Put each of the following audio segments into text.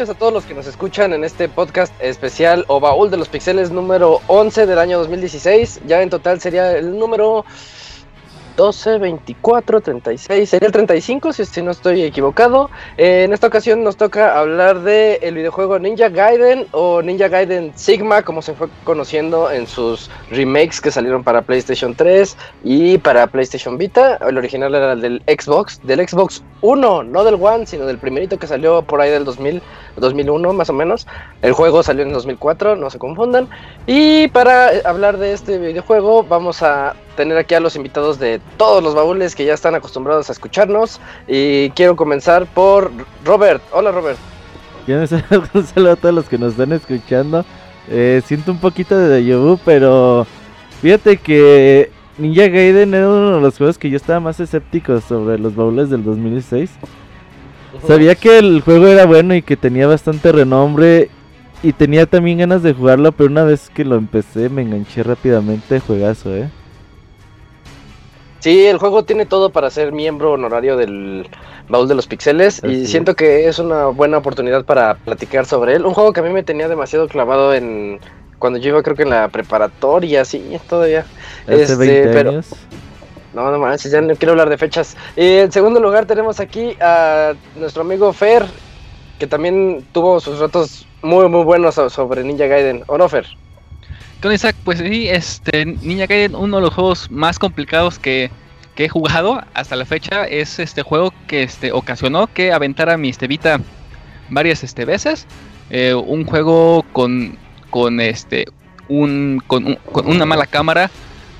noches a todos los que nos escuchan en este podcast especial o baúl de los pixeles número 11 del año 2016. Ya en total sería el número 12, 24, 36, sería el 35 si, si no estoy equivocado. Eh, en esta ocasión nos toca hablar del el videojuego Ninja Gaiden o Ninja Gaiden Sigma, como se fue conociendo en sus remakes que salieron para PlayStation 3 y para PlayStation Vita. El original era el del Xbox, del Xbox 1, no del One, sino del primerito que salió por ahí del 2000, 2001 más o menos. El juego salió en 2004, no se confundan. Y para hablar de este videojuego vamos a tener aquí a los invitados de todos los baúles que ya están acostumbrados a escucharnos. Y quiero comenzar por Robert. Hola Robert. Un saludo a todos los que nos están escuchando. Eh, siento un poquito de déjà pero fíjate que Ninja Gaiden era uno de los juegos que yo estaba más escéptico sobre los baúles del 2006. Sabía que el juego era bueno y que tenía bastante renombre y tenía también ganas de jugarlo, pero una vez que lo empecé me enganché rápidamente, juegazo, eh. Sí, el juego tiene todo para ser miembro honorario del baúl de los pixeles y siento que es una buena oportunidad para platicar sobre él. Un juego que a mí me tenía demasiado clavado en cuando yo iba creo que en la preparatoria, sí, todavía. Hace este, 20 pero... años. No, no manches, ya no quiero hablar de fechas. Y en segundo lugar tenemos aquí a nuestro amigo Fer, que también tuvo sus ratos muy, muy buenos sobre Ninja Gaiden. ¿O no, Fer? Con Isaac, pues sí, este, Ninja Gaiden, uno de los juegos más complicados que, he jugado hasta la fecha, es este juego que este, ocasionó que aventara mi este, Vita varias este, veces. Eh, un juego con, con, este, un, con, una mala cámara,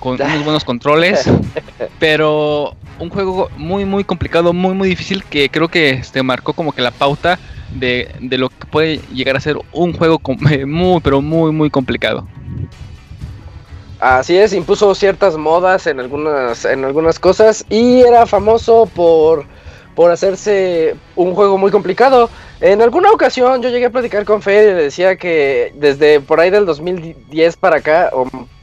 con unos buenos controles, pero un juego muy, muy complicado, muy, muy difícil que creo que este, marcó como que la pauta de, de lo que puede llegar a ser un juego muy, pero muy, muy complicado. Así es, impuso ciertas modas en algunas, en algunas cosas y era famoso por, por hacerse un juego muy complicado. En alguna ocasión yo llegué a platicar con Fede y le decía que desde por ahí del 2010 para acá,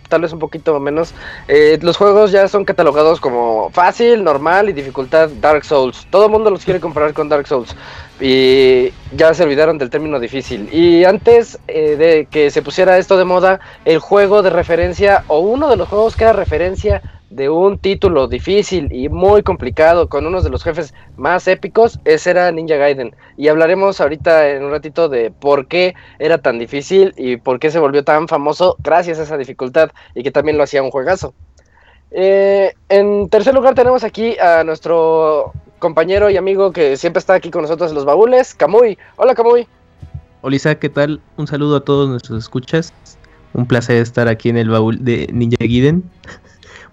tal vez un poquito menos, eh, los juegos ya son catalogados como fácil, normal y dificultad Dark Souls. Todo el mundo los quiere comparar con Dark Souls y ya se olvidaron del término difícil. Y antes eh, de que se pusiera esto de moda, el juego de referencia o uno de los juegos que era referencia de un título difícil y muy complicado con uno de los jefes más épicos, ese era Ninja Gaiden. Y hablaremos ahorita en un ratito de por qué era tan difícil y por qué se volvió tan famoso gracias a esa dificultad y que también lo hacía un juegazo. Eh, en tercer lugar tenemos aquí a nuestro compañero y amigo que siempre está aquí con nosotros en los baúles, Camuy. Hola Camuy. Hola ¿qué tal? Un saludo a todos nuestros escuchas. Un placer estar aquí en el baúl de Ninja Gaiden.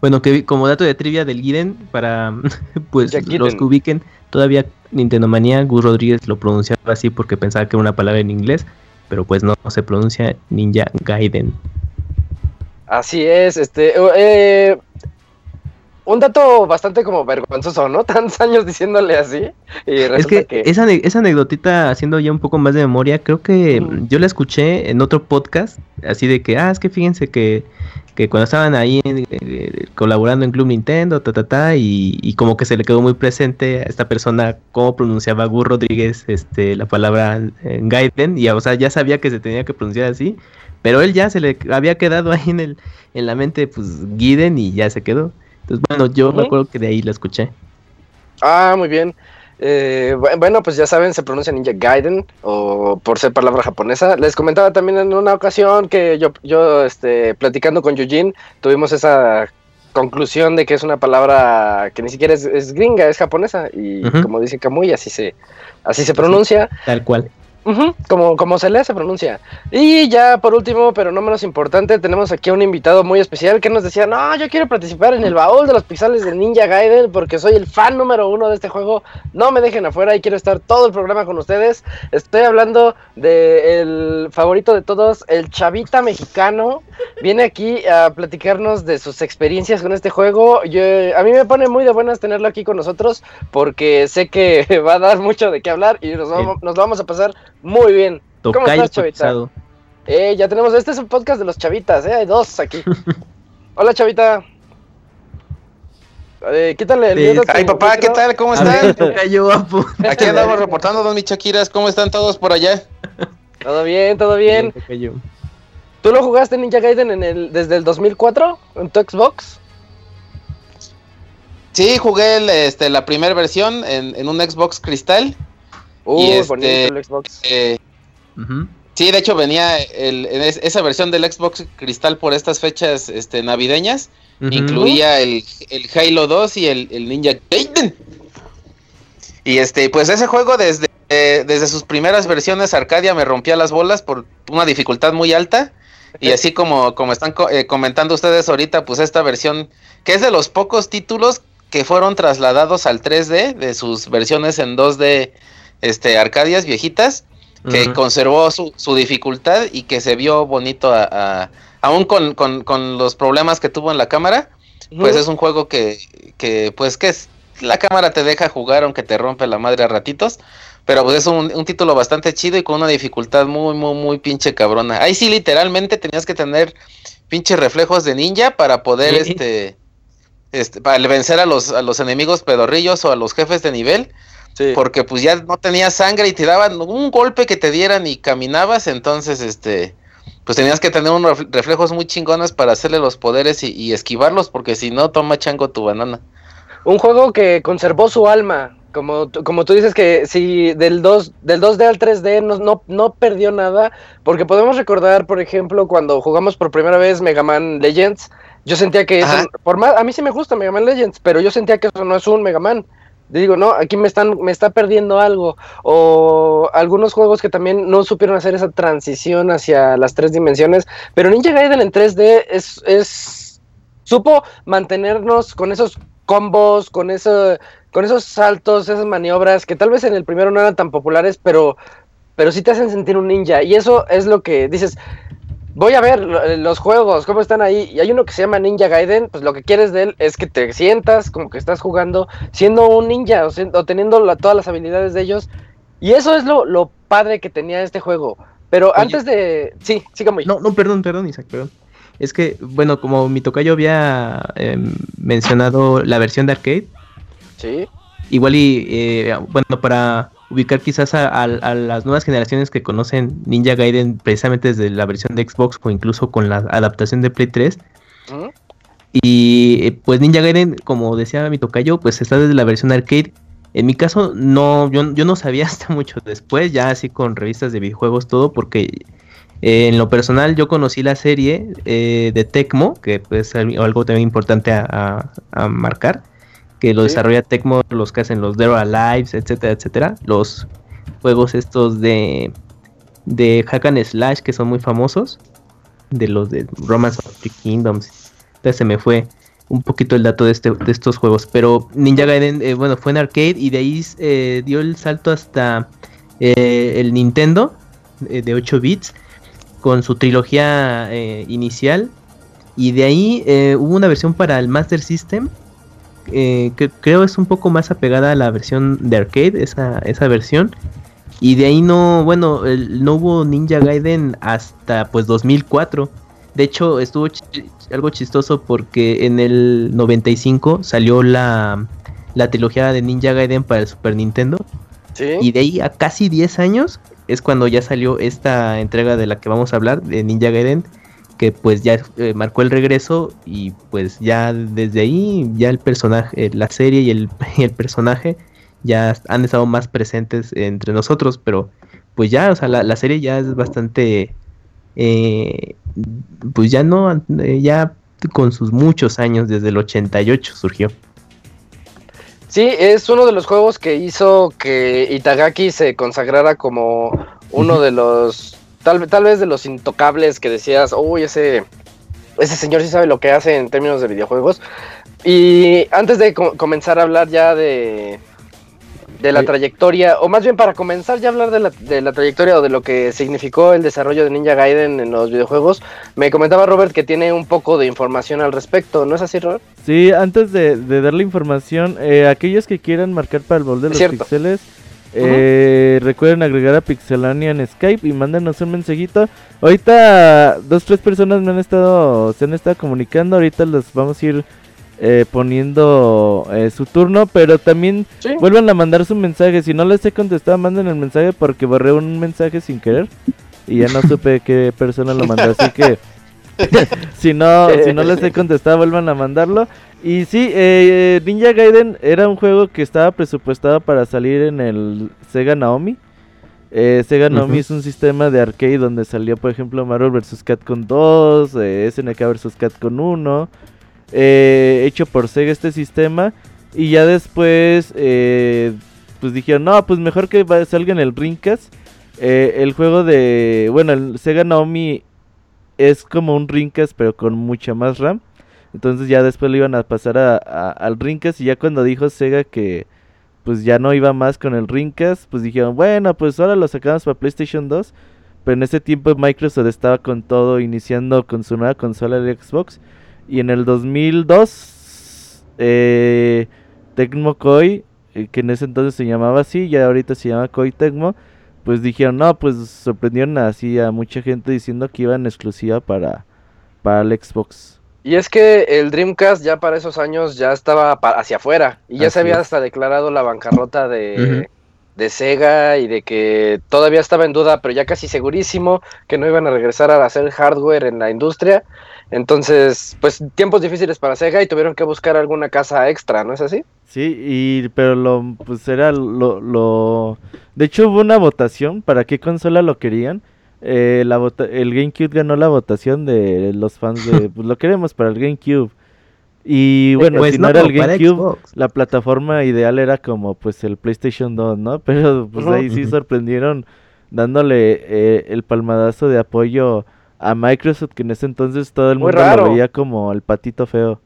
Bueno, que como dato de trivia del Guiden, para pues los que ubiquen, todavía Nintendo Manía, Gus Rodríguez lo pronunciaba así porque pensaba que era una palabra en inglés, pero pues no, se pronuncia Ninja Gaiden. Así es, este, eh, un dato bastante como vergonzoso, ¿no? Tantos años diciéndole así. es que, Esa, esa anécdotita, haciendo ya un poco más de memoria, creo que yo la escuché en otro podcast, así de que, ah, es que fíjense que que cuando estaban ahí eh, colaborando en Club Nintendo, ta, ta, ta, y, como que se le quedó muy presente a esta persona cómo pronunciaba Gus Rodríguez este, la palabra eh, Gaiden, y o sea, ya sabía que se tenía que pronunciar así, pero él ya se le había quedado ahí en, el, en la mente, pues, Guiden y ya se quedó. Entonces, bueno, yo me acuerdo que de ahí la escuché. Ah, muy bien. Eh, bueno, pues ya saben, se pronuncia Ninja Gaiden o por ser palabra japonesa. Les comentaba también en una ocasión que yo, yo este, platicando con Yujin, tuvimos esa conclusión de que es una palabra que ni siquiera es, gringa, es japonesa y como dice Kamui, así se, así se pronuncia. Tal cual como, como se lee, se pronuncia. Y ya por último, pero no menos importante, tenemos aquí a un invitado muy especial que nos decía, no, yo quiero participar en el baúl de los pixeles de Ninja Gaiden porque soy el fan número uno de este juego. No me dejen afuera y quiero estar todo el programa con ustedes. Estoy hablando del favorito de todos, el chavita mexicano. Viene aquí a platicarnos de sus experiencias con este juego. Yo, a mí me pone muy de buenas tenerlo aquí con nosotros porque sé que va a dar mucho de qué hablar y nos vamos, nos vamos a pasar muy bien. ¿Cómo estás, Chavita? Eh, ya tenemos, este es un podcast de los chavitas, ¿eh? Hay dos aquí. Hola, Chavita. Eh, quítale el sí. Ay, papá, ¿qué tal? ¿Cómo están? Cayó, Aquí andamos reportando, don Michaquiras. ¿Cómo están todos por allá? Todo bien, todo bien. ¿Tú lo jugaste Ninja Gaiden en el, desde el 2004 en tu Xbox? Sí, jugué el, este, la primera versión en, en, un Xbox Cristal. Uh, y este, bonito el Xbox. Eh, uh -huh. Sí, de hecho venía el, esa versión del Xbox Cristal por estas fechas este, navideñas. Uh -huh. Incluía el, el, Halo 2 y el, el, Ninja Gaiden. Y este, pues ese juego desde, eh, desde sus primeras versiones Arcadia me rompía las bolas por una dificultad muy alta. Y así como, como están eh, comentando ustedes ahorita, pues esta versión, que es de los pocos títulos que fueron trasladados al 3D de sus versiones en 2D este, Arcadias viejitas, que uh -huh. conservó su, su, dificultad y que se vio bonito a, a, aún con, con, con, los problemas que tuvo en la cámara, uh -huh. pues es un juego que, que pues que es, la cámara te deja jugar aunque te rompe la madre a ratitos, pero pues es un, un, título bastante chido y con una dificultad muy, muy, muy pinche cabrona. Ahí sí literalmente tenías que tener pinches reflejos de ninja para poder este, este, para vencer a los, a los enemigos pedorrillos o a los jefes de nivel. Sí. Porque pues ya no tenías sangre y te daban un golpe que te dieran y caminabas, entonces este pues tenías que tener unos reflejos muy chingones para hacerle los poderes y, y esquivarlos, porque si no, toma chango tu banana. Un juego que conservó su alma, como, como tú dices que si del 2 del 2D al 3D no, no, no perdió nada, porque podemos recordar, por ejemplo, cuando jugamos por primera vez Mega Man Legends, yo sentía que eso, por más, a mí sí me gusta Mega Man Legends, pero yo sentía que eso no es un Mega Man. Digo, no, aquí me están, me está perdiendo algo. O algunos juegos que también no supieron hacer esa transición hacia las tres dimensiones. Pero Ninja Gaiden en 3D es, es supo mantenernos con esos combos, con eso, con esos saltos, esas maniobras que tal vez en el primero no eran tan populares, pero, pero sí te hacen sentir un ninja. Y eso es lo que dices, voy a ver los juegos, cómo están ahí. Y hay uno que se llama Ninja Gaiden, pues lo que quieres de él es que te sientas como que estás jugando siendo un ninja o, o teniendo la, todas las habilidades de ellos. Y eso es lo, lo padre que tenía este juego. Pero Oye, antes de... Sí, sigamos. No, no, perdón, perdón, Isaac, perdón. Es que, bueno, como mi tocayo había eh, mencionado la versión de arcade. Sí. Igual y, eh, bueno, para ubicar quizás a, a, a, las nuevas generaciones que conocen Ninja Gaiden precisamente desde la versión de Xbox o incluso con la adaptación de Play 3. ¿Mm? Y pues Ninja Gaiden, como decía mi tocayo, pues está desde la versión arcade. En mi caso, no, yo, yo no sabía hasta mucho después, ya así con revistas de videojuegos, todo, porque eh, en lo personal yo conocí la serie eh, de Tecmo, que es algo también importante a, a, a marcar que lo ¿Sí? desarrolla Tecmo, los que hacen los Dead Alive, etcétera, etcétera. Los juegos estos de, de Hack and Slash que son muy famosos, de los de Romance of the Kingdoms. Entonces se me fue un poquito el dato de, este, de estos juegos. Pero Ninja Gaiden, eh, bueno, fue en arcade y de ahí eh, dio el salto hasta eh, el Nintendo de 8 bits con su trilogía inicial. Y de ahí hubo una versión para el Master System eh, que creo es un poco más apegada a la versión de arcade, esa, esa versión. Y de ahí no, bueno, el, no hubo Ninja Gaiden hasta pues 2004. De hecho, estuvo ch algo chistoso porque en el 95 salió la, la trilogía de Ninja Gaiden para el Super Nintendo. ¿Sí? Y de ahí a casi 10 años es cuando ya salió esta entrega de la que vamos a hablar, de Ninja Gaiden que pues ya eh, marcó el regreso y pues ya desde ahí ya el personaje, eh, la serie y el, y el, personaje ya han estado más presentes entre nosotros, pero pues ya, o sea, la, la serie ya es bastante, eh, pues ya no, ya con sus muchos años, desde el 88 surgió. Sí, es uno de los juegos que hizo que Itagaki se consagrara como uno de los Tal, tal, vez de los intocables que decías, uy, ese, ese señor sí sabe lo que hace en términos de videojuegos. Y antes de co comenzar a hablar ya de, de la sí. trayectoria, o más bien para comenzar ya a hablar de la, de la, trayectoria o de lo que significó el desarrollo de Ninja Gaiden en los videojuegos, me comentaba Robert que tiene un poco de información al respecto, ¿no es así, Robert? Sí, antes de, de darle información, eh, aquellos que quieran marcar para el bol de los pixeles, eh. Recuerden agregar a Pixelania en Skype y mándenos un mensajito. Ahorita dos tres personas me han estado se han estado comunicando. Ahorita los vamos a ir eh, poniendo eh, su turno, pero también vuelvan a mandar su mensaje. Si no les he contestado, manden el mensaje porque borré un mensaje sin querer y ya no supe qué persona lo mandó. Así que si no si no les he contestado, vuelvan a mandarlo. Y sí, eh, Ninja Gaiden era un juego que estaba presupuestado para salir en el Sega Naomi. Sega Naomi es un sistema de arcade donde salió, por ejemplo, Marvel vs. Capcom 2, SNK vs. Capcom 1. Eh, hecho por Sega este sistema. Y ya después, eh, pues dijeron, no, pues mejor que salga en el Rinkas eh, el juego de, bueno, el Sega Naomi es como un Rinkas pero con mucha más RAM. Entonces ya después lo iban a pasar a, al Rinkas y ya cuando dijo Sega que pues ya no iba más con el Rinkas pues dijeron, bueno, pues ahora lo sacamos para PlayStation 2. Pero en ese tiempo Microsoft estaba con todo, iniciando con su nueva consola de Xbox. Y en el 2002, eh, Tecmo Koi, eh, que en ese entonces se llamaba así, ya ahorita se llama Koi Tecmo, pues dijeron, no, pues sorprendieron así a mucha gente diciendo que iban exclusiva para, para el Xbox. Y es que el Dreamcast ya para esos años ya estaba hacia afuera y ya se había hasta declarado la bancarrota de, de Sega y de que todavía estaba en duda, pero ya casi segurísimo que no iban a regresar a hacer hardware en la industria. Entonces, pues tiempos difíciles para Sega y tuvieron que buscar alguna casa extra, ¿no es así? Sí, y pero lo pues era lo, lo... de hecho hubo una votación para qué consola lo querían. Eh, la el GameCube ganó la votación de los fans de pues lo queremos para el GameCube. Y bueno, pues si no, era el GameCube, la plataforma ideal era como pues el PlayStation 2, ¿no? Pero pues ahí sí sorprendieron dándole eh, el palmadazo de apoyo a Microsoft, que en ese entonces todo el mundo lo veía como el patito feo.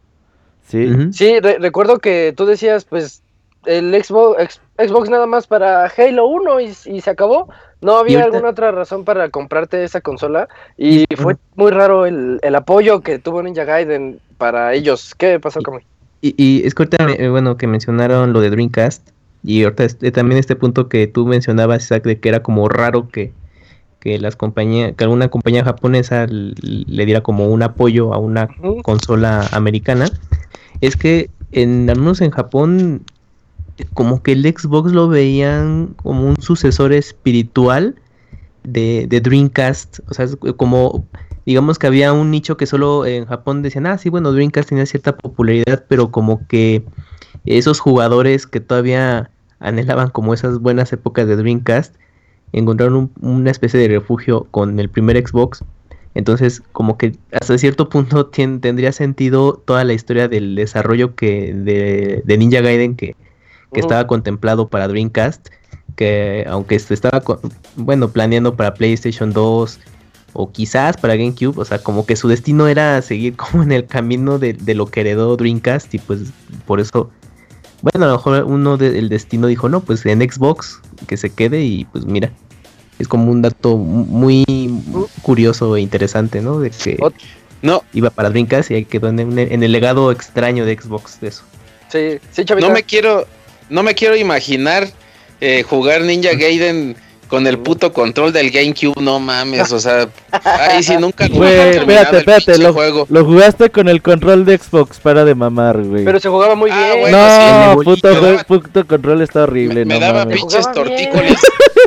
Sí, sí recuerdo que tú decías, pues, el Xbox, Xbox nada más para Halo 1 y, se acabó. No había alguna otra razón para comprarte esa consola. Y, fue muy raro el, apoyo que tuvo Ninja Gaiden para ellos. ¿Qué pasó con Y, y es que eh, bueno, que mencionaron lo de Dreamcast. Y ahorita este, también este punto que tú mencionabas, Isaac, de que era como raro que que las compañías, que alguna compañía japonesa le diera como un apoyo a una consola americana, es que en al menos en Japón como que el Xbox lo veían como un sucesor espiritual de, de Dreamcast, o sea, como digamos que había un nicho que solo en Japón decían, ah, sí, bueno, Dreamcast tenía cierta popularidad, pero como que esos jugadores que todavía anhelaban como esas buenas épocas de Dreamcast, encontraron una especie de refugio con el primer Xbox. Entonces, como que hasta cierto punto tendría sentido toda la historia del desarrollo que de, Ninja Gaiden que, estaba contemplado para Dreamcast, que aunque se estaba, bueno, planeando para PlayStation 2 o quizás para GameCube, o sea, como que su destino era seguir como en el camino de, de lo que heredó Dreamcast y pues por eso bueno, a lo mejor uno del destino dijo, no, pues en Xbox que se quede y pues mira, es como un dato muy curioso e interesante, ¿no? De que no. iba para Dreamcast y quedó en, en, el legado extraño de Xbox de eso. Sí, sí, chavita. No me quiero, no me quiero imaginar eh, jugar Ninja Gaiden con el puto control del GameCube, no mames, o sea, ahí sí nunca Güey, espérate, espérate, lo, juego. lo jugaste con el control de Xbox, para de mamar, güey. Pero se jugaba muy ah, bien. no, puto, puto, control está horrible, me, no me daba pinches tortícolis.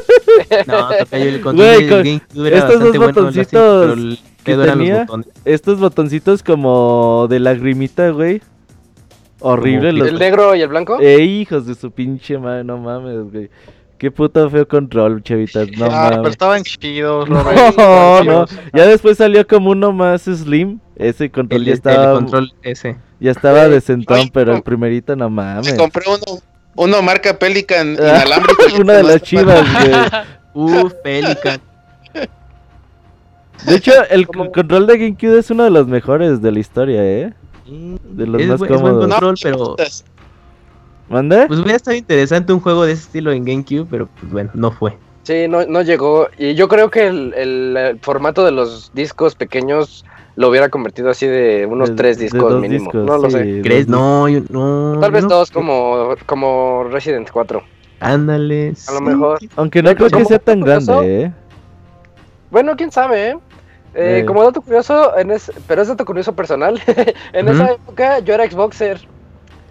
no, el control del GameCube era estos dos botoncitos que tenía, estos botoncitos como de lagrimita, güey. Horrible. ¿El negro y el blanco? Eh, hijos de su pinche madre, no mames, güey. Qué puto feo control, chavitas. No, ah, pero estaban chidos, No, no. Ya después salió como uno más slim. Ese control ya estaba. control ese. Ya estaba decentón, pero el primerito no mames. Me compré uno, uno marca Pelican ah, Una de las chivas, güey. Uf, Pelican. De hecho, el control de GameCube es uno de los mejores de la historia, ¿eh? De los más cómodos. control, pero ¿Mande? Pues hubiera estado interesante un juego de ese estilo en GameCube, pero pues bueno, no fue. Sí, no, no llegó. Y yo creo que el, formato de los discos pequeños lo hubiera convertido así de unos tres discos mínimo. no lo sé. ¿Crees? No, no. Tal vez dos como, como Resident 4. Ándale. A lo mejor. Aunque no creo que sea tan grande, ¿eh? Bueno, quién sabe, ¿eh? Eh, como dato curioso, en es, pero es dato curioso personal, en esa época yo era Xboxer.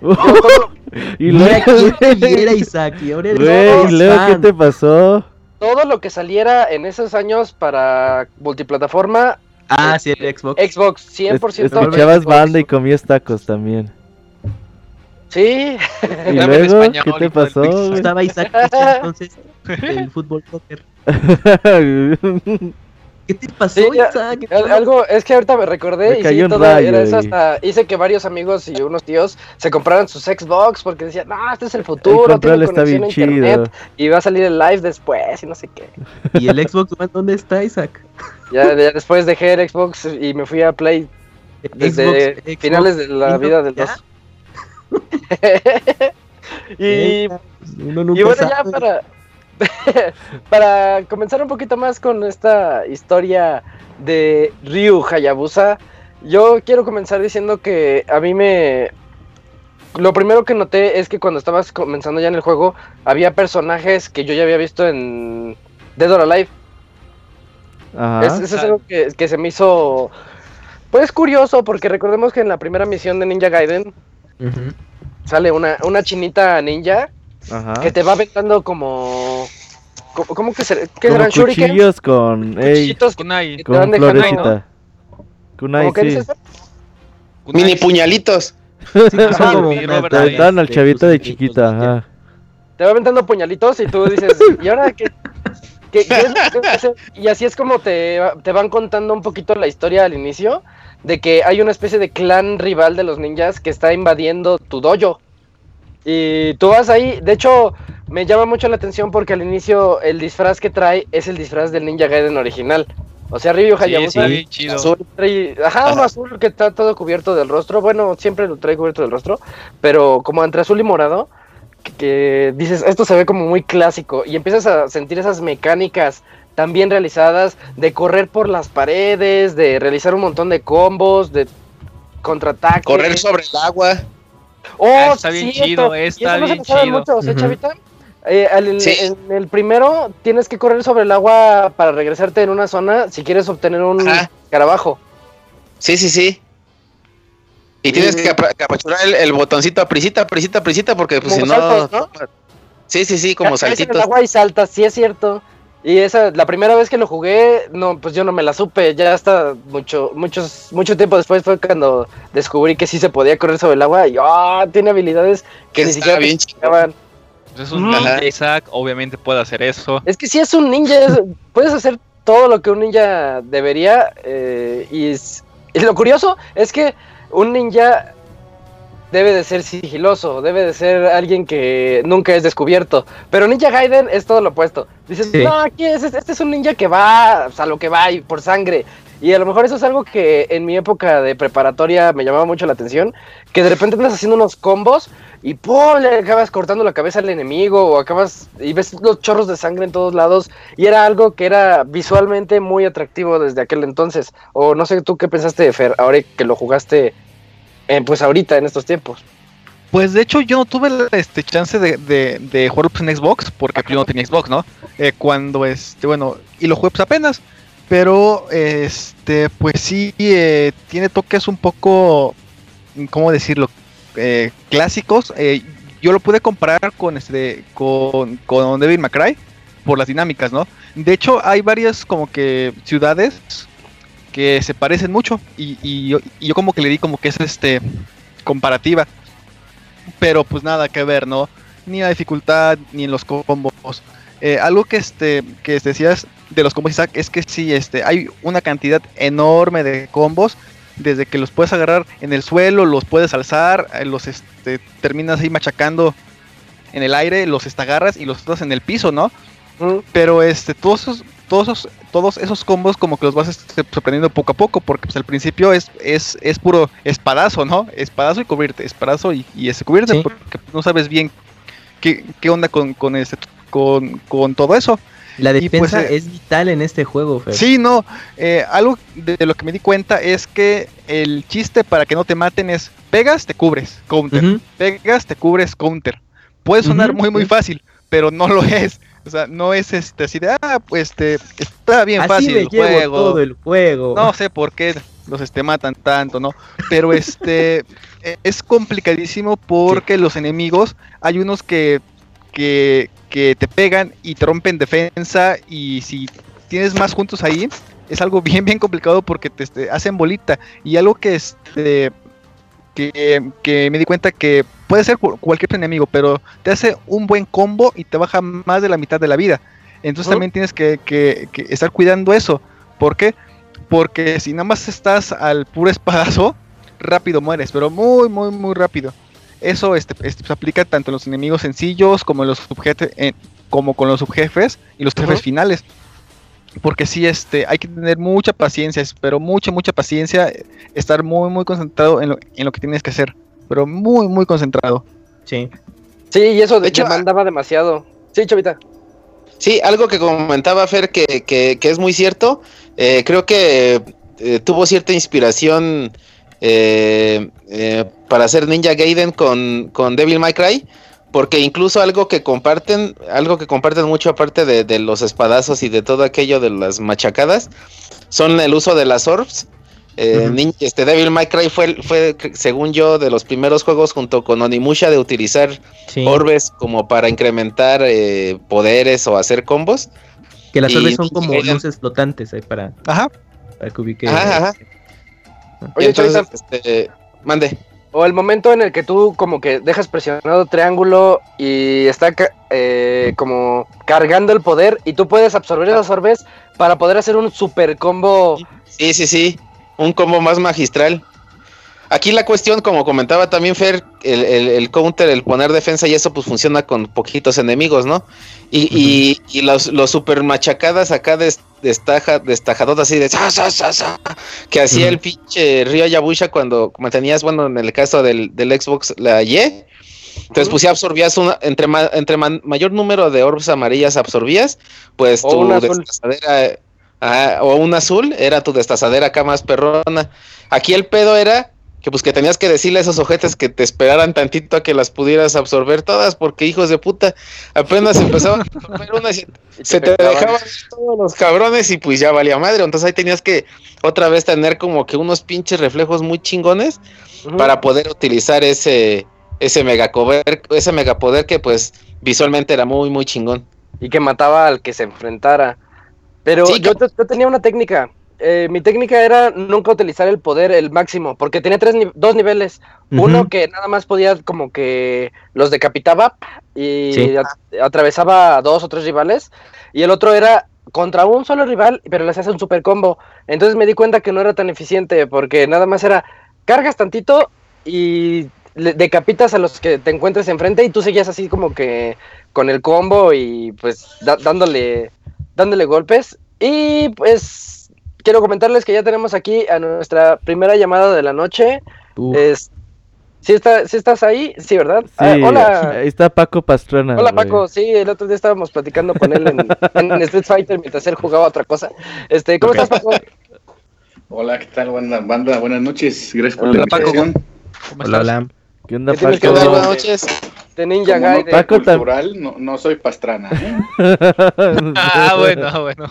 y luego, era Isaac, y ahora ¿y luego qué te pasó? Todo lo que saliera en esos años para multiplataforma. Ah, sí, el Xbox. Xbox, 100%. Escuchabas banda y comías tacos también. Sí. ¿Y luego qué te pasó? Estaba Isaac entonces el fútbol soccer. ¿Qué te pasó, Algo, es que ahorita me recordé y sí, todo era eso hasta hice que varios amigos y unos tíos se compraran sus Xbox porque decían, no, este es el futuro, el tiene está bien a internet y va a salir el live después y no sé qué. ¿Y el Xbox dónde está, Isaac? Ya, después dejé el Xbox y me fui a Play desde finales de la vida del 2. y, y bueno, ya para para comenzar un poquito más con esta historia de Ryu Hayabusa, yo quiero comenzar diciendo que a mí me... Lo primero que noté es que cuando estabas comenzando ya en el juego, había personajes que yo ya había visto en Dead or Alive. eso es algo que, se me hizo... Pues curioso, porque recordemos que en la primera misión de Ninja Gaiden sale una, una chinita ninja que te va aventando como. ¿Cómo, que se ¿Qué como cuchillos con. Cuchillitos kunai. Con florecita. Kunai, sí. Mini puñalitos. Sí, te dan al chavito de chiquita. Ajá. Te va aventando puñalitos y tú dices, ¿y ahora qué? ¿Qué, qué es lo que hacer? Y así es como te, te van contando un poquito la historia al inicio de que hay una especie de clan rival de los ninjas que está invadiendo tu dojo. Y tú vas ahí, de hecho, me llama mucho la atención porque al inicio el disfraz que trae es el disfraz del Ninja Gaiden original. O sea, Ryu Hayabusa. Sí, chido. Azul, ajá, uno azul que está todo cubierto del rostro. Bueno, siempre lo trae cubierto del rostro. Pero como entre azul y morado, que, dices, esto se ve como muy clásico. Y empiezas a sentir esas mecánicas tan bien realizadas de correr por las paredes, de realizar un montón de combos, de contraataques. Correr sobre el agua. Oh, ah, está bien chido, está bien chido. Chavita? Eh, en el primero tienes que correr sobre el agua para regresarte en una zona si quieres obtener un carabajo. Sí, sí, sí. Y tienes que apachurar el, botoncito a prisita, prisita, prisita, porque pues si no... Sí, sí, sí, como saltitos. el agua y saltas, sí es cierto. Y esa, la primera vez que lo jugué, no, pues yo no me la supe. Ya hasta mucho, muchos, mucho tiempo después fue cuando descubrí que sí se podía correr sobre el agua. Y ah, tiene habilidades que ni siquiera bien pues es un ninja, Isaac, obviamente puede hacer eso. Es que si es un ninja, puedes hacer todo lo que un ninja debería. Eh, y, y lo curioso es que un ninja debe de ser sigiloso, debe de ser alguien que nunca es descubierto. Pero Ninja Gaiden es todo lo opuesto. Dices, no, aquí es, este es un ninja que va a lo que va y por sangre. Y a lo mejor eso es algo que en mi época de preparatoria me llamaba mucho la atención, que de repente andas haciendo unos combos y ¡pum! le acabas cortando la cabeza al enemigo o acabas y ves los chorros de sangre en todos lados y era algo que era visualmente muy atractivo desde aquel entonces. O no sé tú qué pensaste, Fer, ahora que lo jugaste eh, pues ahorita, en estos tiempos. Pues de hecho yo no tuve este chance de, de, de jugar pues, en Xbox, porque yo no tenía Xbox, ¿no? Eh, cuando este, bueno, y lo jugué pues apenas, pero este, pues sí, eh, tiene toques un poco, ¿cómo decirlo? clásicos. yo lo pude comparar con este, con, con Devil May Cry por las dinámicas, ¿no? De hecho hay varias como que ciudades que se parecen mucho y, yo, como que le di como que es este comparativa. Pero pues nada que ver, ¿no? Ni la dificultad, ni en los combos. Eh, algo que este que decías de los combos Isaac es que sí, este, hay una cantidad enorme de combos. Desde que los puedes agarrar en el suelo, los puedes alzar, eh, los este, terminas ahí machacando en el aire, los agarras y los estás en el piso, ¿no? Pero este, todos esos, todos esos, todos esos combos como que los vas este, sorprendiendo poco a poco, porque pues al principio es, es, es puro espadazo, ¿no? Espadazo y cubrirte, espadazo y, y ese cubrirte, porque no sabes bien qué, qué onda con, con, este, con, con todo eso. La pues, defensa eh, es vital en este juego, Fer. Sí, no. Eh, algo de lo que me di cuenta es que el chiste para que no te maten es pegas, te cubres, counter. Pegas, te cubres, counter. Puede sonar muy, muy fácil, pero no lo es. O sea, no es este así de, ah, pues este, está bien Así fácil me el llevo juego. todo el juego. No sé por qué los este matan tanto, ¿no? Pero este e- es complicadísimo porque los enemigos hay unos que, que que te pegan y te rompen defensa y si tienes más juntos ahí es algo bien bien complicado porque te este, hacen bolita y algo que este que, que me di cuenta que puede ser cu- cualquier enemigo, pero te hace un buen combo y te baja más de la mitad de la vida. Entonces también tienes que, que- que estar cuidando eso. ¿Por qué? Porque si nada más estás al puro espadazo, rápido mueres, pero muy, muy, muy rápido. Eso este, este, se aplica tanto en los enemigos sencillos como en los subjete- en- como con los subjefes y los jefes finales. Porque sí, este, hay que tener mucha paciencia, pero mucha, mucha paciencia, estar muy, muy concentrado en lo, en lo que tienes que hacer, pero muy, muy concentrado. Sí. Sí, y eso De hecho, demandaba demasiado. Sí, Chavita. Sí, algo que comentaba Fer que, que- que es muy cierto. eh, creo que eh, tuvo cierta inspiración eh, eh, para hacer Ninja Gaiden con, con Devil May Cry. Porque incluso algo que comparten, algo que comparten mucho aparte de, de los espadazos y de todo aquello de las machacadas, son el uso de las orbs. Eh, este Devil May Cry fue, fue, según yo, de los primeros juegos junto con Onimusha de utilizar Sí. orbes como para incrementar eh, poderes o hacer combos. Que las y- orbes son como luces flotantes ahí para, Ajá. para que ubique. Ajá, ajá. Oye, Entonces, este, mande. o el momento en el que tú como que dejas presionado triángulo y está eh, como cargando el poder y tú puedes absorber esas orbes para poder hacer un super combo. Sí, sí, sí. Un combo más magistral. Aquí la cuestión, como comentaba también Fer, el, el- el counter, el poner defensa y eso pues funciona con poquitos enemigos, ¿no? Y, y- y los, los super machacadas acá des- destaja, destajadotas así de sa, sa, sa, sa, que hacía el pinche Ryo Yabusha cuando como tenías, bueno, en el caso del, del Xbox, la Y. Entonces, pues si absorbías una, entre, ma- entre ma- mayor número de orbes amarillas absorbías, pues O tu destazadera, ah, o un azul, era tu destazadera acá más perrona. Aquí el pedo era que pues que tenías que decirle a esos ojetes que te esperaran tantito a que las pudieras absorber todas, porque hijos de puta, apenas empezaban a absorber una y se, te dejaban todos los cabrones y pues ya valía madre. Entonces ahí tenías que otra vez tener como que unos pinches reflejos muy chingones para poder utilizar ese ese megapoder, ese megapoder que pues visualmente era muy muy chingón. y que mataba al que se enfrentara. Pero Sí, yo, yo tenía una técnica. Eh, mi técnica era nunca utilizar el poder el máximo, porque tenía tres dos niveles. Uno que nada más podía como que los decapitaba y Sí. at- atravesaba a dos o tres rivales. Y el otro era contra un solo rival, pero les hace un super combo. Entonces me di cuenta que no era tan eficiente, porque nada más era cargas tantito y le- decapitas a los que te encuentres enfrente y tú seguías así como que con el combo y pues da- dándole dándole golpes y pues quiero comentarles que ya tenemos aquí a nuestra primera llamada de la noche Uf. es ¿sí, está, sí estás ahí? Sí, ¿verdad? Sí, Ah, hola. ahí está Paco Pastrana. Hola güey. Paco, sí, el otro día estábamos platicando con él en, en Street Fighter mientras él jugaba otra cosa. Este, ¿cómo estás Paco? Hola, ¿qué tal, banda? banda? Buenas noches, gracias por Hola, la Paco. invitación. ¿Cómo Hola, estás? hola. ¿Qué onda, ¿Qué tienes ¿Qué que tal? ver? Buenas noches. De Ninja Gaiden. nota Paco cultural, no, no soy pastrana, ¿eh? Ah, bueno, bueno.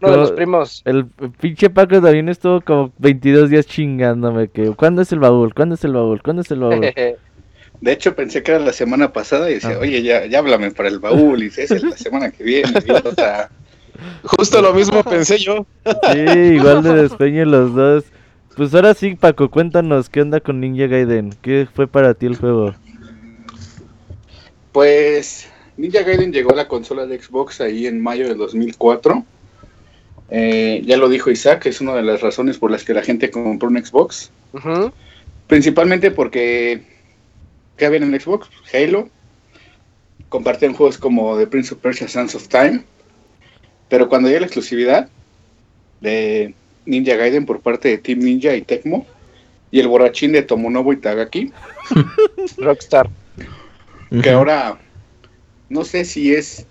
uno de los primos. El pinche Paco también estuvo como 22 días chingándome que ¿cuándo es el baúl? ¿Cuándo es el baúl? ¿Cuándo es el baúl? De hecho, pensé que era la semana pasada y decía, Ah. oye, ya, ya háblame para el baúl, y dice, es la semana que viene, idiota. Justo lo mismo pensé yo. Sí, igual de despeño los dos. Pues ahora sí, Paco, cuéntanos qué onda con Ninja Gaiden. ¿Qué fue para ti el juego? Pues Ninja Gaiden llegó a la consola de Xbox ahí en mayo de 2004. Eh, ya lo dijo Isaac, es una de las razones por las que la gente compró un Xbox. Principalmente porque, ¿qué había en el Xbox? Halo. Compartían juegos como The Prince of Persia, Sands of Time. Pero cuando llega la exclusividad de Ninja Gaiden por parte de Team Ninja y Tecmo, y el borrachín de Tomonobu Itagaki, Rockstar. que ahora no sé si es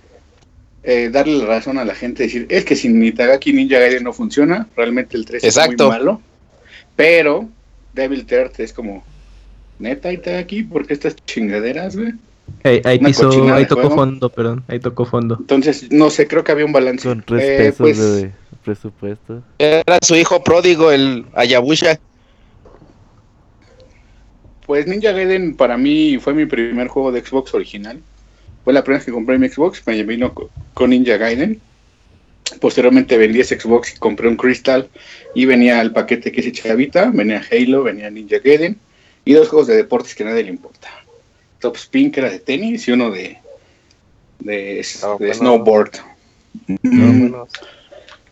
eh, darle la razón a la gente, decir, es que sin Itagaki Ninja Gaiden no funciona, realmente el 3 Exacto. es muy malo, pero Devil Third es como, neta Itagaki, ¿por qué estas chingaderas, güey? Ahí, ahí, piso, ahí tocó fondo, perdón, ahí tocó fondo. Entonces, no sé, creo que había un balance. Con tres eh, pesos pues, de presupuesto. Era su hijo pródigo, el Ayabusha. Pues Ninja Gaiden para mí fue mi primer juego de Xbox original. Fue la primera vez que compré mi Xbox, me vino con Ninja Gaiden. Posteriormente vendí ese Xbox y compré un Crystal y venía el paquete que es Chavita, venía Halo, venía Ninja Gaiden y dos juegos de deportes que a nadie le importa. Top Spin que era de tenis y uno de, de, ah, snowboard.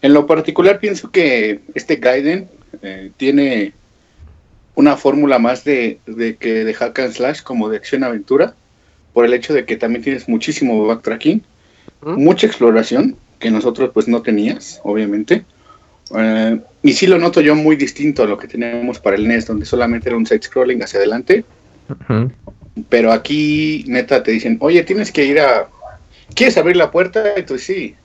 En lo particular pienso que este Gaiden eh, tiene una fórmula más de, de, que de hack and slash como de acción aventura por el hecho de que también tienes muchísimo backtracking, mucha exploración que nosotros pues no tenías, obviamente. Eh, y sí lo noto yo muy distinto a lo que teníamos para el NES, donde solamente era un side scrolling hacia adelante. Pero aquí, neta, te dicen, oye, tienes que ir a. ¿Quieres abrir la puerta? Y tú sí.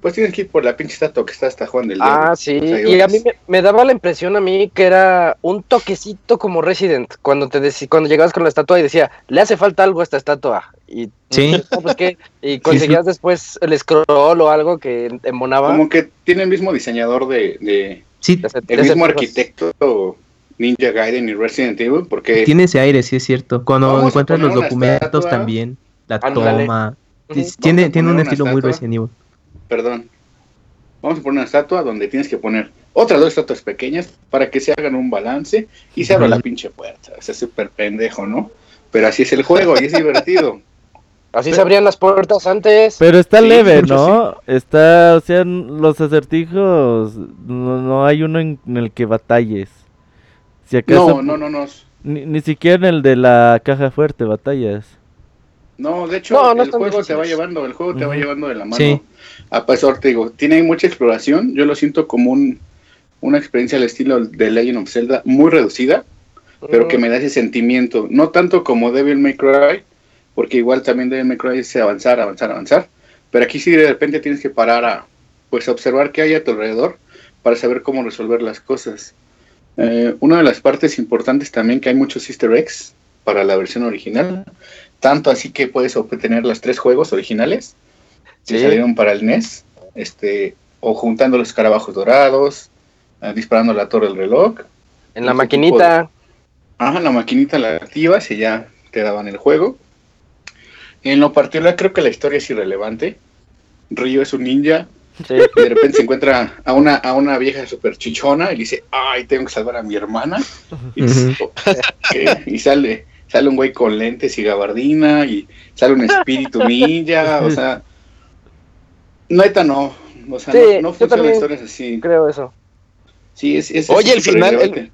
Pues tienes que ir por la pinche estatua que está hasta Juan del Ah, sí. y a mí me, daba la impresión a mí que era un toquecito como Resident. Cuando te cuando llegabas con la estatua y decía, le hace falta algo a esta estatua. Y, ¿Sí? pues, y conseguías después el scroll o algo que embonaba. Como que tiene el mismo diseñador de. de sí, el mismo arquitecto. Ninja Gaiden y Resident Evil, porque... Tiene ese aire, sí es cierto. Cuando encuentras los documentos también, la toma... Tiene, tiene un estilo muy Resident Evil perdón, vamos a poner una estatua donde tienes que poner otras dos estatuas pequeñas para que se hagan un balance y se abra la pinche puerta. O sea, súper pendejo, ¿no? Pero así es el juego y es divertido. Así se abrían las puertas antes. Pero está leve, ¿no? Está, o sea, los acertijos, no, hay uno en, el que batalles. Si acaso, no, no, no, no. Ni, ni siquiera en el de la caja fuerte batallas. No, de hecho, el juego te va llevando, el juego te va llevando de la mano. A pesar, te digo, tiene mucha exploración. Yo lo siento como un, una experiencia al estilo de Legend of Zelda muy reducida, pero que me da ese sentimiento. No tanto como Devil May Cry, porque igual también Devil May Cry es avanzar, avanzar, avanzar. Pero aquí sí de repente tienes que parar a pues observar qué hay a tu alrededor para saber cómo resolver las cosas. Eh, una de las partes importantes también que hay muchos easter eggs para la versión original. Tanto así que puedes obtener los tres juegos originales que salieron para el NES, este, o juntando los escarabajos dorados, ah, disparando la torre del reloj. En la maquinita. Ajá, en la maquinita la activas y ya te daban el juego. En lo particular creo que la historia es irrelevante. Ryo es un ninja y de repente se encuentra a una, a una vieja super chichona y dice, ay, tengo que salvar a mi hermana. y sale sale un güey con lentes y gabardina y sale un espíritu ninja, o sea, neta no, o sea, no, no funcionan historias así. Creo eso. Sí, es, es Oye, el final, el,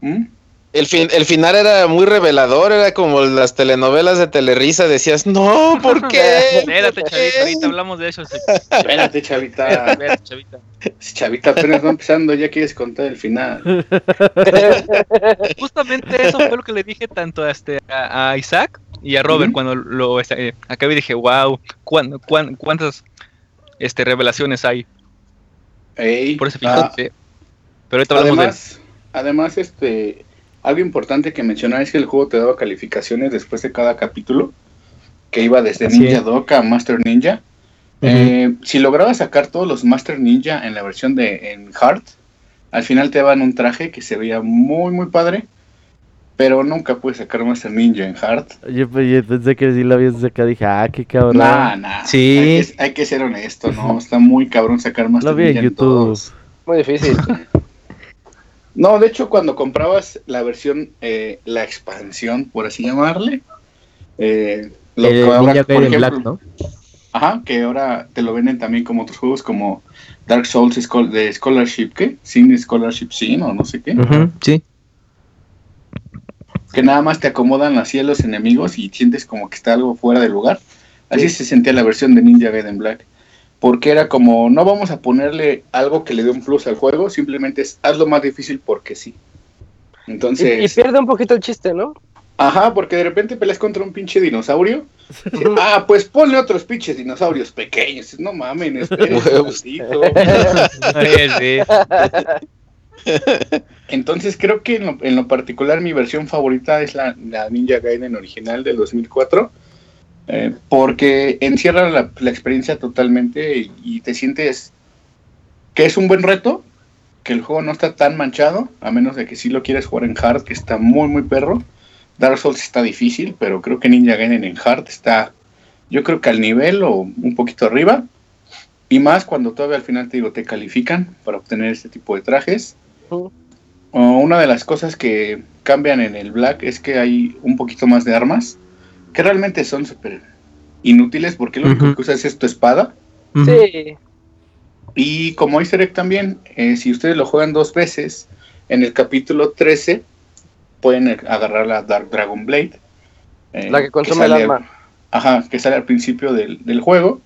¿Mm? El, fin, el final era muy revelador, era como las telenovelas de Telerisa, decías, no, ¿por qué? Espérate, chavita, ahorita hablamos de eso. Espérate, chavita. Espérate, chavita. Chavita apenas va empezando, ya quieres contar el final. Justamente eso fue lo que le dije tanto a, este, a, Isaac y a Robert cuando lo este, acabé y dije, wow, cuántas este, revelaciones hay? Por ese final, ah, Pero ahorita hablamos además, de Además, este algo importante que mencionar es que el juego te daba calificaciones después de cada capítulo, que iba desde Ninja Doka a Master Ninja. Eh, si lograbas sacar todos los Master Ninja en la versión de en Heart, al final te daban un traje que se veía muy, muy padre. Pero nunca pude sacar Master Ninja en Heart. Yo, pensé que sí lo habías sacado. Dije, ah, qué cabrón. Nah, nah. Sí. Hay que, ser honesto, ¿no? Está muy cabrón sacar Master Ninja. Lo vi en YouTube. Muy difícil. No, de hecho, cuando comprabas la versión, eh, la expansión, por así llamarle, eh, lo que ahora, por ejemplo, Black, ¿no? Ajá, que ahora te lo venden también como otros juegos como Dark Souls de Scholarship, ¿qué? Sin Scholarship Sin o no sé qué. sí. Que nada más te acomodan así a los enemigos y sientes como que está algo fuera de lugar. Así se sentía la versión de Ninja Gaiden Black porque era como, no vamos a ponerle algo que le dé un plus al juego, simplemente es hazlo más difícil porque sí. Entonces... Y, pierde un poquito el chiste, ¿no? Ajá, porque de repente peleas contra un pinche dinosaurio. ah, pues ponle otros pinches dinosaurios pequeños. No mamen, este Entonces creo que en lo, particular mi versión favorita es la, la Ninja Gaiden original del 2004 Eh, porque encierra la, experiencia totalmente y, te sientes que es un buen reto, que el juego no está tan manchado, a menos de que si lo quieres jugar en hard, que está muy, muy perro. Dark Souls está difícil, pero creo que Ninja Gaiden en hard está, yo creo que al nivel o un poquito arriba. Y más cuando todavía al final te digo, te califican para obtener este tipo de trajes. una de las cosas que cambian en el Black es que hay un poquito más de armas, que realmente son súper inútiles porque lo único que usas es tu espada. Sí. Y como easter egg también, eh, si ustedes lo juegan dos veces, en el capítulo 13 pueden agarrar la Dark Dragon Blade. Eh, la que consume el arma. Ajá, que sale al principio del, juego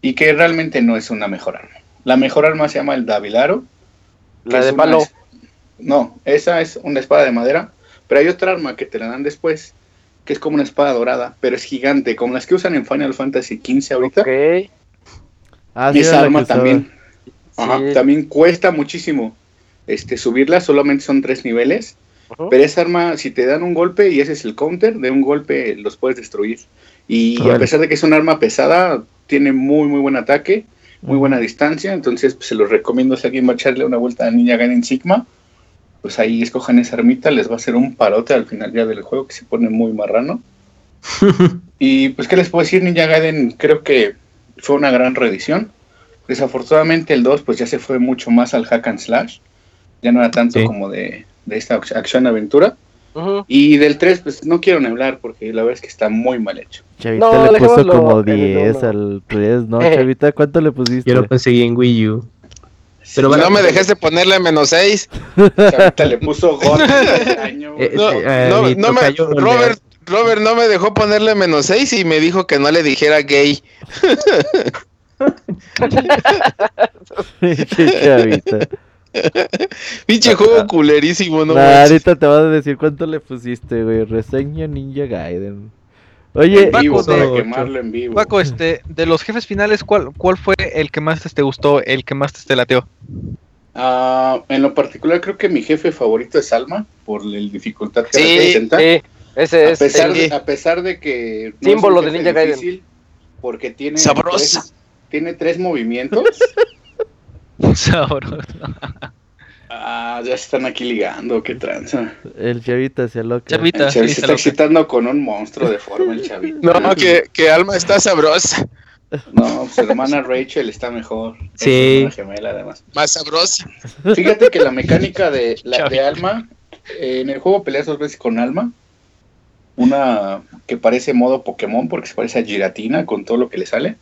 y que realmente no es una mejor arma. La mejor arma se llama el Davilaro. La de palo. No, esa es una espada de madera, pero hay otra arma que te la dan después, que es como una espada dorada, pero es gigante, como las que usan en Final Fantasy XV ahorita. Ok. Ah, esa arma también, también cuesta muchísimo este, subirla, solamente son tres niveles. Pero esa arma, si te dan un golpe y ese es el counter, de un golpe los puedes destruir. Y a pesar de que es un arma pesada, tiene muy, muy buen ataque, muy buena distancia. Entonces, pues, se los recomiendo si alguien va a echarle una vuelta a Ninja Gaiden Sigma. Pues ahí escojan esa armita, les va a hacer un parote al final ya del juego que se pone muy marrano. y pues, ¿qué les puedo decir? Ninja Gaiden creo que fue una gran reedición. Desafortunadamente el 2 pues ya se fue mucho más al hack and slash. Ya no era tanto como de, de esta acción-aventura. Y del 3, pues no quiero ni hablar porque la verdad es que está muy mal hecho. Chavita le puso como 10 al 3, ¿no? Eh. Chavita, ¿cuánto le pusiste? Yo lo conseguí en Wii U. Pero no me dejaste ponerle menos 6. Chavita le puso God año. Eh, no, eh, no, me, Robert, Robert no me dejó ponerle menos 6 y me dijo que no le dijera gay. Pinche juego culerísimo, ¿no? ahorita te vas a decir cuánto le pusiste, güey. Reseña Ninja Gaiden. Oye, Paco, de, Paco, este, de los jefes finales, ¿cuál, ¿cuál fue el que más te gustó, el que más te lateó? Uh, en lo particular, creo que mi jefe favorito es Alma, por la dificultad que sí, representa. Sí, ese a es. Pesar de, a pesar de que. símbolo de Ninja Gaiden. Porque tiene. Sabrosa. tiene tres movimientos. Sabroso. Ah, ya se están aquí ligando, qué tranza. El chavita se loca. Chavita, se está excitando con un monstruo de forma, el chavita. No, que, que Alma está sabrosa. No, su hermana Rachel está mejor. Sí. gemela, además. Más sabrosa. Fíjate que la mecánica de la de Alma, eh, en el juego peleas dos veces con Alma. Una que parece modo Pokémon porque se parece a Giratina con todo lo que le sale.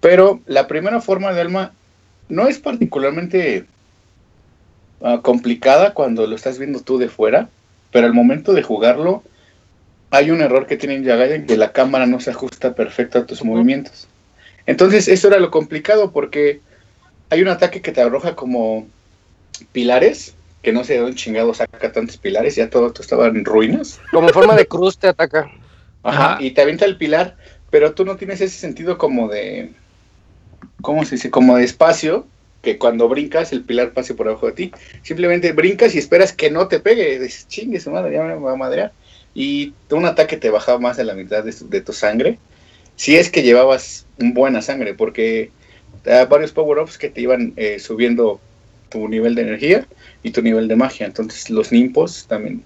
Pero la primera forma de Alma no es particularmente uh, complicada cuando lo estás viendo tú de fuera, pero al momento de jugarlo hay un error que tienen en que la cámara no se ajusta perfecto a tus movimientos. Entonces eso era lo complicado porque hay un ataque que te arroja como pilares, que no sé de dónde chingado saca tantos pilares, ya todo esto estaba en ruinas. Como en forma de cruz te ataca. Ajá, y te avienta el pilar, pero tú no tienes ese sentido como de ¿cómo se dice? Como de espacio, que cuando brincas el pilar pase por abajo de ti. Simplemente brincas y esperas que no te pegue. Dices, chingue su madre, ya me va a madrear. Y un ataque te bajaba más de la mitad de tu, sangre. Si es que llevabas buena sangre, porque hay varios power-ups que te iban eh, subiendo tu nivel de energía y tu nivel de magia. Entonces los nimpos también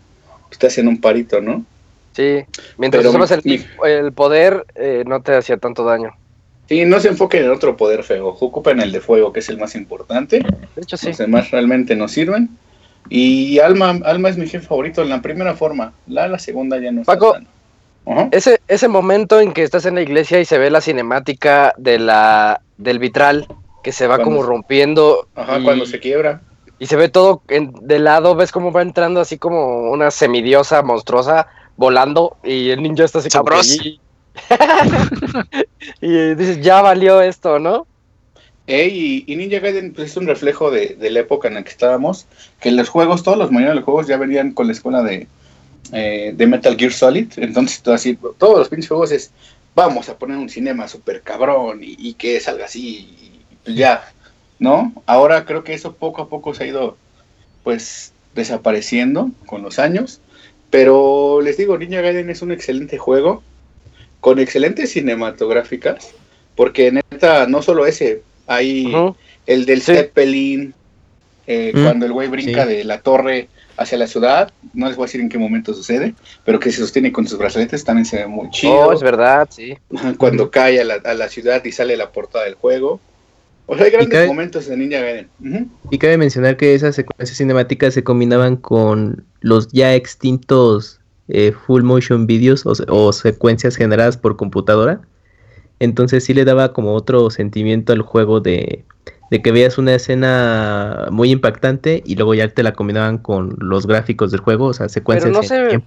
te hacían un parito, ¿no? Sí, mientras usabas el, poder eh, no te hacía tanto daño. Sí, no se enfoquen en otro poder feo, ocupen el de fuego, que es el más importante. De hecho, sí. Los demás realmente no sirven. Y Alma, Alma es mi jefe favorito en la primera forma. La, la segunda ya no Paco, ese, ese momento en que estás en la iglesia y se ve la cinemática de la, del vitral que se va como rompiendo. Ajá, cuando se quiebra. Y se ve todo en, de lado, ves cómo va entrando así como una semidiosa monstruosa volando y el ninja está así como y dices, ya valió esto, ¿no? y, Ninja Gaiden pues, es un reflejo de, la época en la que estábamos, que los juegos, todos los mañana los juegos ya venían con la escuela de, eh, de Metal Gear Solid, entonces todo así, todos los pinches juegos es, vamos a poner un cinema súper cabrón y, que salga así, y, pues ya, ¿no? Ahora creo que eso poco a poco se ha ido, pues, desapareciendo con los años, pero les digo, Ninja Gaiden es un excelente juego, con excelentes cinematográficas, porque neta, no solo ese, hay el del Zeppelin, eh, mm, cuando el güey brinca de la torre hacia la ciudad, no les voy a decir en qué momento sucede, pero que se sostiene con sus brazaletes también se ve muy chido. Oh, es verdad, sí. Cuando cae a la, a la ciudad y sale la portada del juego. O sea, hay grandes momentos de Ninja Gaiden. Y cabe mencionar que esas secuencias cinemáticas se combinaban con los ya extintos eh, full motion videos o, secuencias generadas por computadora. Entonces sí le daba como otro sentimiento al juego de, que veías una escena muy impactante y luego ya te la combinaban con los gráficos del juego, o sea, secuencias. no, se,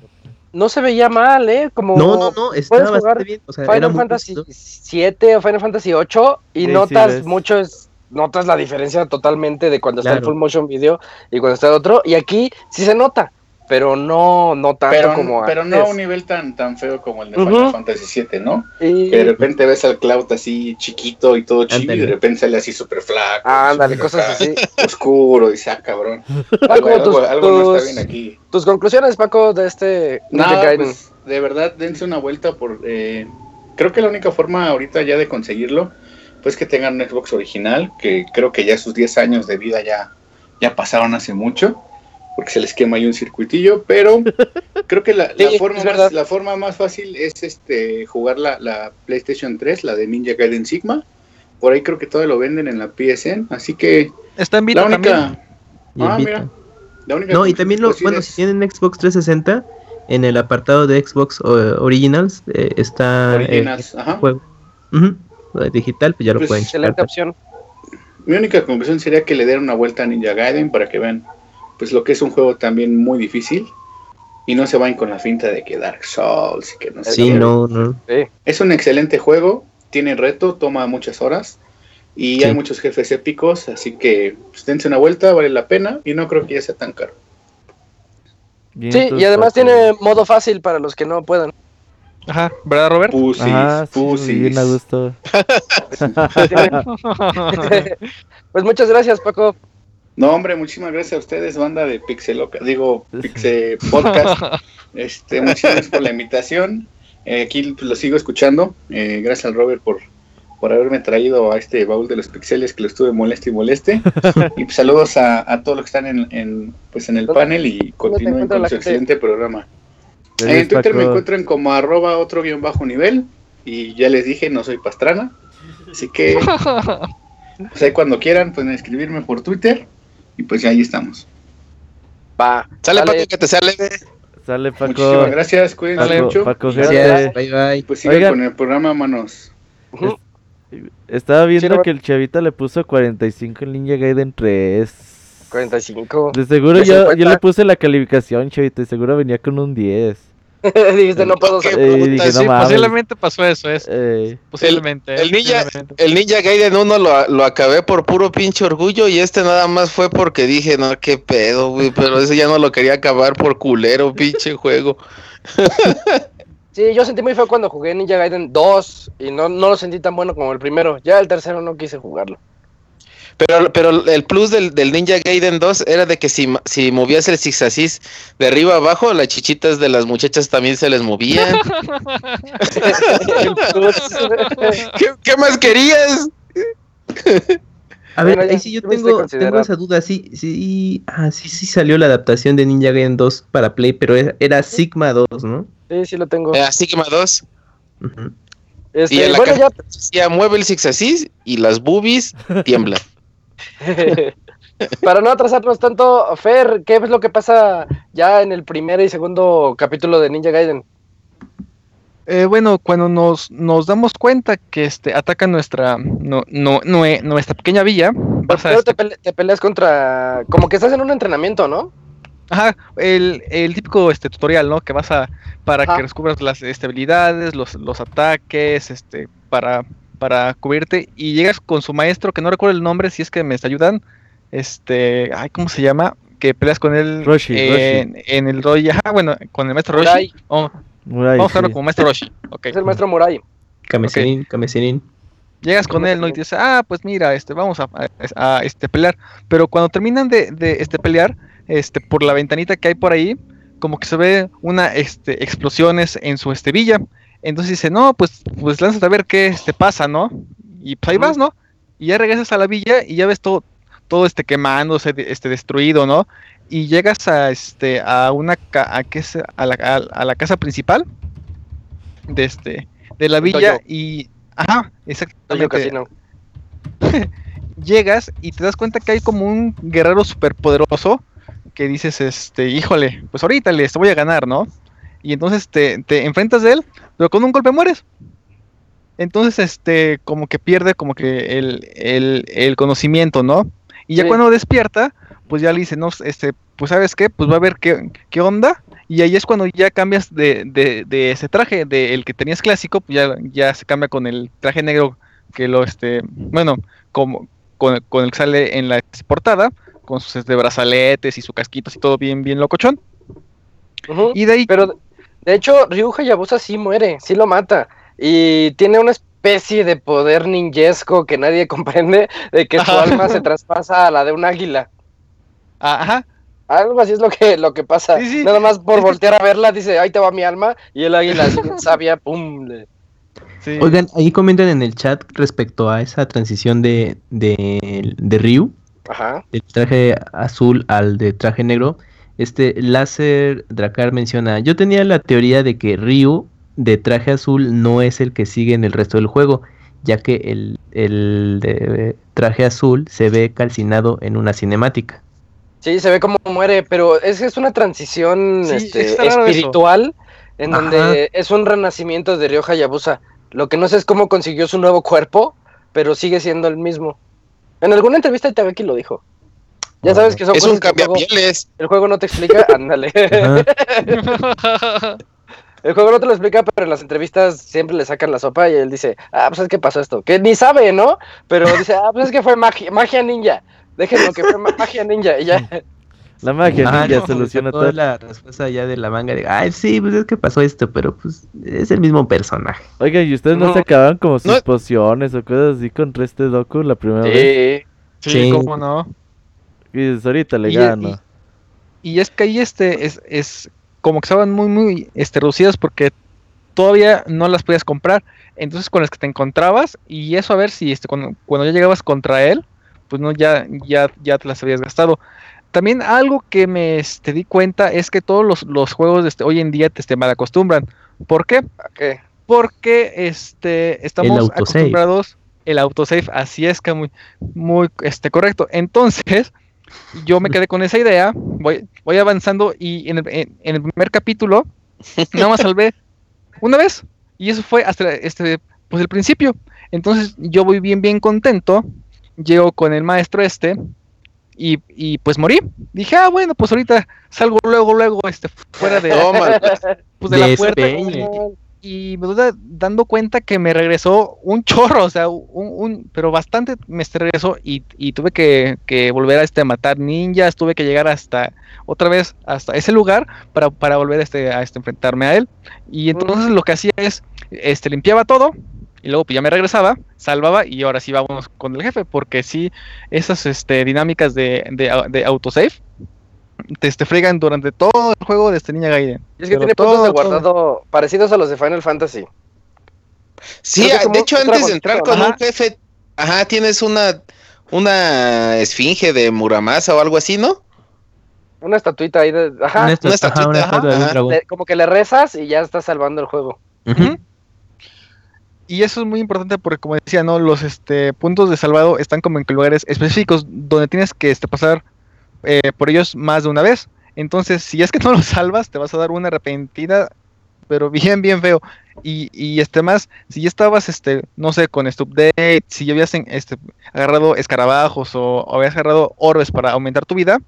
no se veía mal, ¿eh? Como no, no, no, estaba bastante bien. Final Fantasy 7 o Final Fantasy 8 y notas mucho, notas la diferencia totalmente de cuando está el full motion video y cuando está el otro. Y aquí sí se nota pero no, no tanto pero, como Pero no a un nivel tan, tan feo como el de Final Fantasy VII, ¿no? Que de repente ves al Cloud así chiquito y todo chido y de repente sale así súper flaco. Ándale, cosas así. Oscuro y sea cabrón. algo, algo, no está bien aquí. ¿Tus conclusiones, Paco, de este no, pues, de verdad, dense una vuelta por... Eh, creo que la única forma ahorita ya de conseguirlo, pues que tengan un Xbox original, que creo que ya sus 10 años de vida ya, ya pasaron hace mucho porque se les quema ahí un circuitillo, pero creo que la, forma, más, la forma más fácil es este jugar la, PlayStation 3, la de Ninja Gaiden Sigma. Por ahí creo que todo lo venden en la PSN, así que... Está en Vita la única... Ah, mira. no, y también lo, bueno, si tienen Xbox 360, en el apartado de Xbox Originals eh, está Originals, ajá. juego. digital, pues ya lo pues, pueden Excelente opción. Mi única conclusión sería que le den una vuelta a Ninja Gaiden para que vean pues lo que es un juego también muy difícil y no se vayan con la finta de que Dark Souls y que no sé. Sí, no, no. Es un excelente juego, tiene reto, toma muchas horas y hay muchos jefes épicos, así que pues, dense una vuelta, vale la pena y no creo que ya sea tan caro. sí, y además tiene modo fácil para los que no puedan. Ajá, ¿verdad, Robert? Pusis, pusis. bien a gusto. pues muchas gracias, Paco. No, hombre, muchísimas gracias a ustedes, banda de Pixeloca, digo, Pixel Podcast. este, muchas gracias por la invitación. Eh, aquí pues, lo sigo escuchando. Eh, gracias al Robert por, por haberme traído a este baúl de los pixeles que lo estuve moleste y moleste. y pues, saludos a, a, todos los que están en, en, pues, en el panel y continúen con su excelente programa. en Twitter me encuentran como arroba otro guion bajo nivel. Y ya les dije, no soy pastrana. Así que, pues ahí cuando quieran, pueden escribirme por Twitter. Y pues ya ahí estamos. Va. Sale, Paco, que te sale. Sale, Paco. Muchísimas gracias, cuídense mucho. Paco, gracias. Bye, bye. Pues sigan con el programa, manos. Estaba viendo que el chavita le puso 45 en Ninja Gaiden 3. 45. De seguro yo, yo le puse la calificación, chavita, y seguro venía con un 10. Dijiste, no puedo ser. Eh, sí, posiblemente pasó eso, es. Eh. Posiblemente. El, ninja, el Ninja Gaiden 1 lo, lo, acabé por puro pinche orgullo y este nada más fue porque dije, no, qué pedo, güey, pero ese ya no lo quería acabar por culero, pinche juego. sí, yo sentí muy feo cuando jugué Ninja Gaiden 2 y no, no lo sentí tan bueno como el primero. Ya el tercero no quise jugarlo. Pero, pero el plus del, del, Ninja Gaiden 2 era de que si, si movías el zigzasis de arriba a abajo, las chichitas de las muchachas también se les movían. ¿Qué, más querías? A ver, ahí sí yo tengo, tengo esa duda. Sí, sí, ah, sí, sí salió la adaptación de Ninja Gaiden 2 para Play, pero era, Sigma 2, ¿no? Sí, sí lo tengo. Era Sigma 2. Este, y en la bueno, ya... mueve el zigzasis y las boobies tiemblan. Para no atrasarnos tanto, Fer, ¿qué es lo que pasa ya en el primer y segundo capítulo de Ninja Gaiden? Eh, bueno, cuando nos, nos damos cuenta que este ataca nuestra no, no, nuestra pequeña villa, pero este te, peleas contra como que estás en un entrenamiento, ¿no? Ajá, el, el típico este tutorial, ¿no? Que vas a para que descubras las estabilidades, los, los ataques, este para para cubrirte y llegas con su maestro, que no recuerdo el nombre, si es que me ayudan, este, ay, ¿cómo se llama? Que peleas con él en, el Roshi, ajá, bueno, con el maestro Roshi. vamos a verlo como maestro Roshi, Es el maestro Murai. Kamesinin, Llegas con él, ¿no? Y dices, ah, pues mira, este, vamos a, a, este, pelear. Pero cuando terminan de, de este, pelear, este, por la ventanita que hay por ahí, como que se ve una, este, explosiones en su este, villa. Entonces dice, no, pues, pues lánzate a ver qué te este, pasa, ¿no? Y pues ahí vas, ¿no? Y ya regresas a la villa y ya ves todo, todo este quemándose, este destruido, ¿no? Y llegas a este, a una a, a, la, a, la casa principal de este, de la villa y ajá, exactamente. Llegas y te das cuenta que hay como un guerrero superpoderoso que dices, este, híjole, pues ahorita le voy a ganar, ¿no? Y entonces te, te enfrentas de él, pero con un golpe mueres. Entonces, este, como que pierde como que el, el, el conocimiento, ¿no? Y ya cuando despierta, pues ya le dice, no, este, pues sabes qué, pues va a ver qué, qué onda. Y ahí es cuando ya cambias de, de, de ese traje, del el que tenías clásico, pues ya, ya se cambia con el traje negro que lo, este, bueno, como, con, con el que sale en la portada, con sus este, brazaletes y su casquito y todo bien, bien locochón. Y de ahí... Pero, de hecho, Ryu Hayabusa sí muere, sí lo mata. Y tiene una especie de poder ninjesco que nadie comprende, de que su alma se traspasa a la de un águila. Ajá. Algo así es lo que, lo que pasa. Nada más por voltear a verla, dice, ahí te va mi alma, y el águila sabia, pum. Oigan, ahí comentan en el chat respecto a esa transición de, de, de Ryu, Ajá. del traje azul al de traje negro. Este Láser Dracar menciona, yo tenía la teoría de que Ryu de traje azul no es el que sigue en el resto del juego, ya que el, el de traje azul se ve calcinado en una cinemática. Sí, se ve como muere, pero es, es una transición este, espiritual en donde es un renacimiento de Ryo Hayabusa. Lo que no sé es cómo consiguió su nuevo cuerpo, pero sigue siendo el mismo. En alguna entrevista de Tabeki lo dijo. Ya sabes que son es un cambiapieles. El juego no te explica, ándale. El juego no te lo explica, pero en las entrevistas siempre le sacan la sopa y él dice, ah, pues es que pasó esto. Que ni sabe, ¿no? Pero dice, ah, pues es que fue magia, magia ninja. Déjenlo que fue magia ninja y ya. La magia ninja soluciona toda la respuesta ya de la manga de, ay, sí, pues es que pasó esto, pero pues es el mismo personaje. Oiga, ¿y ustedes no, se acaban como sus pociones o cosas así contra este Doku la primera vez? Sí, sí, cómo no. Y ahorita le gano. Y, es que ahí este es, es como que estaban muy, muy este, reducidas porque todavía no las podías comprar. Entonces con las que te encontrabas y eso a ver si este, cuando, cuando ya llegabas contra él, pues no, ya, ya, ya te las habías gastado. También algo que me este, di cuenta es que todos los, los juegos este, hoy en día te este, mal acostumbran. ¿Por qué? qué? Porque este, estamos acostumbrados el autosave, así es que muy, muy este, correcto. Entonces, yo me quedé con esa idea, voy, voy avanzando y en el, primer capítulo nada más salvé una vez y eso fue hasta este pues el principio. Entonces yo voy bien bien contento, llego con el maestro este y, y pues morí. Dije, ah bueno, pues ahorita salgo luego luego este fuera de, pues, de la puerta y me voy dando cuenta que me regresó un chorro, o sea, un, un pero bastante me regresó y, y tuve que, que, volver a este matar ninjas, tuve que llegar hasta otra vez hasta ese lugar para, para volver a este, a este enfrentarme a él. Y entonces lo que hacía es este limpiaba todo y luego pues ya me regresaba, salvaba y ahora sí vamos con el jefe, porque sí, esas este, dinámicas de, de, de autosave te, te fregan durante todo el juego de este Niña Gaiden. Y es que tiene puntos de guardado parecidos a los de Final Fantasy. Sí, de hecho, antes de entrar con un jefe, ajá, tienes una, una esfinge de Muramasa o algo así, ¿no? Una estatuita ahí de. Ajá. Una, estatuita, como que le rezas y ya estás salvando el juego. Y eso es muy importante porque, como decía, ¿no? Los este, puntos de salvado están como en lugares específicos donde tienes que este, pasar eh, por ellos más de una vez. Entonces, si es que no los salvas, te vas a dar una repentina, pero bien, bien feo. Y, y este más, si ya estabas, este, no sé, con este si ya habías este, agarrado escarabajos o, habías agarrado orbes para aumentar tu vida,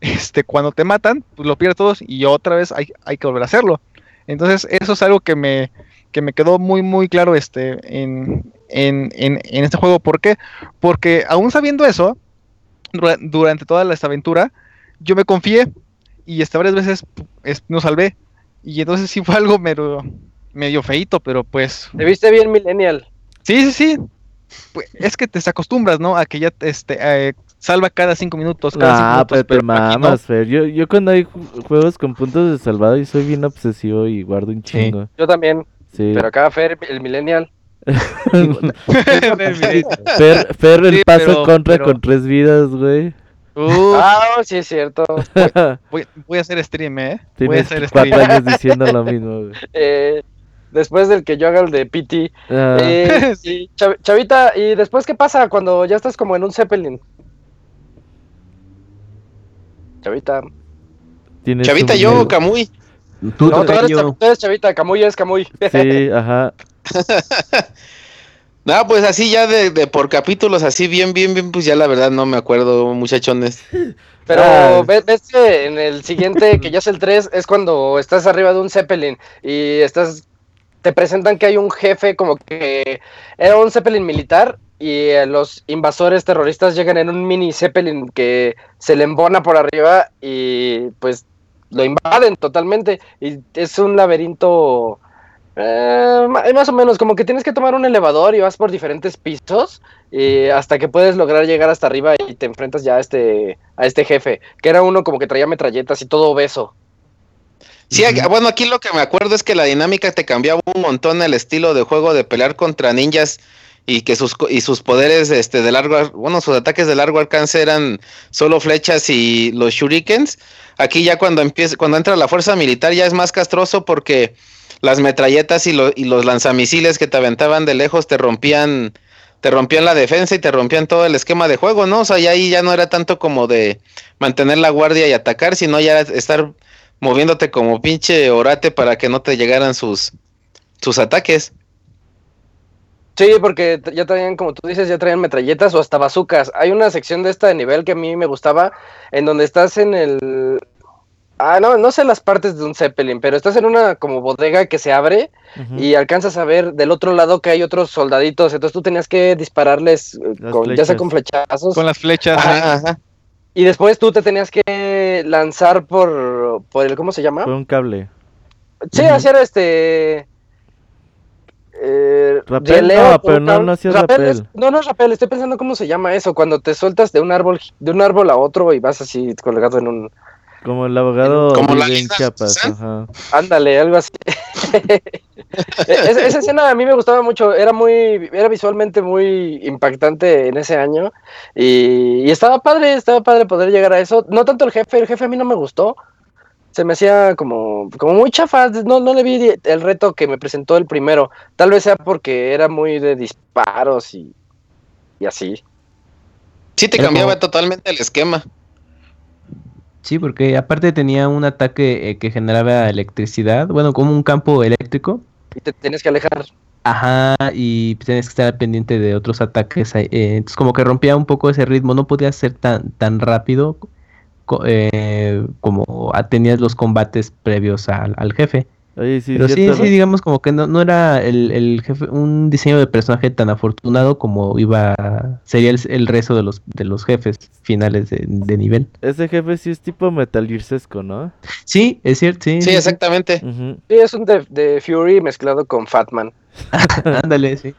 este, cuando te matan, pues lo pierdes todos y otra vez hay, hay que volver a hacerlo. Entonces, eso es algo que me, que me quedó muy, muy claro este, en, en, en, en este juego. ¿Por qué? Porque aún sabiendo eso, durante toda esta aventura, yo me confié y hasta varias veces no salvé. Y entonces sí fue algo medio, medio feito, pero pues... Te viste bien Millennial. Sí, sí, sí. Pues, es que te acostumbras, ¿no? A que ya este, eh, salva cada cinco minutos. Cada ah, pero, mamas, Yo, yo cuando hay juegos con puntos de salvado y soy bien obsesivo y guardo un chingo. Yo también. Sí. Pero acá Fer, el millennial. Fer, Fer, el paso contra con tres vidas, güey. ah, sí es cierto. Voy, voy, a hacer stream, ¿eh? voy a hacer cuatro años diciendo lo mismo, güey. Eh, después del que yo haga el de PT. Ah. Eh, Chavita, ¿y después qué pasa cuando ya estás como en un Zeppelin? Chavita. Chavita, yo, Camuy. Tú, no, tú eres, Chavita, Camuy es Camuy. Sí, ajá. no, pues así ya de, de, por capítulos, así bien, bien, bien, pues ya la verdad no me acuerdo, muchachones. Pero ah. ves, que en el siguiente, que ya es el 3, es cuando estás arriba de un Zeppelin y estás te presentan que hay un jefe como que era un Zeppelin militar y eh, los invasores terroristas llegan en un mini Zeppelin que se le embona por arriba y pues lo invaden totalmente y es un laberinto eh, más o menos como que tienes que tomar un elevador y vas por diferentes pisos y hasta que puedes lograr llegar hasta arriba y te enfrentas ya a este a este jefe que era uno como que traía metralletas y todo obeso. Sí, bueno, aquí lo que me acuerdo es que la dinámica te cambiaba un montón el estilo de juego de pelear contra ninjas y que sus y sus poderes este de largo bueno sus ataques de largo alcance eran solo flechas y los shurikens. Aquí ya cuando empieza cuando entra la fuerza militar ya es más castroso porque las metralletas y, y los lanzamisiles que te aventaban de lejos te rompían te rompían la defensa y te rompían todo el esquema de juego no o sea ya ahí ya no era tanto como de mantener la guardia y atacar sino ya estar moviéndote como pinche orate para que no te llegaran sus, sus ataques. Sí, porque ya traían, como tú dices, ya traían metralletas o hasta bazucas. Hay una sección de esta de nivel que a mí me gustaba, en donde estás en el... Ah, no, no sé las partes de un Zeppelin, pero estás en una como bodega que se abre y alcanzas a ver del otro lado que hay otros soldaditos, entonces tú tenías que dispararles, con, ya sea con flechazos. Con las flechas. ajá. Y después tú te tenías que lanzar por, por el, ¿cómo se llama? Por un cable. Sí, hacer este... Eh, rapel, no, pero no, no hacías rapel. no, no es rapel, estoy pensando cómo se llama eso, cuando te sueltas de un árbol, de un árbol a otro y vas así colgado en un... Como el abogado como la en Chiapas, ajá. Ándale, algo así. E-, esa, escena a mí me gustaba mucho, era muy, era visualmente muy impactante en ese año y, estaba padre, estaba padre poder llegar a eso. No tanto el jefe, el jefe a mí no me gustó, se me hacía como, como muy chafa, no, no le vi el reto que me presentó el primero, tal vez sea porque era muy de disparos y, y así. Sí, te cambiaba totalmente el esquema. Sí, porque aparte tenía un ataque eh, que generaba electricidad, bueno, como un campo eléctrico, y te tienes que alejar. Ajá, y tienes que estar pendiente de otros ataques. Eh, entonces como que rompía un poco ese ritmo, no podía ser tan, tan rápido eh, como tenías los combates previos al jefe. Pero sí, sí, digamos como que no, no era el, el, jefe, un diseño de personaje tan afortunado como iba sería el, resto de los de los jefes finales de, nivel. Ese jefe sí es tipo Metal Gear ¿no? Sí, es cierto, sí. Sí, exactamente. Sí, es un de, Fury mezclado con Fatman. Ándale, sí.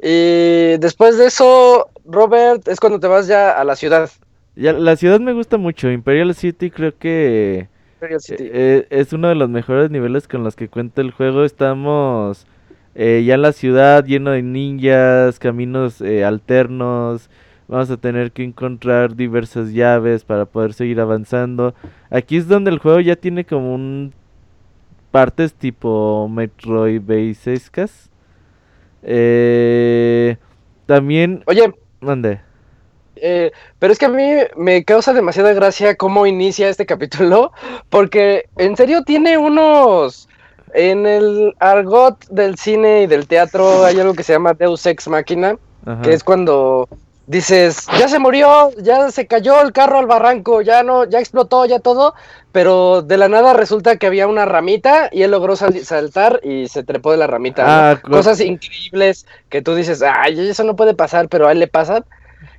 Y después de eso, Robert, es cuando te vas ya a la ciudad. Ya, la ciudad me gusta mucho. Imperial City creo que eh, eh, es uno de los mejores niveles con los que cuenta el juego. Estamos eh, ya en la ciudad lleno de ninjas, caminos alternos. Vamos a tener que encontrar diversas llaves para poder seguir avanzando. Aquí es donde el juego ya tiene como un partes tipo Metroid Basescas. Eh, también. Oye, mande. Eh, pero es que a mí me causa demasiada gracia cómo inicia este capítulo, porque en serio tiene unos... En el argot del cine y del teatro hay algo que se llama Deus Ex Machina, que es cuando dices, ya se murió, ya se cayó el carro al barranco, ya no, ya explotó, ya todo, pero de la nada resulta que había una ramita y él logró saltar y se trepó de la ramita. Ah, Cosas increíbles que tú dices, ay, eso no puede pasar, pero a él le pasa.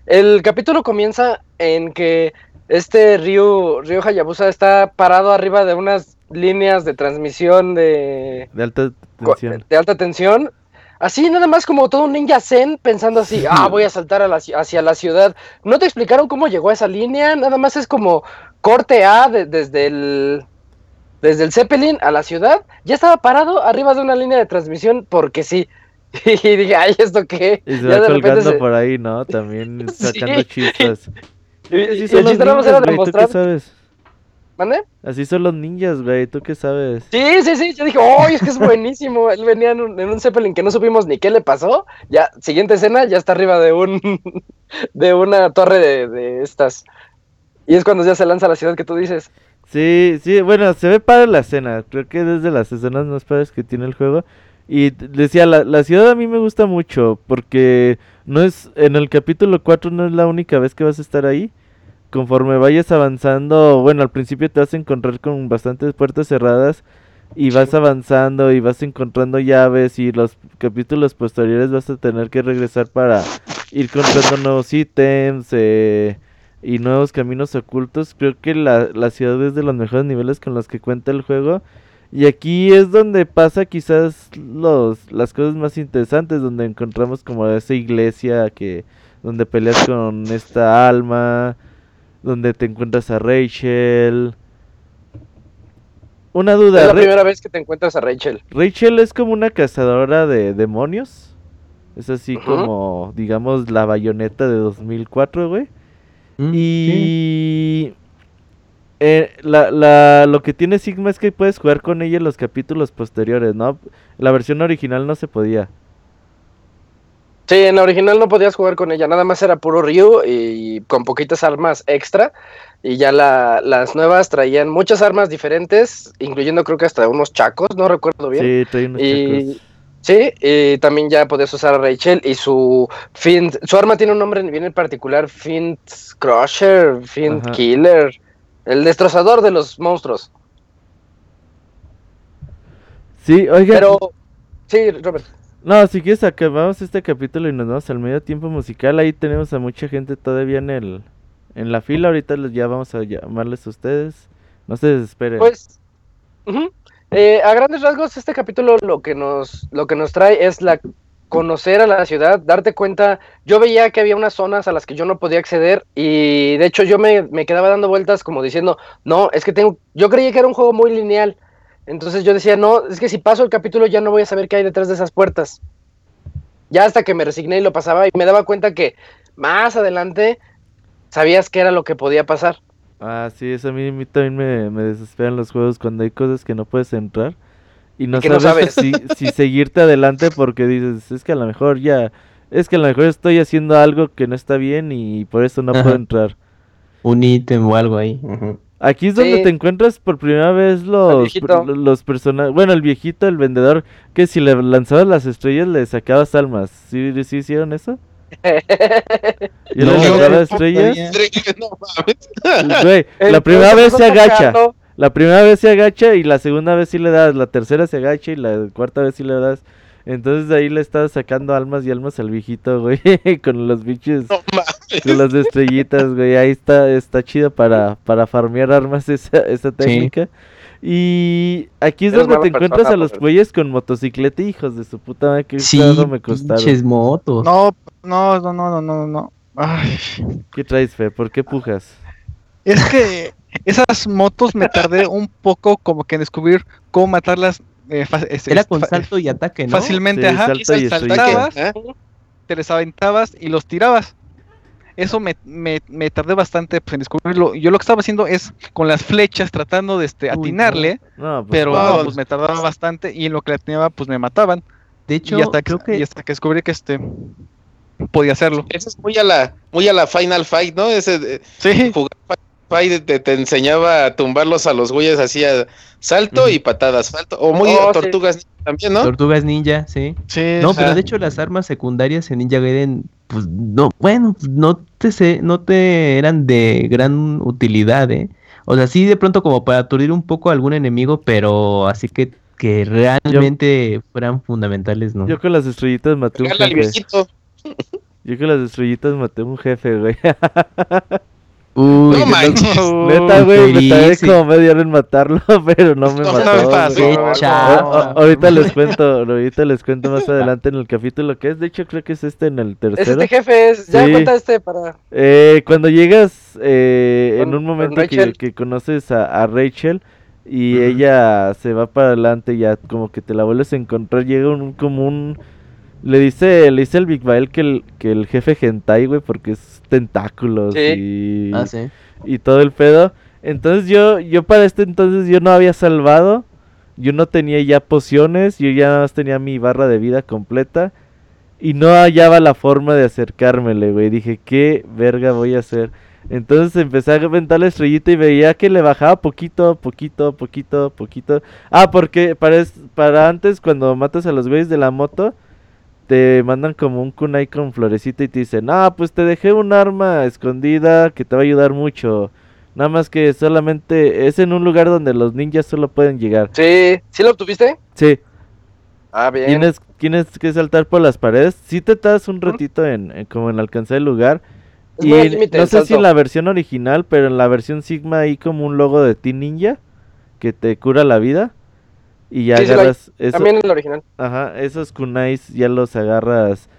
El capítulo comienza en que este río, río Hayabusa está parado arriba de unas líneas de transmisión de, de alta tensión. De alta tensión. Así nada más como todo un ninja zen pensando así, ah, voy a saltar hacia la ciudad. No te explicaron cómo llegó a esa línea, nada más es como corte A desde el desde el Zeppelin a la ciudad, ya estaba parado arriba de una línea de transmisión porque sí. Y dije, ay, ¿esto qué? Y se Ya va colgando se- por ahí, ¿no? También sacando Sí. chispas. Y, y- Así y son el los chiste nada era güey, ¿tú qué demostrar. sabes? ¿Mande? Así son los ninjas, güey, ¿tú qué sabes? Sí, sí, sí. Yo dije, ¡ay, es que es buenísimo! Él venía en un, en un Zeppelin que no supimos ni qué le pasó. Ya, siguiente escena, ya está arriba de un de una torre de, de estas. Y es cuando ya se lanza a la ciudad que tú dices. Sí, sí, bueno, se ve padre la escena. Creo que es de las escenas más padres que tiene el juego. Y decía, la, la ciudad a mí me gusta mucho porque no es, en el capítulo 4 no es la única vez que vas a estar ahí. Conforme vayas avanzando, bueno, al principio te vas a encontrar con bastantes puertas cerradas y vas avanzando y vas encontrando llaves y los capítulos posteriores vas a tener que regresar para ir comprando nuevos ítems eh, y nuevos caminos ocultos. Creo que la, la ciudad es de los mejores niveles con los que cuenta el juego. Y aquí es donde pasa quizás los, las cosas más interesantes, donde encontramos como esa iglesia que donde peleas con esta alma, donde te encuentras a Rachel. Una duda, Es la Ra- primera vez que te encuentras a Rachel. Rachel es como una cazadora de demonios. Es así como, digamos, la bayoneta de 2004, güey. Mm, sí. Eh, la, la, lo que tiene Sigma es que puedes jugar con ella en los capítulos posteriores, ¿no? La versión original no se podía. Sí, en la original no podías jugar con ella, nada más era puro Ryu y con poquitas armas extra. Y ya la- las nuevas traían muchas armas diferentes, incluyendo creo que hasta unos chacos, no recuerdo bien. Sí, trae unos Y chacos. sí, y también ya podías usar a Rachel y su Fint, su arma tiene un nombre bien en particular, Fint Crusher, Ajá. Killer, el destrozador de los monstruos. Sí, oiga. Pero sí, Robert. No, si quieres acabamos este capítulo y nos vamos al medio tiempo musical. Ahí tenemos a mucha gente todavía en el en la fila. Ahorita les, ya vamos a llamarles a ustedes. No se desesperen. Pues. Eh, a grandes rasgos, este capítulo lo que nos, lo que nos trae es la conocer a la ciudad, darte cuenta. Yo veía que había unas zonas a las que yo no podía acceder y de hecho yo me, me quedaba dando vueltas como diciendo, no, es que tengo, yo creía que era un juego muy lineal. Entonces yo decía, no, es que si paso el capítulo ya no voy a saber qué hay detrás de esas puertas. Ya hasta que me resigné y lo pasaba y me daba cuenta que más adelante sabías qué era lo que podía pasar. Ah, sí, eso a mí, a también me, me desesperan los juegos cuando hay cosas que no puedes entrar y no que no sabes. Si, si seguirte adelante porque dices, es que a lo mejor ya, es que a lo mejor estoy haciendo algo que no está bien y por eso no puedo entrar. Un ítem o algo ahí. Aquí es donde Sí. te encuentras por primera vez los, los personajes, bueno, el viejito, el vendedor, que si le lanzabas las estrellas le sacabas almas. ¿Sí, sí hicieron eso? Yo No, le lanzaba no estrellas. No. Güey, El la primera vez se agacha. tocando, La primera vez se agacha y la segunda vez sí le das, la tercera se agacha y la cuarta vez sí le das. Entonces de ahí le estás sacando almas y almas al viejito, güey, con los bichos, No mames. con las estrellitas, güey. Ahí está, está chido para, para farmear armas esa, esa técnica. Y aquí es Eres donde te encuentras persona, a los güeyes con motocicleta, hijos de su puta madre, que Sí, me costaron. pinches motos. No, no, no, no, no, no, no. Ay, ¿Qué traes, Fe? ¿Por qué pujas? es que esas motos me tardé un poco como que en descubrir cómo matarlas. eh, este, Era con fa- salto y ataque, ¿no? Fácilmente, Sí, ajá. salto y saltabas, ¿Eh? te les aventabas y los tirabas. Eso me, me, me tardé bastante pues, en descubrirlo. Yo lo que estaba haciendo es con las flechas tratando de este, Uy, no. atinarle, No, pues, pero wow. no, pues me tardaba bastante y en lo que le atinaba pues me mataban. De hecho, y, hasta que, creo que y hasta que descubrí que este podía hacerlo. Ese es muy a la, muy a la Final Fight, ¿no? Ese de- Sí, jugar Te, te enseñaba a tumbarlos a los güeyes hacía salto Ujú. y patadas, salto, o muy Oh, sí. tortugas Ninja también, ¿no? Tortugas Ninja, sí. sí. No, pero de hecho las armas secundarias en Ninja Gaiden, pues no, bueno, pues, no te sé, no te eran de gran utilidad, ¿eh? O sea, sí de pronto como para aturdir un poco a algún enemigo, pero así que que realmente fueran fundamentales, ¿no? Yo con las estrellitas maté un jefe. Yo con las estrellitas maté un jefe, güey. Uy, No manches. Neta, güey, me tardé sí. como media hora en matarlo, pero no me No, mató. no me pasó, a- ahorita les cuento, ahorita les cuento más adelante en el capítulo que es, de hecho creo que es este en el Es tercero. este jefe, es, ya Sí. cuenta este para... Eh, cuando llegas eh, en un momento que, Rachel. que conoces a, a Rachel, y ella se va para adelante ya como que te la vuelves a encontrar llega un como un le dice le dice el Big Bael que el que el jefe hentai güey porque es tentáculos y Ah, sí. y todo el pedo. Entonces yo yo para este entonces yo no había salvado. Yo no tenía ya pociones. Yo ya nada más tenía mi barra de vida completa. Y no hallaba la forma de acercármele güey. Dije qué verga voy a hacer entonces empecé a aventar la estrellita y veía que le bajaba poquito, poquito, poquito, poquito. Ah, porque para, es- para antes, cuando matas a los güeyes de la moto, te mandan como un kunai con florecita y te dicen, ah, pues te dejé un arma escondida que te va a ayudar mucho. Nada más que solamente es en un lugar donde los ninjas solo pueden llegar. Sí, ¿sí lo obtuviste? Sí, Ah, bien. tienes, tienes que saltar por las paredes. Si te das un ratito en, en como en alcanzar el lugar. Es Y no sé si en la versión original, pero en la versión Sigma hay como un logo de Team Ninja que te cura la vida. Y ya Sí, agarras eso- También en el original. ajá, esos kunais ya los agarras.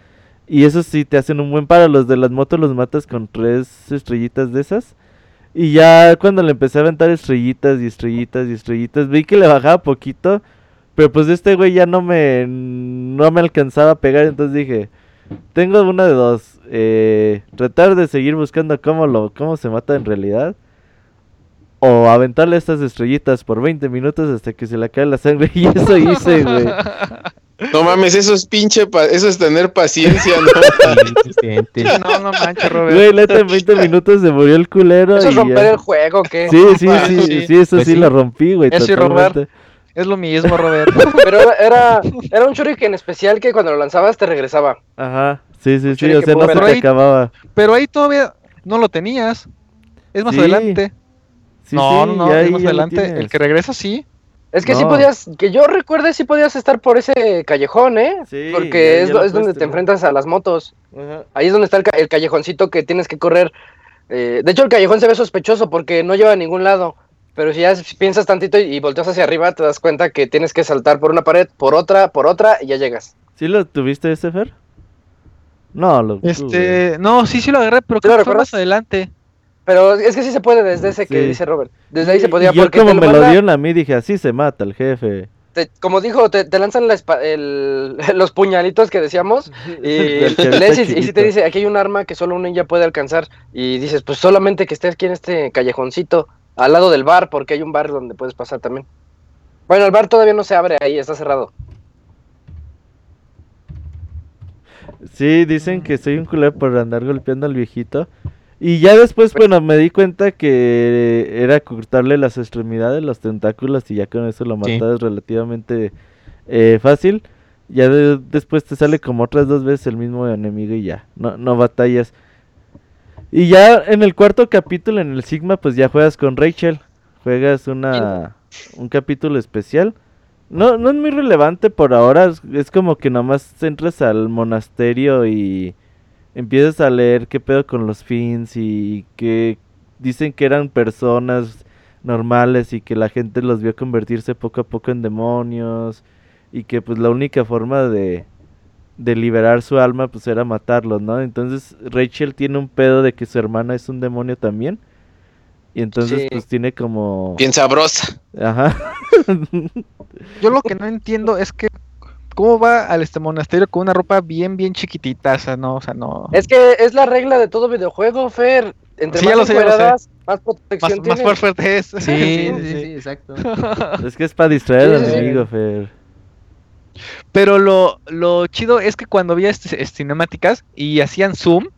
Y esos sí te hacen un buen paro. Los de las motos los matas con tres estrellitas de esas. Y ya cuando le empecé a aventar estrellitas y estrellitas y estrellitas, vi que le bajaba poquito. Pero pues este güey ya no me, no me alcanzaba a pegar. Entonces dije, tengo una de dos. eh, tratar de seguir buscando cómo, lo, cómo se mata en realidad. O aventarle estas estrellitas por 20 minutos hasta que se le acabe la sangre. Y eso hice, güey. No mames, eso es pinche, pa- eso es tener paciencia, ¿no? Sí, sí, siente. No, no manches, Robert. Güey, neta, en 20 minutos se murió el culero. ¿Eso es y romper ya. el juego qué? Sí, sí, Ah, sí, sí. sí, eso Pues sí, sí. lo rompí, güey. Eso y robar. totalmente. Es lo mismo, Robert. Pero era, era un shuriken especial que cuando lo lanzabas te regresaba. Ajá, sí, sí, sí, o sea, no se te ahí. acababa. Pero ahí todavía no lo tenías. Es más Sí. adelante. Sí, no, sí, no, no, es más adelante. El que regresa, sí. Es que sí podías, que yo recuerde sí podías estar por ese callejón, ¿eh? Sí, Porque ya- es, ya lo es donde te enfrentas a las motos. Ajá. Ahí es donde está el, el callejoncito que tienes que correr. Eh, de hecho, el callejón se ve sospechoso porque no lleva a ningún lado. Pero si ya piensas tantito y, y volteas hacia arriba, te das cuenta que tienes que saltar por una pared, por otra, por otra, y ya llegas. ¿Sí lo tuviste ese, Fer? No, lo tuve. Este, no, sí, sí lo agarré, pero ¿Sí lo creo que fue más adelante. Pero es que sí se puede desde ese que Sí. dice Robert. Desde ahí se podía y yo porque como me lo manda- dieron a mí, dije, así se mata el jefe. te- como dijo, te, te lanzan la el- los puñalitos que decíamos y, lees y, y si te dice, aquí hay un arma que solo un ninja puede alcanzar y dices, pues solamente que esté aquí en este callejoncito, al lado del bar, porque hay un bar donde puedes pasar también. Bueno, el bar todavía no se abre ahí, está cerrado. Sí, dicen que soy un culero por andar golpeando al viejito. Y ya después, bueno, me di cuenta que era cortarle las extremidades, los tentáculos, y ya con eso lo Sí. matas relativamente eh, fácil. Ya de- después te sale como otras dos veces el mismo enemigo y ya, no, no batallas. Y ya en el cuarto capítulo, en el Sigma, pues ya juegas con Rachel. Juegas una un capítulo especial. No, no es muy relevante por ahora. Es, es como que nomás entras al monasterio y empiezas a leer qué pedo con los fins y que dicen que eran personas normales y que la gente los vio convertirse poco a poco en demonios y que pues la única forma de, de liberar su alma pues era matarlos, ¿no? Entonces Rachel tiene un pedo de que su hermana es un demonio también y entonces Sí. pues tiene como... Bien sabrosa. Ajá. Yo lo que no entiendo es que cómo va al este monasterio con una ropa bien, bien chiquitita, o sea, no, o sea, no. Es que es la regla de todo videojuego, Fer. Entre Sí, ya más lo sé, lo más Más, protección más tienes. fuerte es. Sí, sí, sí, exacto. es que es para distraer Sí, al enemigo, Fer. Pero lo, lo chido es que cuando había este, este, cinemáticas y hacían zoom,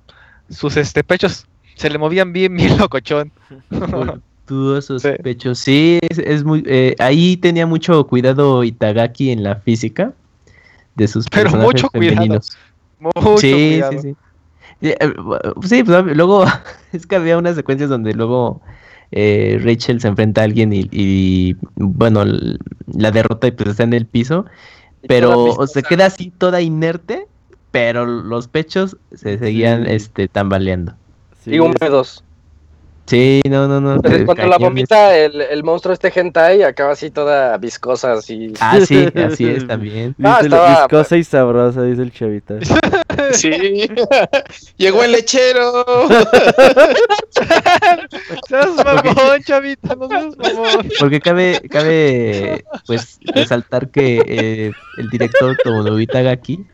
sus este pechos se le movían bien, bien locochón. Voluptuosos Sí. pechos. Sí, es, es muy. eh, ahí tenía mucho cuidado Itagaki en la física de sus Pero personajes mucho cuidado. femeninos. Mucho sí, cuidado. sí, sí. Sí, eh, sí, pues luego es que había unas secuencias donde luego eh, Rachel se enfrenta a alguien y, y, bueno, la derrota y pues está en el piso, pero se queda así toda inerte, pero los pechos se seguían Sí. este tambaleando. Sí, Y húmedos. Sí, no, no, no. Pero cuando la vomita el, el, monstruo este hentai acaba así toda viscosa así. Ah, sí, así es también. Ah, viscosa y sabrosa, dice el chavita. Sí. Llegó el lechero. mamón, chavita, no seas mamón. Porque cabe, cabe pues resaltar que eh, el director Tomonobita Gaki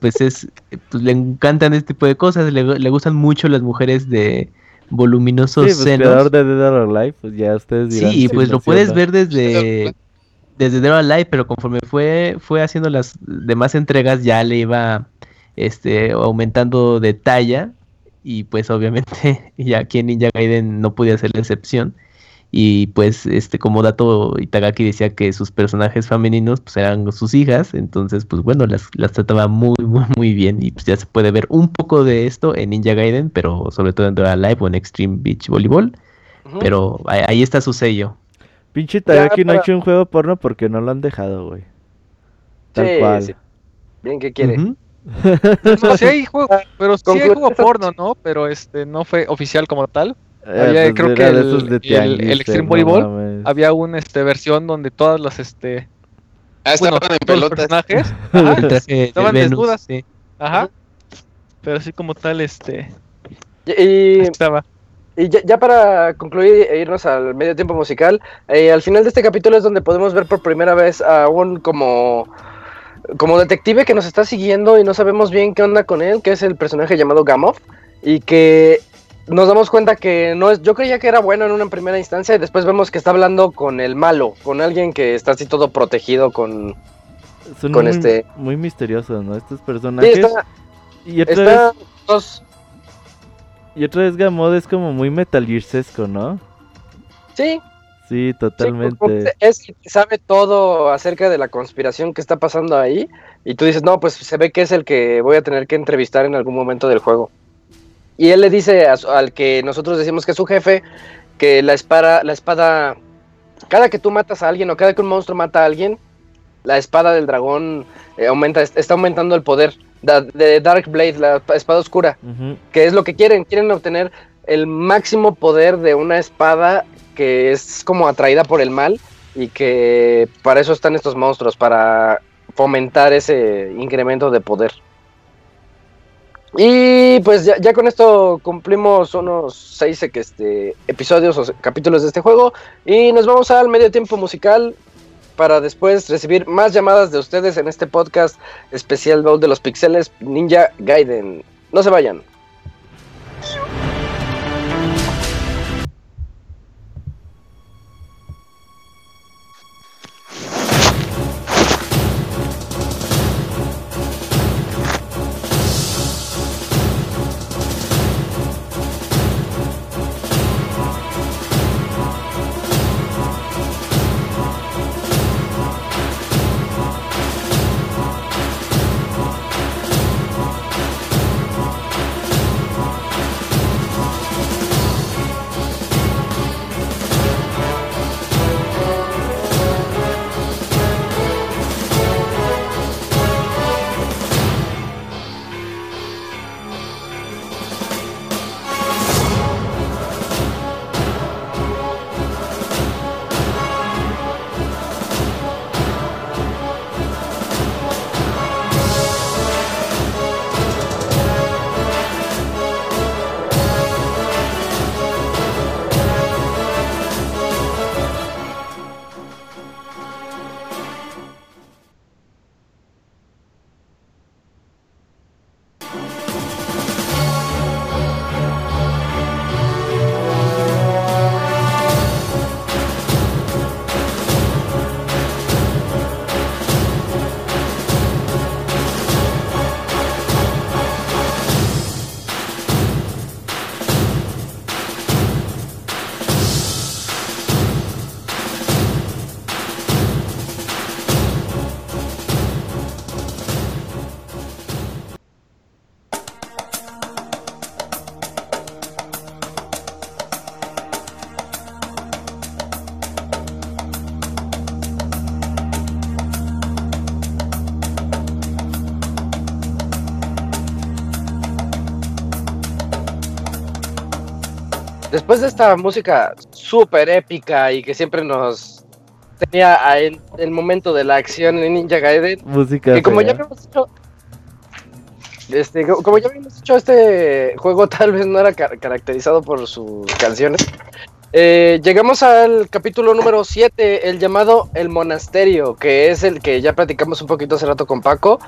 pues es pues le encantan este tipo de cosas, le, le gustan mucho las mujeres de voluminosos sí, pues, senos. de Dead or Alive, pues ya ustedes dirán. Sí, pues lo puedes ver desde desde Dead or Alive, pero conforme fue fue haciendo las demás entregas ya le iba este aumentando de talla y pues obviamente ya aquí en Ninja Gaiden no podía ser la excepción y pues este como dato Itagaki decía que sus personajes femeninos pues eran sus hijas entonces pues bueno las, las trataba muy muy muy bien y pues ya se puede ver un poco de esto en Ninja Gaiden pero sobre todo en Dora Live o en Extreme Beach Volleyball pero ahí, está su sello. Pinche Itagaki no ha hecho un juego porno porque no lo han dejado güey. Tal cual. bien que quiere no, sí hay juego, pero sí hay juego porno, ¿no? Pero este no fue oficial como tal. Eh, había, pues creo que el, el, Extreme Volleyball había una este, versión donde todas las este ah, estaban en pelotas. personajes ajá, estaban desnudas. Sí. Ajá. Pero así como tal este y, estaba. Y ya, ya, para concluir e irnos al medio tiempo musical, eh, al final de este capítulo es donde podemos ver por primera vez a un como como detective que nos está siguiendo y no sabemos bien qué onda con él, que es el personaje llamado Gamov y que nos damos cuenta que no es, yo creía que era bueno en una primera instancia y después vemos que está hablando con el malo, con alguien que está así todo protegido con, con muy, este. Muy misteriosos, ¿no? Estos personajes. y otra vez. Y otra vez Gamod es como muy Metal ¿no? Sí. Sí, totalmente. es que sabe todo acerca de la conspiración que está pasando ahí. Y tú dices, no, pues se ve que es el que voy a tener que entrevistar en algún momento del juego. Y él le dice al que nosotros decimos que es su jefe que la espada, la espada, cada que tú matas a alguien o cada que un monstruo mata a alguien, la espada del dragón eh, aumenta, está aumentando el poder. De Dark Blade, la espada oscura, que es lo que quieren, quieren obtener el máximo poder de una espada que es como atraída por el mal y que para eso están estos monstruos, para fomentar ese incremento de poder. Y pues ya, con esto cumplimos unos seis este, episodios o capítulos de este juego y nos vamos al medio tiempo musical para después recibir más llamadas de ustedes en este podcast especial Baúl de los Pixeles Ninja Gaiden. No se vayan. Después de esta música súper épica y que siempre nos tenía el, el, momento de la acción en Ninja Gaiden, música que como ya habíamos dicho, este, como ya habíamos dicho, este juego tal vez no era caracterizado por sus canciones. Eh, llegamos al capítulo número 7, el llamado El Monasterio, que es el que ya platicamos un poquito hace rato con Paco.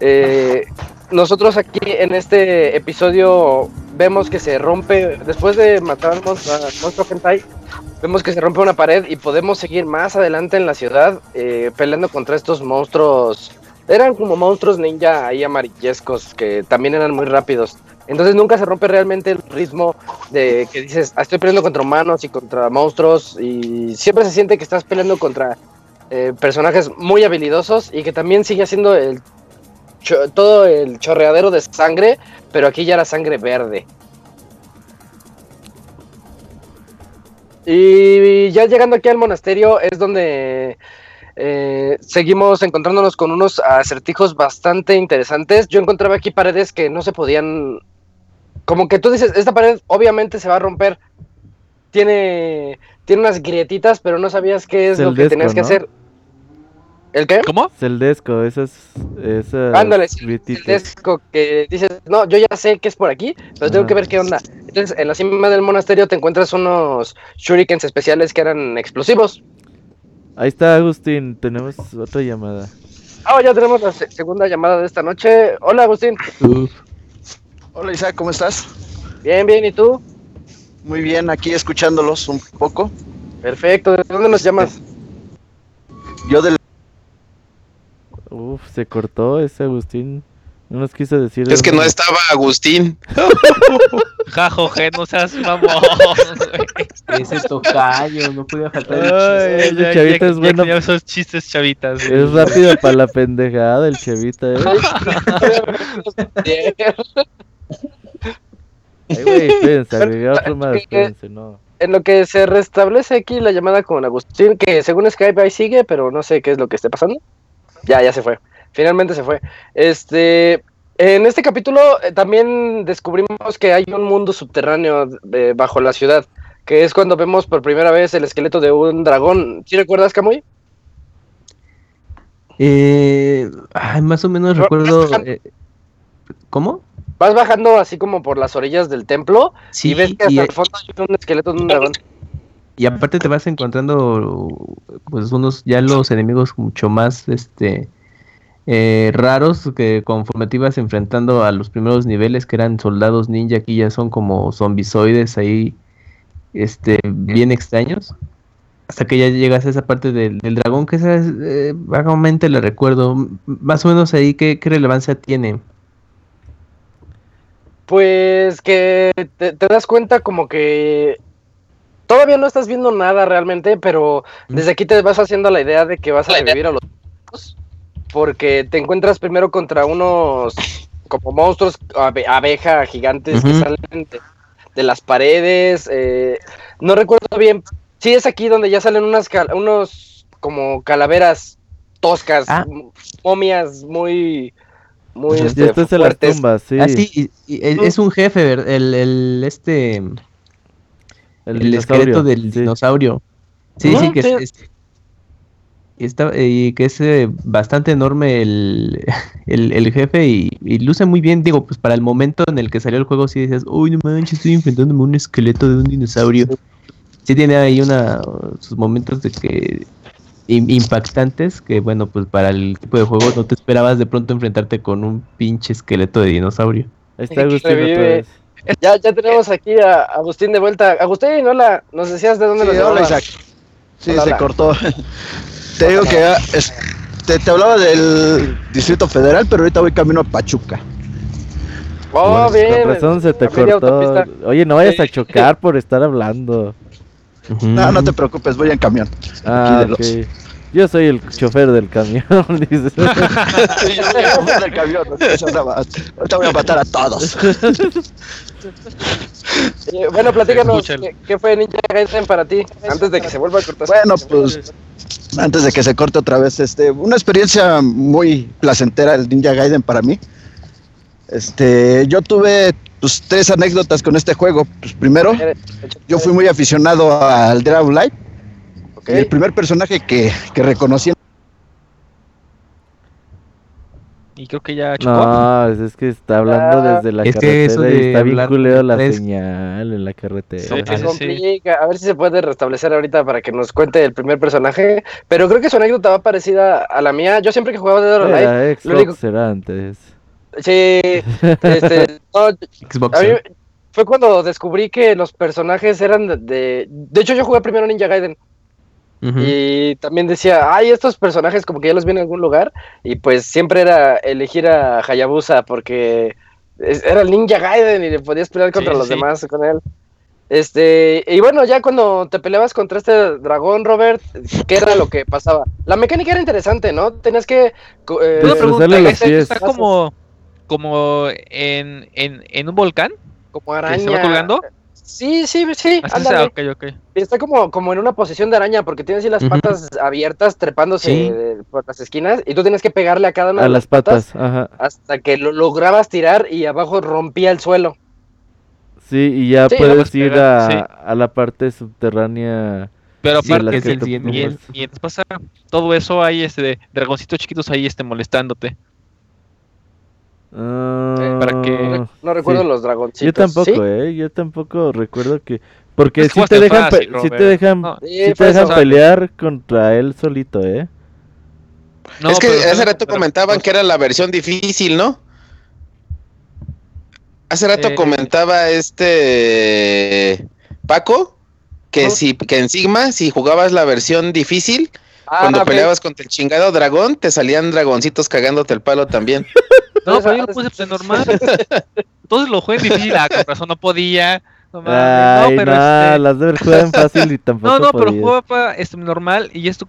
Eh, nosotros aquí en este episodio vemos que se rompe, después de matar al monstruo, monstruo hentai, vemos que se rompe una pared y podemos seguir más adelante en la ciudad eh, peleando contra estos monstruos eran como monstruos ninja ahí amarillescos que también eran muy rápidos. Entonces nunca se rompe realmente el ritmo de que dices, ah, estoy peleando contra humanos y contra monstruos y siempre se siente que estás peleando contra eh, personajes muy habilidosos y que también sigue siendo el todo el chorreadero de sangre, pero aquí ya la sangre verde. Y ya llegando aquí al monasterio es donde eh, seguimos encontrándonos con unos acertijos bastante interesantes. Yo encontraba aquí paredes que no se podían... Como que tú dices, esta pared obviamente se va a romper. Tiene, tiene unas grietitas, pero no sabías qué es lo que tenías que hacer. ¿El qué? ¿Cómo? Celdesco, esas, esas Ándale, Celdesco, que dices, no, yo ya sé que es por aquí, pero tengo que ver qué onda. Entonces, en la cima del monasterio te encuentras unos shurikens especiales que eran explosivos. Ahí está Agustín, tenemos otra llamada. Ah, ya tenemos la segunda llamada de esta noche. Hola Agustín. Hola Isaac, ¿cómo estás? Bien, bien, ¿y tú? Muy bien, aquí escuchándolos un poco. Perfecto, ¿de dónde nos llamas? Yo del... Uf, se cortó ese Agustín. No nos quiso decir. Es que no estaba Agustín. Jajo, no seas mamón. Ese tocayo, no podía faltar el chiste. el chavita es bueno. Ya esos chistes chavitas. Es rápido para la pendejada el chavita, eh. Ay, güey, más, espérense, no. En lo que se restablece aquí la llamada con Agustín, que según Skype ahí sigue, pero no sé qué es lo que esté pasando. Ya, ya se fue. Finalmente se fue. Este, en este capítulo eh, también descubrimos que hay un mundo subterráneo eh, bajo la ciudad, que es cuando vemos por primera vez el esqueleto de un dragón. ¿Sí recuerdas, Camuy? Eh, ay, más o menos No, recuerdo. eh, ¿Cómo? Vas bajando así como por las orillas del templo Sí, y ves que hasta y- el fondo hay un esqueleto de un dragón. Y aparte te vas encontrando pues unos ya los enemigos mucho más este eh, raros que conforme te ibas enfrentando a los primeros niveles que eran soldados ninja aquí ya son como zombizoides ahí este bien extraños hasta que ya llegas a esa parte del, del dragón que esa es, eh, vagamente le recuerdo. Más o menos ahí qué, qué relevancia tiene Pues que te das cuenta como que todavía no estás viendo nada realmente, pero desde aquí te vas haciendo la idea de que vas a revivir a los porque te encuentras primero contra unos como monstruos abe- abeja gigantes que salen de, de las paredes. eh, no recuerdo bien. Sí, es aquí donde ya salen unas cal- unos como calaveras toscas, Ah. momias muy muy. Y este, esto es en las tumbas, sí. ah sí y- y es, es un jefe el este el, esqueleto dinosaurio, del sí. dinosaurio. Sí, sí, que sí. es, es- está, y que es eh, bastante enorme el, el, el jefe y, y luce muy bien, digo, pues para el momento en el que salió el juego sí decías, uy, no manches, estoy enfrentándome a un esqueleto de un dinosaurio. Sí tiene ahí una sus momentos de que im- impactantes que bueno, pues para el tipo de juego no te esperabas de pronto enfrentarte con un pinche esqueleto de dinosaurio. Está Agustín Revive. Ya, ya tenemos aquí a Agustín de vuelta. Agustín, hola, nos decías de dónde Sí, nos hola llamabas? Isaac. Sí, Hola, se hola. cortó. te digo que es- te, te hablaba del Distrito Federal, pero ahorita voy camino a Pachuca. Oh, bien. Con razón se te cortó. Oye, no vayas a chocar por estar hablando. No, no te preocupes, voy en camión. Ah, de ok. los- Yo soy el chofer del camión, dices. Sí, yo voy a comer del camión. Ahorita voy a matar a todos. Eh, bueno, platícanos, Se escucha ¿qué, qué fue Ninja Gaiden para ti? Antes de que se vuelva a cortar. Bueno, pues antes de que se corte otra vez, este, una experiencia muy placentera el Ninja Gaiden para mí. Este, yo tuve pues, tres anécdotas con este juego. Pues primero, yo fui muy aficionado al Dragon Light. Y el primer personaje que, que reconocí Y creo que ya chocó. No, es que está hablando Ah, desde la es que carretera eso y de está hablar culero de la tres- señal en la carretera. Sí, Se sí, sí. complica. A ver si se puede restablecer ahorita para que nos cuente el primer personaje. Pero creo que su anécdota va parecida a la mía. Yo siempre que jugaba Dead or Alive, Era lo único- Xbox era antes. sí, este, no, Xbox. a mí fue cuando descubrí que los personajes eran de, de... de hecho, yo jugué primero Ninja Gaiden. Y también decía, ay, estos personajes como que ya los vi en algún lugar. Y pues siempre era elegir a Hayabusa porque es- era el Ninja Gaiden y le podías pelear contra Sí, los sí. demás con él. Este, y bueno, ya cuando te peleabas contra este dragón, Robert, ¿qué era lo que pasaba? La mecánica era interesante, ¿no? Tenías que... eh, Una Destrozarle pregunta, los ¿este pies. está como, como en, en, en un volcán? como ¿Que araña. se va colgando? Sí, sí, sí, Así ándale. sea, ok, ok. Está como, como en una posición de araña, porque tiene así las patas abiertas, trepándose Sí. de- por las esquinas, y tú tienes que pegarle a cada una A de las patas, ajá. hasta que lo lograbas tirar y abajo rompía el suelo. Sí, y ya Sí, puedes ir a, sí. a la parte subterránea. Pero aparte, es el y, ocupas. y entonces pasa todo eso ahí, este, dragoncitos chiquitos ahí, este, molestándote. Ah, para que- No recuerdo sí. los dragoncitos. Yo tampoco, ¿sí? eh. Yo tampoco recuerdo que. Porque si te dejan, fácil, sí te Robert. dejan, No, Sí, sí te dejan eso. pelear contra él solito, eh. No, es que pero- hace rato pero- comentaban que era la versión difícil, ¿no? Hace rato Eh. comentaba este Paco que si que en Sigma si jugabas la versión difícil, Ah, cuando peleabas contra el chingado dragón, te salían dragoncitos cagándote el palo también. No, pero yo lo puse pues, normal. Entonces lo jugué en difícil, ah, con razón no podía. No, mames, no, Ay, pero nah, este- las de en fácil y tampoco No, no, pero podías. jugaba para este, normal y esto.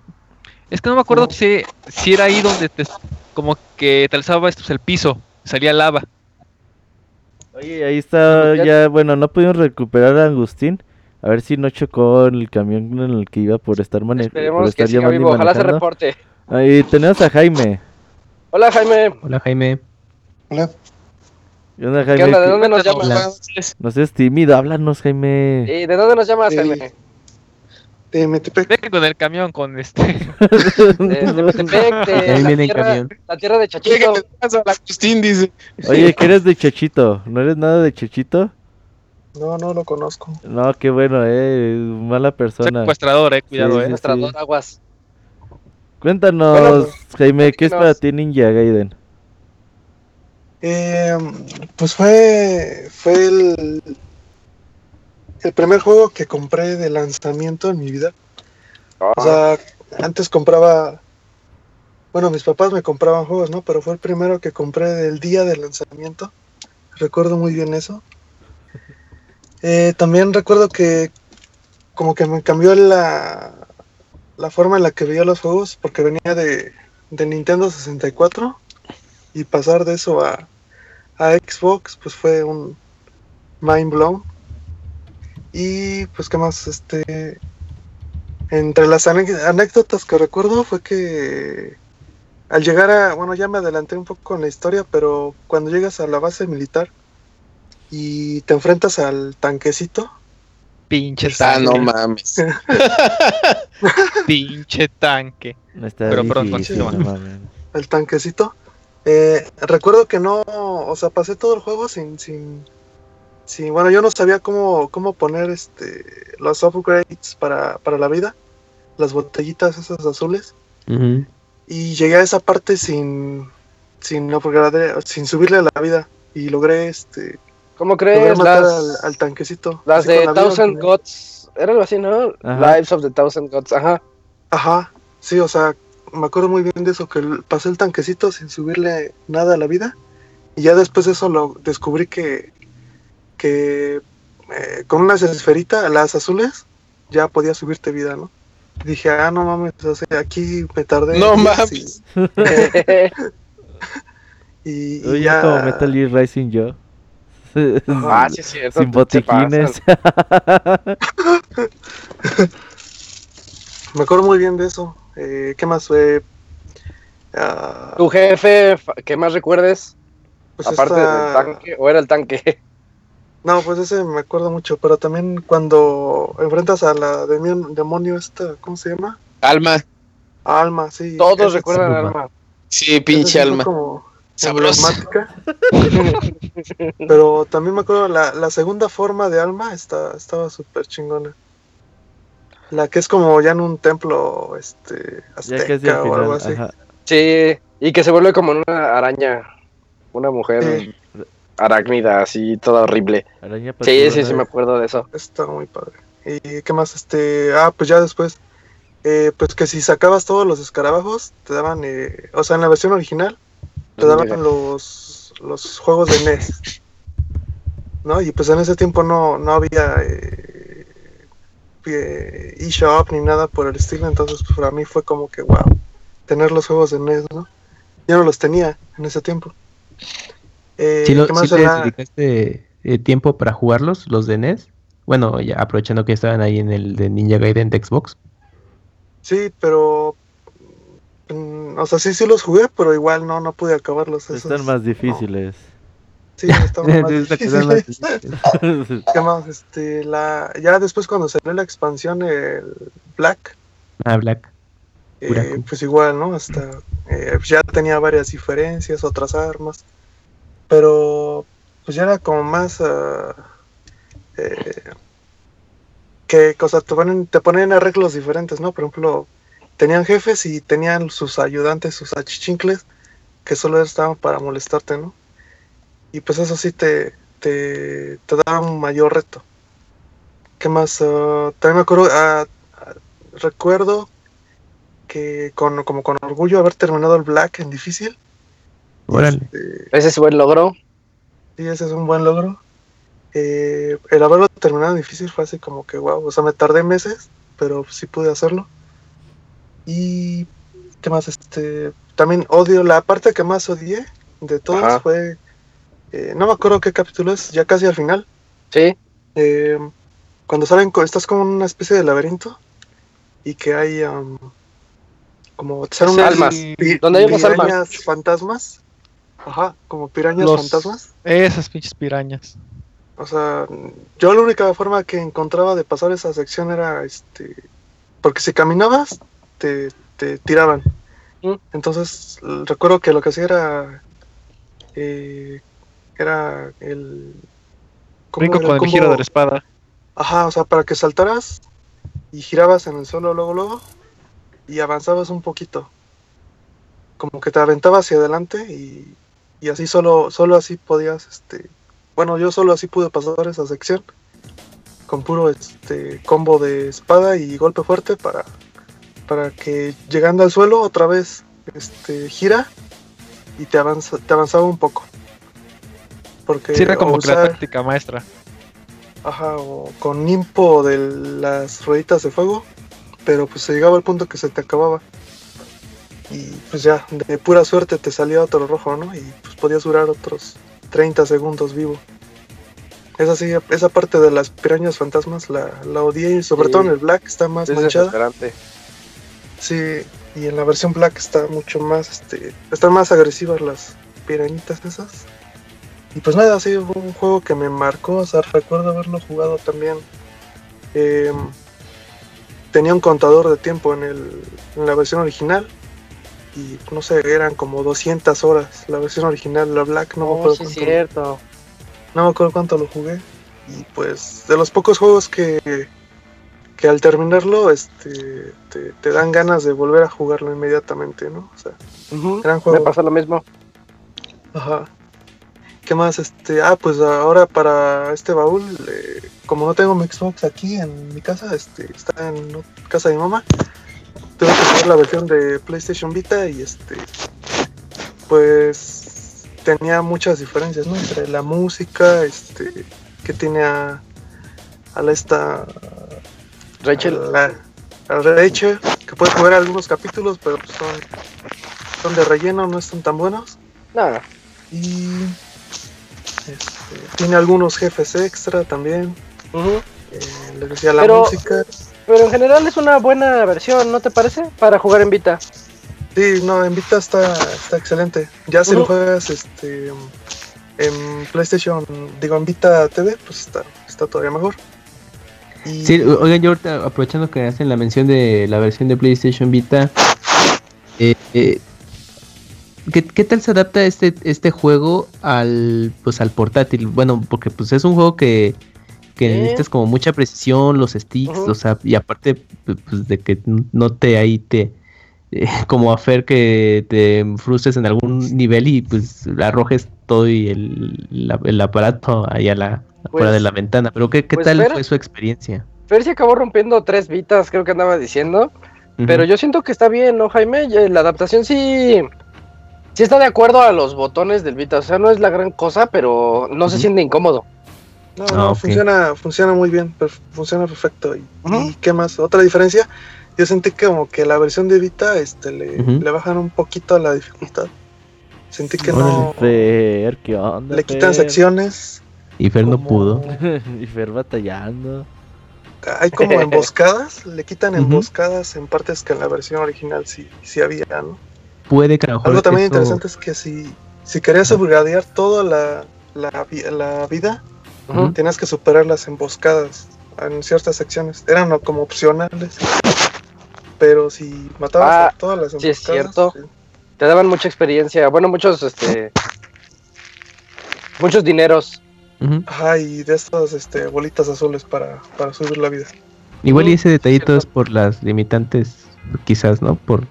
Es que no me acuerdo si, si era ahí donde te. Como que te alzaba esto, el piso, salía lava. Oye, ahí está Bueno, ya- ya, bueno, no pudimos recuperar a Agustín. A ver si no chocó en el camión en el que iba por estar manejando. por Esperemos que estar siga llevando y vivo. Ojalá se reporte. Ahí tenemos a Jaime. Hola, Jaime. Hola Jaime. Hola. ¿Qué onda, ¿Qué Jaime? onda? ¿De ¿Qué- dónde nos llamas? No seas tímido, háblanos, Jaime. ¿Y de dónde nos llamas, Sí. Jaime? De Metepec. Ve que con el camión, con este. De, Metepec, de Ahí la viene en tierra, camión. la tierra de Chachito. La Agustín, dice. Oye, que eres de Chachito. ¿No eres nada de Chachito? No, no lo conozco. No, qué bueno, eh. Mala persona. Secuestrador, eh, cuidado, Sí, eh. sí. Nuestrador Aguas. Cuéntanos, Bueno, Jaime, ¿qué es para ti Ninja Gaiden? Eh, pues fue, fue el, el primer juego que compré de lanzamiento en mi vida. O sea, antes compraba, bueno, mis papás me compraban juegos, ¿no? Pero fue el primero que compré del día del lanzamiento. Recuerdo muy bien eso. Eh, también recuerdo que como que me cambió la, la forma en la que veía los juegos, porque venía de, de Nintendo 64 y pasar de eso a, a Xbox, pues fue un mind blown. Y pues qué más, este, entre las anécdotas que recuerdo fue que al llegar a, bueno, ya me adelanté un poco con la historia, pero cuando llegas a la base militar y te enfrentas al tanquecito, Pinche Ah, tanque. no mames. Pinche tanque. No está Pero, perdón, difícil, no mames. el tanquecito, eh, recuerdo que no, o sea, pasé todo el juego sin, sin, sin, bueno, yo no sabía cómo, cómo poner este, los upgrades para, para la vida, las botellitas esas azules. Y llegué a esa parte sin sin upgrade- sin subirle a la vida y logré este ¿Cómo logré crees? matar Las, al, al tanquecito las de Thousand. Gods. Era algo así, ¿no? Ajá. Lives of the Thousand Gods. Ajá. ajá sí o sea me acuerdo muy bien de eso que pasé el tanquecito sin subirle nada a la vida y ya después de eso lo descubrí que que eh, con unas esferitas las azules ya podía subirte vida no dije ah no mames o sea, aquí me tardé No mames. y, y- y Oye, ya como Metal Gear Rising yo. ah, sí, cierto. Sin botiquines. Me acuerdo muy bien de eso. Eh, ¿Qué más? Eh, ¿Tu jefe que más recuerdes? pues aparte esta- del tanque, o era el tanque. No, pues ese me acuerdo mucho, pero también cuando enfrentas a la demonio esta, ¿cómo se llama? Alma. Alma, sí. Todos recuerdan a Alma. Sí, pinche Alma. Sabrosa. pero también me acuerdo la, la segunda forma de Alma está, estaba súper chingona. La que es como ya en un templo este azteca o algo así. Sí, y que se vuelve como una araña, una mujer arácnida, así, toda horrible. sí, sí, sí, me acuerdo de eso. Está muy padre. ¿Y qué más? Este, ah, pues ya después, eh, pues que si sacabas todos los escarabajos, te daban, eh, o sea, en la versión original, te daban los, los juegos de NES. ¿No? Y pues en ese tiempo no, no había eh, eh, eShop ni nada por el estilo, entonces pues para mí fue como que, wow, tener los juegos de NES, ¿no? Yo no los tenía en ese tiempo. Eh, ¿Sí, lo, te dedicaste eh, tiempo para jugarlos, los de NES? Bueno, ya aprovechando que estaban ahí en el de Ninja Gaiden de Xbox. Sí, pero. Mm, o sea, sí, sí los jugué, pero igual no, no pude acabarlos. Están más difíciles. Sí, están más difíciles. ¿Qué más? Este, la... Ya después, cuando salió la expansión, el Black. Ah, Black. Eh, pues igual, ¿no? Hasta. ya tenía varias diferencias, otras armas pero pues ya era como más uh, eh, que cosa te ponen te ponen arreglos diferentes no por ejemplo tenían jefes y tenían sus ayudantes sus achichincles que solo estaban para molestarte no y pues eso sí te te, te daba un mayor reto qué más uh, también me acuerdo uh, recuerdo que con como con orgullo haber terminado el black en difícil este, ese es un buen logro. Sí, ese es un buen logro. Eh, el haberlo terminado difícil fue así como que wow. O sea, me tardé meses, pero sí pude hacerlo. Y qué más, este, también odio, la parte que más odié de todos fue, eh, no me acuerdo qué capítulo es, ya casi al final. Sí. Eh, cuando saben, estás como en una especie de laberinto y que hay como ser unas almas, donde hay unas almas fantasmas Ajá, como pirañas fantasmas. Esas pinches pirañas. O sea, yo la única forma que encontraba de pasar esa sección era este. Porque si caminabas, te, te tiraban. Mm. Entonces, recuerdo que lo que hacía era. Eh, era el. Rico con el giro de la espada. Ajá, o sea, para que saltaras y girabas en el suelo luego, luego. Y avanzabas un poquito. Como que te aventabas hacia adelante y y así solo, solo así podías, este, bueno, yo solo así pude pasar esa sección con puro este combo de espada y golpe fuerte para, para que llegando al suelo otra vez este gira y te avanza, te avanzaba un poco. Porque era como la táctica maestra. Ajá, o con impo de las rueditas de fuego, pero pues se llegaba al punto que se te acababa y pues ya, de pura suerte te salía otro rojo, ¿no? Y pues podías durar otros 30 segundos vivo. Esa sí, esa parte de las pirañas fantasmas la, la odié y sobre todo en el Black está más manchada. Sí, y en la versión Black está mucho más, este, están más agresivas las pirañitas esas. Y pues nada, sí, fue un juego que me marcó, o sea, recuerdo haberlo jugado también. Em, tenía un contador de tiempo en, el, en la versión original y no sé, eran como 200 horas la versión original, la Black, no me oh, acuerdo cuánto. Cierto. No me acuerdo cuánto lo jugué. Y pues de los pocos juegos que, que al terminarlo este, te, dan ganas de volver a jugarlo inmediatamente, ¿no? O sea. Me pasa lo mismo. Ajá. ¿Qué más? Este, ah, pues ahora para este baúl, eh, como no tengo mi Xbox aquí en mi casa, este, está en casa de mi mamá, tuve que jugar la versión de PlayStation Vita y este pues tenía muchas diferencias ¿no? entre la música este que tiene a, a la esta Rachel a, Rachel que puedes jugar algunos capítulos pero pues son son de relleno no están tan buenos nada y este, tiene algunos jefes extra también eh, les decía la música pero en general es una buena versión, ¿no te parece? Para jugar en Vita. Sí, no, en Vita está, está excelente. Ya si lo juegas este, en PlayStation, digo en Vita TV, pues está, está todavía mejor. Sí, oigan, yo ahorita aprovechando que hacen la mención de la versión de PlayStation Vita, eh, eh, ¿qué, tal se adapta este, este juego al pues al portátil? Bueno, porque pues es un juego que, que necesitas como mucha precisión, los sticks, o sea, y aparte pues, de que no te ahí te eh, como a Fer que te frustres en algún nivel y pues arrojes todo y el, aparato ahí a la fuera de pues, la ventana. Pero ¿qué, qué pues tal fue su experiencia? Fer se acabó rompiendo tres vitas, creo que andaba diciendo. Pero yo siento que está bien, ¿no, Jaime? La adaptación sí, sí está de acuerdo a los botones del Vita. O sea, no es la gran cosa, pero no se siente incómodo. No, no, ah, funciona, funciona muy bien, funciona perfecto. ¿Y, qué más? ¿Otra diferencia? Yo sentí que como que la versión de Vita este, le, le bajan un poquito la dificultad. Sentí que no. Fer, ¿qué onda, le quitan secciones. Y Fer no pudo. y Fer batallando. Hay como emboscadas, le quitan emboscadas en partes que en la versión original sí, sí había, ¿no? Puede que Algo también interesante es que si, si querías upgradear toda la, la, la vida, tienes que superar las emboscadas en ciertas secciones. Eran como opcionales. Pero si matabas a ah, todas las emboscadas. Sí, es cierto. Te daban mucha experiencia. Bueno, muchos, este. Muchos dineros. Ajá, y de estas este, bolitas azules para, para subir la vida. Igual y ese detallito es por las limitantes, quizás, ¿no? Por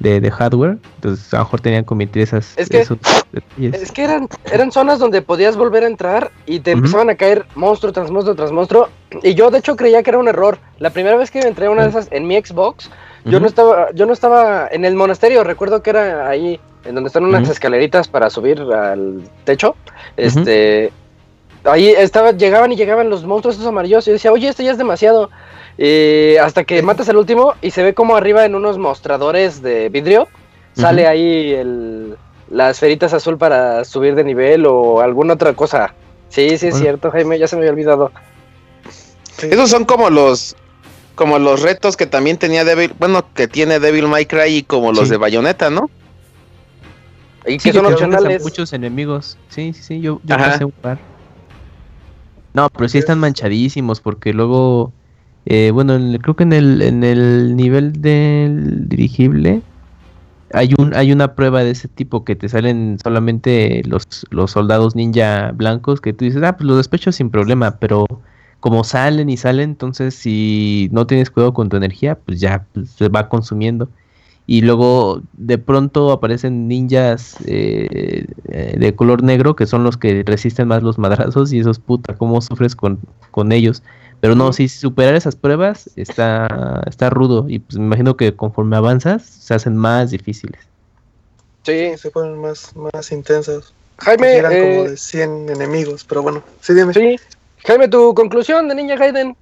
de, hardware. Entonces a lo mejor tenían que omitir esas. Es que, es que eran, eran zonas donde podías volver a entrar y te empezaban a caer monstruo tras monstruo tras monstruo. Y yo de hecho creía que era un error. La primera vez que entré a una de esas en mi Xbox, yo no estaba, yo no estaba en el monasterio, recuerdo que era ahí, en donde están unas escaleritas para subir al techo. Este ahí estaba, llegaban y llegaban los monstruos esos amarillos. Y yo decía, oye, esto ya es demasiado. Y hasta que matas al último y se ve como arriba en unos mostradores de vidrio sale ahí el, las esferitas azul para subir de nivel o alguna otra cosa. Sí, sí es cierto, Jaime, ya se me había olvidado. Esos son como los como los retos que también tenía Devil, bueno, que tiene Devil May Cry y como los de Bayonetta, ¿no? Y que son opcionales. Muchos enemigos. Sí, sí, sí, yo, yo pasé un par. No, pero sí están manchadísimos porque luego eh, bueno, creo que en el, en el nivel del dirigible hay un hay una prueba de ese tipo que te salen solamente los, los soldados ninja blancos que tú dices, ah, pues los despecho sin problema, pero como salen y salen, entonces si no tienes cuidado con tu energía, pues ya pues, se va consumiendo. Y luego de pronto aparecen ninjas eh, de color negro que son los que resisten más los madrazos y esos puta, ¿cómo sufres con, con ellos? Pero no, si superar esas pruebas está, está rudo y pues me imagino que conforme avanzas se hacen más difíciles. Sí, se ponen más, más intensas. Jaime, eran como eh, de 100 enemigos, pero bueno, sí dime. Sí, Jaime, tu conclusión de Ninja Gaiden.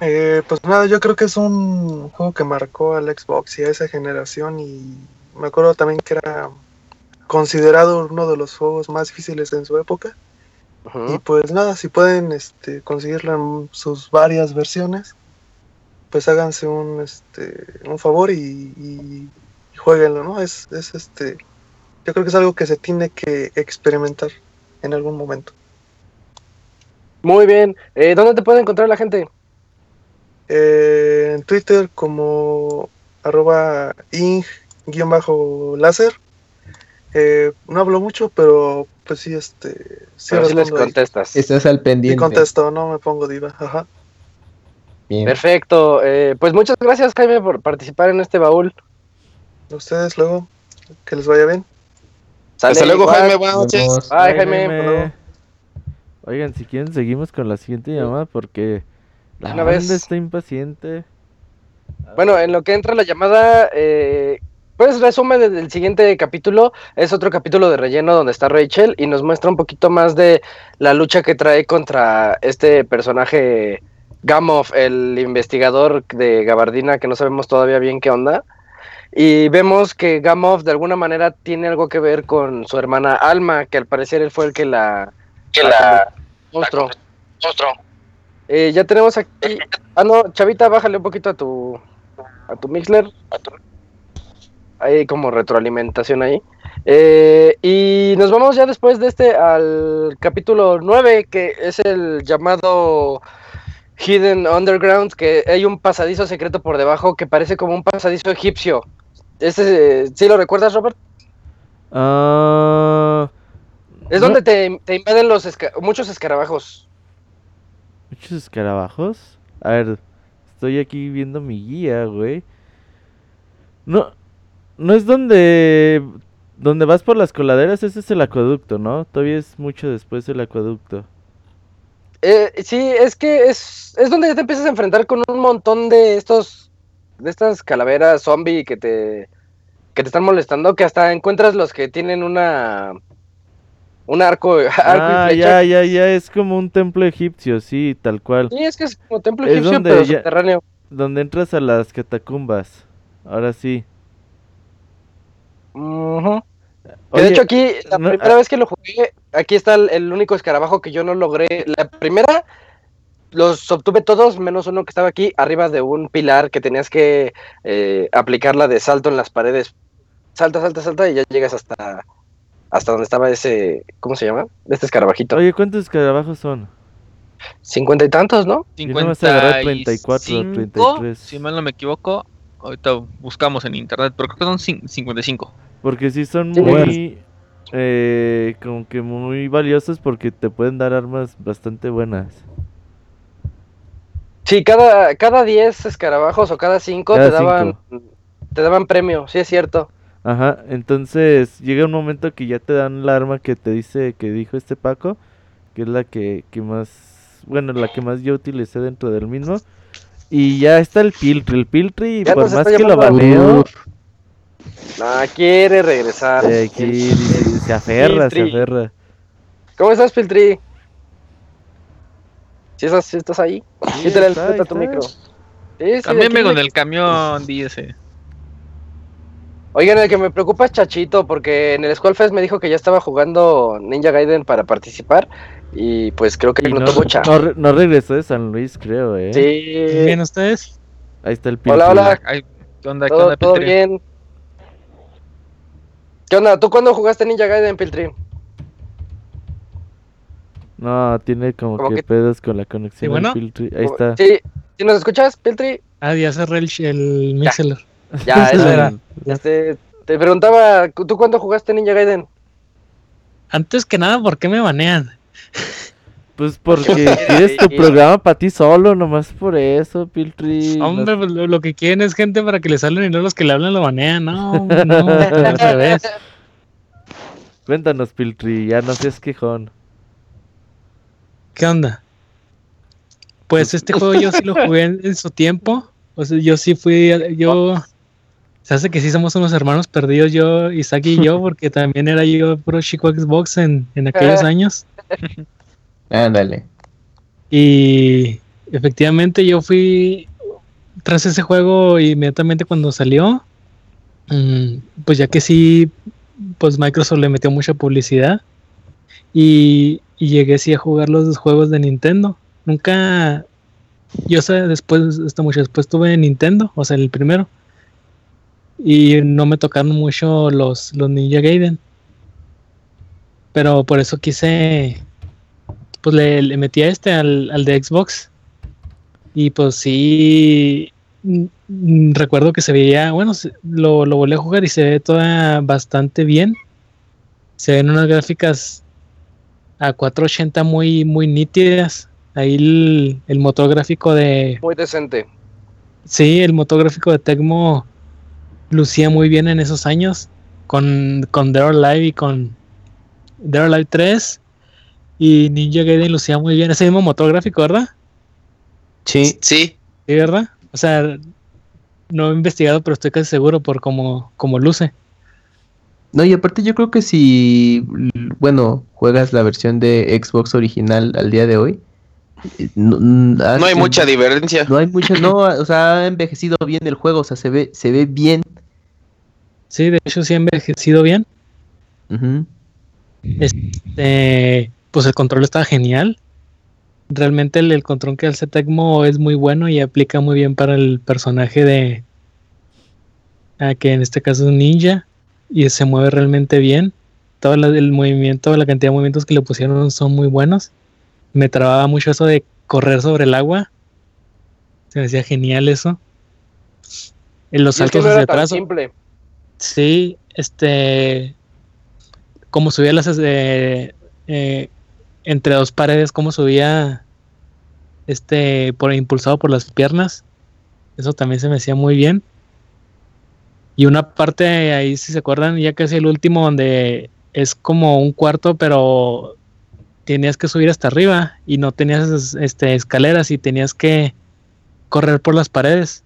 Eh, pues nada, yo creo que es un juego que marcó al Xbox y a esa generación y me acuerdo también que era considerado uno de los juegos más difíciles en su época. Y pues nada, si pueden este, conseguirla en sus varias versiones, pues háganse un, este, un favor y, y, jueguenlo, ¿no? Es, es este, yo creo que es algo que se tiene que experimentar en algún momento. Muy bien, eh, ¿dónde te puede encontrar la gente? Eh, en Twitter como arroba ing-láser. Eh, no hablo mucho, pero pues sí, este. Sí, les contestas. Estás al pendiente. Y contesto, no me pongo diva. Ajá. Perfecto. Eh, pues muchas gracias, Jaime, por participar en este baúl. A ustedes luego. Que les vaya bien. Hasta luego, Jaime. Buenas noches. Bye, Jaime. Oigan, si quieren, seguimos con la siguiente llamada porque la Una vez... está impaciente. Bueno, en lo que entra la llamada, eh, pues resumen del siguiente capítulo, es otro capítulo de relleno donde está Rachel y nos muestra un poquito más de la lucha que trae contra este personaje Gamoff, el investigador de Gabardina, que no sabemos todavía bien qué onda. Y vemos que Gamoff de alguna manera tiene algo que ver con su hermana Alma, que al parecer él fue el que la... Que la... Monstruo. Eh, ya tenemos aquí... Ah, no, Chavita, bájale un poquito a tu... A tu Mixler. A tu hay como retroalimentación ahí. Eh, y nos vamos ya después de este al capítulo 9, que es el llamado Hidden Underground, que hay un pasadizo secreto por debajo que parece como un pasadizo egipcio. ¿Este, ¿Sí lo recuerdas, Robert? Ah, es donde te, te, invaden los muchos escarabajos. ¿Muchos escarabajos? A ver, estoy aquí viendo mi guía, güey. No, no es donde donde vas por las coladeras, ese es el acueducto, ¿no? Todavía es mucho después del acueducto. Eh, sí, es que es, es donde ya te empiezas a enfrentar con un montón de estos, de estas calaveras zombie que te, que te están molestando, que hasta encuentras los que tienen una, un arco, ah, ya, ya, ya, es como un templo egipcio, sí, tal cual. Sí, es que es como templo egipcio, pero subterráneo. Donde entras a las catacumbas, ahora sí. De hecho aquí, la primera ah vez que lo jugué, aquí está el, único escarabajo que yo no logré. La primera los obtuve todos, menos uno que estaba aquí, arriba de un pilar que tenías que eh, aplicar la de salto en las paredes. Salta, salta, salta y ya llegas hasta hasta donde estaba ese, ¿cómo se llama? Este escarabajito. Oye, ¿cuántos escarabajos son? Cincuenta y tantos, ¿no? Cincuenta y cuatro, Si mal no me equivoco, ahorita buscamos en internet, pero creo que son 55. Porque sí son muy, eh, como que muy valiosos porque te pueden dar armas bastante buenas. Sí, cada, cada 10 escarabajos o cada 5 te daban te daban premio, sí es cierto. Ajá, entonces llega un momento que ya te dan la arma que te dice que dijo este Paco, que es la que, que más, bueno, la que más yo utilicé dentro del mismo. Y ya está el Piltri, el Piltri, por más que lo baneo, no, quiere regresar. se aferra, se aferra. ¿Cómo estás, Piltri? ¿Sí estás, estás ahí? Sí, Quítale el a tu micro. Sí, sí, con el camión, dice. Oigan, el que me preocupa es Chachito, porque en el Fest me dijo que ya estaba jugando Ninja Gaiden para participar. Y pues creo que no, no, tuvo no, no, regresó de San Luis, creo, ¿eh? Sí. ¿Bien ustedes? Ahí está el Piltri. Hola, hola. ¿Qué onda? ¿Qué onda, ¿Todo bien? ¿Qué onda? ¿Tú cuándo jugaste Ninja Gaiden, Piltri? No, tiene como que, pedos con la conexión bueno? Piltri. Ahí está. Sí, ¿Sí nos escuchas, Piltri? Ah, ya cerré el, el Mixler. Ya, eso era. Este, te preguntaba, ¿tú cuándo jugaste Ninja Gaiden? Antes que nada, ¿por qué me banean? Pues porque quieres tu programa para ti solo, nomás por eso, Piltri. Hombre, pues, lo, que quieren es gente para que le salen y no los que le hablan lo banean, no, no, al revés. Cuéntanos, Piltri, ya no seas quejón. ¿Qué onda? Pues este juego yo sí lo jugué en, su tiempo. O sea, yo sí fui, yo... Se hace que sí somos unos hermanos perdidos, yo, Isaac y yo, porque también era yo pro chico Xbox en, en aquellos años. Ándale. Y efectivamente yo fui tras ese juego inmediatamente cuando salió. Mm, pues ya que sí, pues Microsoft le metió mucha publicidad. Y, llegué sí a jugar los juegos de Nintendo. Nunca, yo sé, después, hasta mucho después tuve Nintendo, o sea, el primero. Y no me tocaron mucho los, los Ninja Gaiden. Pero por eso quise pues le, le metí a este al, al, de Xbox. Y pues sí, mm, recuerdo que se veía, bueno, lo, lo volví a jugar y se ve toda bastante bien. Se ven unas gráficas a 480 muy, muy nítidas. Ahí el, el motor gráfico de... Muy decente. Sí, el motor gráfico de Tecmo lucía muy bien en esos años. Con, con Dead Live y con Dead Live 3 y Ninja Gaiden lucía muy bien. Ese mismo motor gráfico, ¿verdad? Sí. Sí. Sí, ¿verdad? O sea, no he investigado, pero estoy casi seguro por cómo, cómo luce. No, y aparte yo creo que si, bueno, juegas la versión de Xbox original al día de hoy, eh, no, hay mucha diferencia. No hay mucha, no, o sea, ha envejecido bien el juego, o sea, se ve, se ve bien. Sí, de hecho sí ha envejecido bien. Este, pues el control está genial. Realmente el, control que hace Tecmo es muy bueno y aplica muy bien para el personaje de... A que en este caso es un ninja. y se mueve realmente bien. Todo el movimiento, la cantidad de movimientos que le pusieron son muy buenos. Me trababa mucho eso de correr sobre el agua. Se me decía genial eso. En los saltos hacia atrás. Simple. Sí, este. Como subía las. Eh, eh, entre dos paredes, como subía. Este. Por, impulsado por las piernas. Eso también se me hacía muy bien. Y una parte ahí, si se acuerdan, ya casi el último, donde es como un cuarto, pero tenías que subir hasta arriba y no tenías este, escaleras y tenías que correr por las paredes.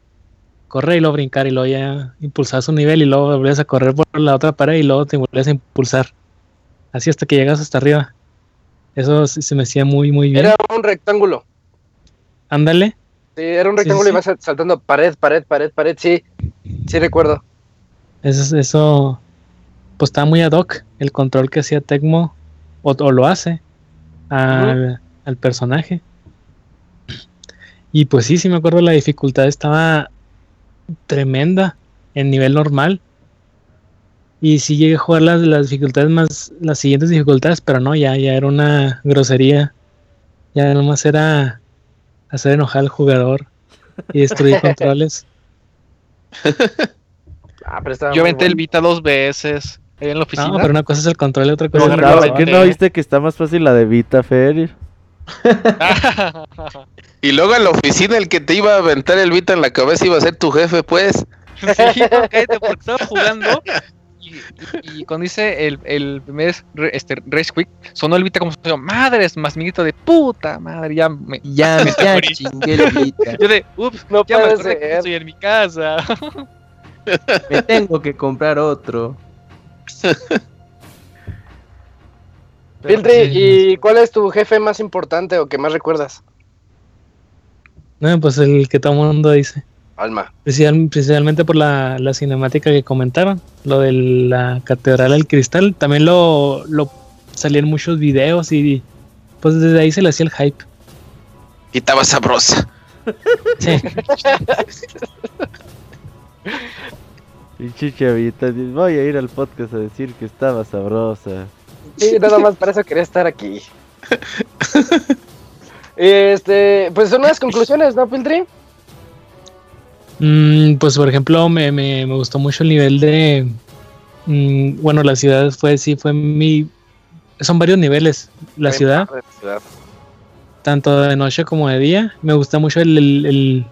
Correr y luego brincar y luego ya impulsar su nivel y luego volvías a correr por la otra pared y luego te volvías a impulsar. Así hasta que llegas hasta arriba. Eso se me hacía muy, muy bien. Era un rectángulo. Ándale. Sí, era un rectángulo y vas saltando pared, pared, pared, pared. Sí, sí recuerdo. Eso, eso pues estaba muy ad hoc el control que hacía Tecmo, o, lo hace, al, personaje. Y pues sí, sí me acuerdo la dificultad estaba tremenda en nivel normal. Y sí llegué a jugar las, las dificultades más, las siguientes dificultades, pero no, ya, ya era una grosería. Ya nomás era hacer enojar al jugador y destruir controles. Ah, Yo aventé el Vita dos veces en la oficina. No, pero una cosa es el control y otra cosa es el ¿Qué no viste que está más fácil la de Vita, Fer? y luego en la oficina el que te iba a aventar el Vita en la cabeza iba a ser tu jefe, pues. Sí, cállate, porque estaba jugando y, cuando hice el, el primer este, Race Quick, sonó el Vita como si madres, más miguito de puta madre, ya me, ya me ya chingué el Vita. Yo de, ups, no ya me acordé que estoy en mi casa. Me tengo que comprar otro. Piltri, ¿y cuál es tu jefe más importante o que más recuerdas? No, pues el que todo el mundo dice. Alma. principalmente por la, cinemática que comentaron, lo de la Catedral del Cristal. También lo, lo salían muchos videos y pues desde ahí se le hacía el hype. Y estaba sabrosa. Sí. Pinche chavita, voy a ir al podcast a decir que estaba sabrosa. Sí, nada más para eso quería estar aquí. este, pues son unas conclusiones, ¿no, Piltri? Mm, pues por ejemplo, me, me, me, gustó mucho el nivel de. Mm, bueno, la ciudad fue, sí, fue mi. Son varios niveles. La ciudad, Tanto de noche como de día. Me gusta mucho el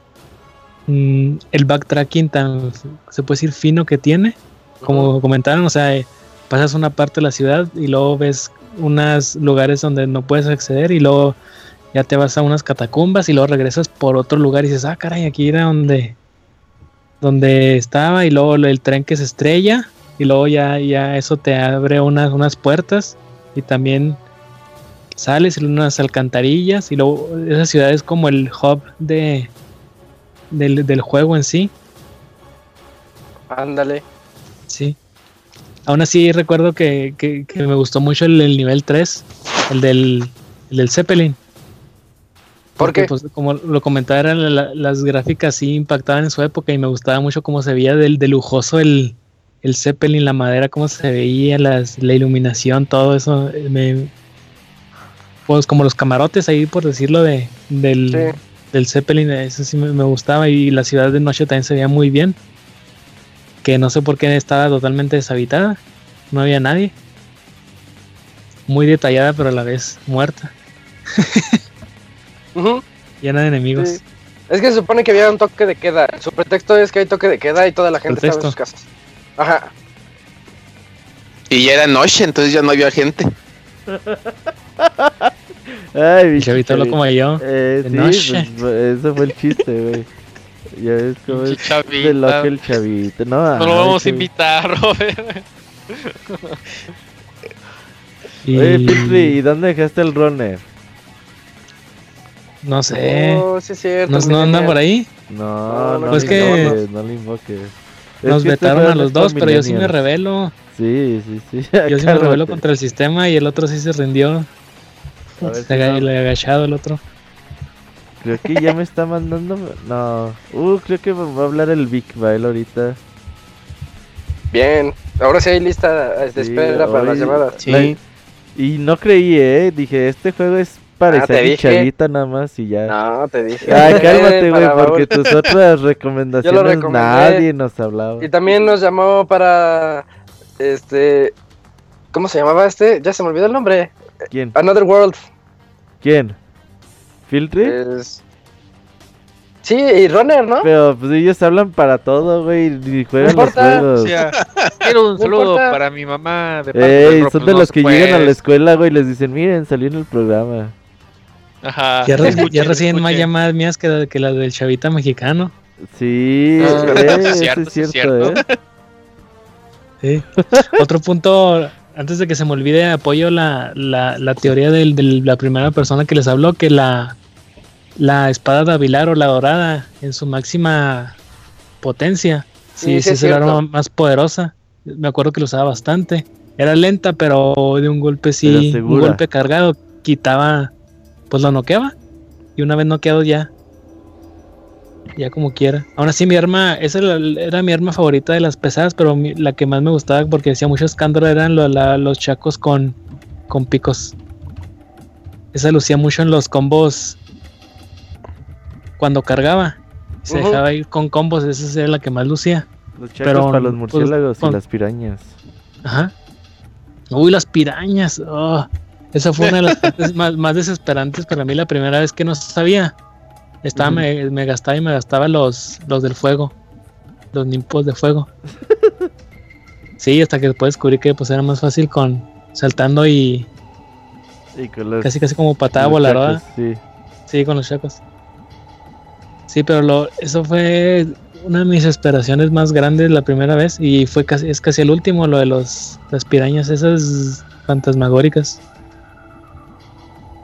Mm, el backtracking tan, se puede decir, fino que tiene. Como comentaron, o sea, eh, pasas una parte de la ciudad y luego ves unos lugares donde no puedes acceder y luego ya te vas a unas catacumbas y luego regresas por otro lugar y dices, ah, caray, aquí era donde, donde estaba y luego el tren que se estrella y luego ya, ya eso te abre unas, unas puertas y también sales en unas alcantarillas y luego esa ciudad es como el hub de, del, juego en sí. Ándale. Sí. Aún así recuerdo que, que, me gustó mucho el, nivel 3, el del, el del Zeppelin. Porque, pues, como lo comentaba, eran las gráficas sí impactaban en su época y me gustaba mucho cómo se veía del, de lujoso el, el Zeppelin, la madera, cómo se veía, las, la iluminación, todo eso. Me, pues como los camarotes ahí, por decirlo, de, del, del Zeppelin, eso sí me, gustaba y la ciudad de noche también se veía muy bien. Que no sé por qué estaba totalmente deshabitada, no había nadie. Muy detallada, pero a la vez muerta. Llena de enemigos. Es que se supone que había un toque de queda. Su pretexto es que hay toque de queda y toda la gente está en sus casas. Ajá. Y ya era noche, entonces ya no había gente. Ay, mi chavito lo como yo. Eh, sí, pues, pues, eso fue el chiste, güey. Ya ves cómo es de loco el chavito. No, no lo vamos a invitar, Robert. y... Oye, Pitri, ¿y dónde dejaste el runner? No sé. Oh, sí es cierto, ¿No, anda por ahí? No, no, pues que no le invoques. Nos vetaron a los dos, pero yo sí me revelo. Sí, sí, sí. Yo sí me revelo contra el sistema y el otro sí se rindió. Se le agachado el otro. Creo que ya me está mandando. No. Uh, creo que va a hablar el Big Bail ahorita. Bien. Ahora sí hay lista de espera para las llamadas. Sí. Y no creí, eh. Dije, este juego es para ah, chavita nada más y ya. No, te dije. Ay, cálmate, güey, porque tus otras recomendaciones nadie nos hablaba. Y también nos llamó para. Este. ¿Cómo se llamaba este? Ya se me olvidó el nombre. ¿Quién? Another World. ¿Quién? ¿Filtry? Sí, y Runner, ¿no? Pero pues ellos hablan para todo, güey, y juegan los juegos. quiero un saludo para mi mamá de Ey, son de los que llegan a la escuela, güey, y les dicen, miren, salió en el programa. Ajá. Ya, recién más llamadas mías que, que las del chavita mexicano. Sí, ah, es cierto, es cierto, ¿eh? Sí. Otro punto, antes de que se me olvide, apoyo la, la, la teoría de la primera persona que les habló, que la la espada de Avilar o la dorada en su máxima potencia. Sí, sí, es el arma más poderosa. Me acuerdo que lo usaba bastante. Era lenta, pero de un golpe sí, un golpe cargado, quitaba, pues lo noqueaba. Y una vez noqueado ya, ya como quiera. Aún así mi arma, esa era, mi arma favorita de las pesadas, pero la que más me gustaba porque hacía mucho escándalo eran los chacos con, con picos. Esa lucía mucho en los combos cuando cargaba. Se dejaba ir con combos, esa era la que más lucía. Los Pero, para los pues, murciélagos y las pirañas. Ajá. Uy, las pirañas. Oh, esa fue una de las partes más, desesperantes para mí la primera vez que no sabía. Estaba, me, me, gastaba y me gastaba los, los del fuego. Los nimpos de fuego. sí, hasta que después descubrí que pues era más fácil con saltando y, casi casi como patada voladora. Sí. sí, con los chacos. Sí, pero lo, eso fue una de mis esperaciones más grandes la primera vez y fue casi, es casi el último, lo de los, las pirañas esas fantasmagóricas.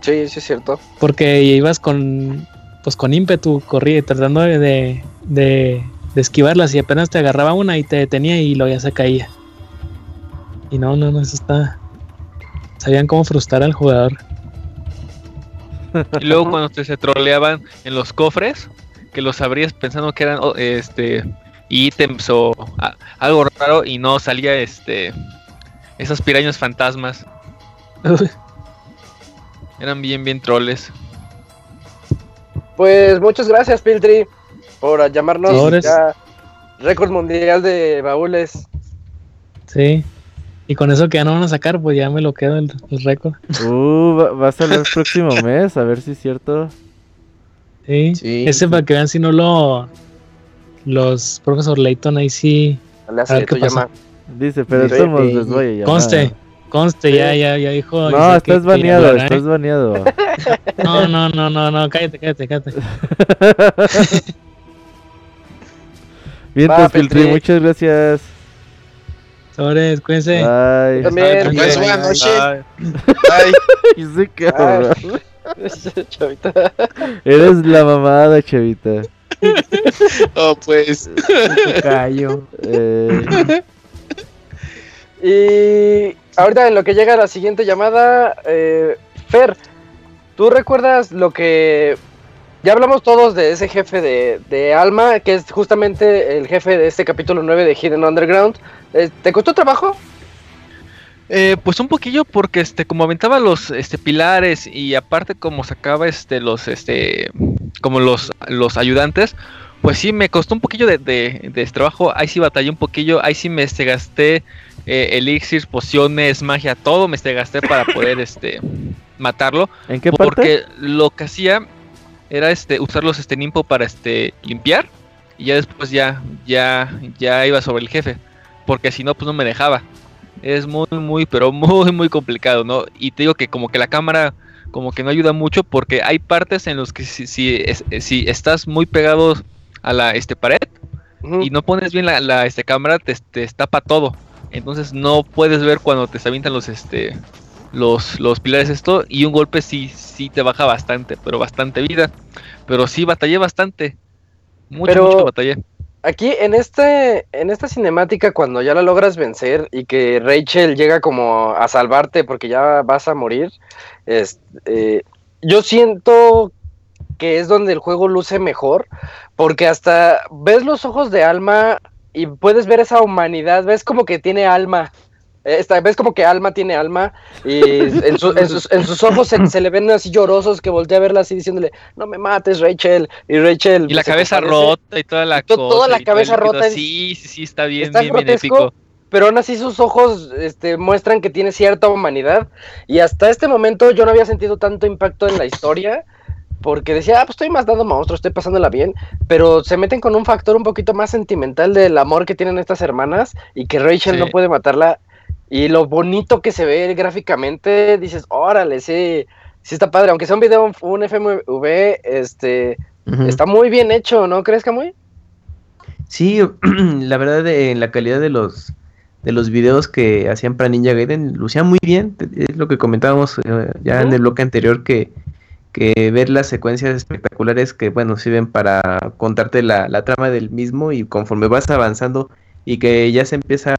Sí, sí es cierto. Porque ibas con, pues con ímpetu, corría tratando de, de, de, esquivarlas y apenas te agarraba una y te detenía y luego ya se caía. Y no, no, no, eso está... Sabían cómo frustrar al jugador. Y luego cuando te se troleaban en los cofres, que los abrías pensando que eran oh, este ítems o algo raro y no salía este esos pirañas fantasmas. eran bien bien troles. Pues muchas gracias Piltri por llamarnos ya récord mundial de baúles. Sí. Y con eso que ya no van a sacar, pues ya me lo quedo el, récord. Uh, va, a salir el próximo mes, a ver si es cierto. Sí. Ese para que vean si no lo. Los profesor Layton ahí sí. Dice, pero estamos les voy Conste, conste, ya, ya, ya dijo. No, estás baneado, estás baneado. No, no, no, no, no, cállate, cállate, cállate. Bien, pues, Filtri, muchas gracias. Sobres, cuídense. Bye. También. Buenas noches. Bye. Bye. chavita. Eres la mamada, chavita. Oh, pues. Callo. Eh. Y ahorita en lo que llega la siguiente llamada, eh, Fer, ¿tú recuerdas lo que... Ya hablamos todos de ese jefe de, de, Alma, que es justamente el jefe de este capítulo 9 de Hidden Underground. Eh, ¿Te costó trabajo? Eh, pues un poquillo porque este como aventaba los este pilares y aparte como sacaba este los este como los los ayudantes pues sí me costó un poquillo de, de, trabajo ahí sí batallé un poquillo ahí sí me este, gasté eh, elixirs pociones magia todo me este, gasté para poder este matarlo. ¿En qué porque lo que hacía era este usar los este nimpo para este limpiar y ya después ya ya ya iba sobre el jefe porque si no pues no me dejaba. Es muy, muy, pero muy, muy complicado, ¿no? Y te digo que como que la cámara como que no ayuda mucho porque hay partes en los que si, si, si estás muy pegado a la este pared y no pones bien la, la este cámara te, te tapa todo. Entonces no puedes ver cuando te avientan los este los, los pilares esto y un golpe sí sí te baja bastante pero bastante vida. Pero sí batallé bastante. Mucho mucho batallé. aquí en este en esta cinemática cuando ya la logras vencer y que Rachel llega como a salvarte porque ya vas a morir eh, yo siento que es donde el juego luce mejor porque hasta ves los ojos de Alma y puedes ver esa humanidad, ves como que tiene alma. Esta, ves como que Alma tiene alma y en, sus, ojos se, le ven así llorosos que voltea a verla así diciéndole, no me mates Rachel. Y Rachel... Y la cabeza rota y toda la cosa. Toda la cabeza rota. Sí, sí, sí, está bien, bien, bien épico. Pero aún así sus ojos este, muestran que tiene cierta humanidad. Y hasta este momento yo no había sentido tanto impacto en la historia porque decía, ah, pues estoy más dando monstruos, estoy pasándola bien, pero se meten con un factor un poquito más sentimental del amor que tienen estas hermanas y que Rachel no puede matarla. Y lo bonito que se ve gráficamente, dices, órale, sí, sí está padre, aunque sea un video, un FMV, este, está muy bien hecho, ¿no crees, Camuy? Sí, la verdad, de, la calidad de los de los videos que hacían para Ninja Gaiden, lucían muy bien, es lo que comentábamos eh, ya en el bloque anterior, que, que ver las secuencias espectaculares que, bueno, sirven para contarte la, la trama del mismo y conforme vas avanzando y que ya se empieza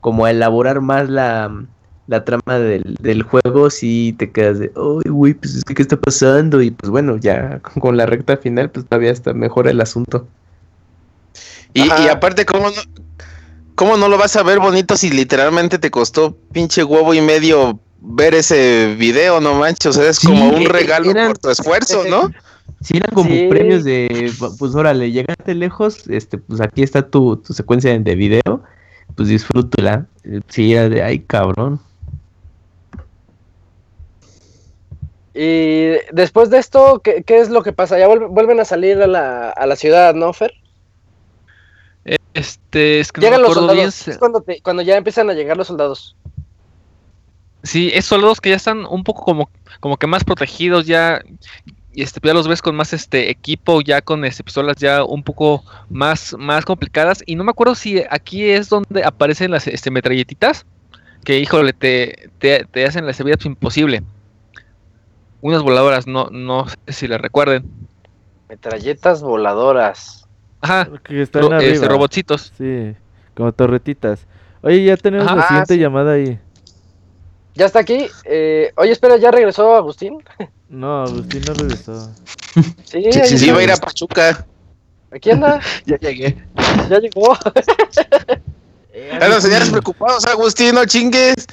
como a elaborar más la, trama del, juego, si te quedas de, uy, güey, pues es que, ¿qué está pasando? Y pues bueno, ya con la recta final, pues todavía está mejor el asunto. Y, aparte, ¿cómo no, ¿cómo no lo vas a ver bonito si literalmente te costó pinche huevo y medio ver ese video, no manches? O sea, es como un e, regalo por tu esfuerzo, ¿no? Sí, eran como premios de, pues órale, llegaste lejos, este, pues aquí está tu, tu secuencia de video pues disfrútela. Sí, de ay, cabrón. Y después de esto, ¿qué, es lo que pasa? Ya vuelven a salir a la, a la ciudad, ¿no, Fer? Este, es que Llegan los soldados. Es cuando, cuando ya empiezan a llegar los soldados. Sí, es soldados que ya están un poco como, como que más protegidos, ya, este, ya los ves con más este equipo, ya con este, pistolas ya un poco más, más complicadas. Y no me acuerdo si aquí es donde aparecen las este, metralletitas, que híjole, te, te, hacen la vida imposible. Unas voladoras, no, no sé si las recuerden. Metralletas voladoras. Ajá, que están este, robotcitos. Sí, como torretitas. Oye, ya tenemos la siguiente ah, llamada ahí. Ya está aquí. Eh, oye, espera, ¿ya regresó Agustín? No, Agustín no regresó. Sí, sí, sí, iba a ir a Pachuca. ¿Aquí anda? ya llegué. Ya llegó. Bueno, señores preocupados, Agustín, no chingues.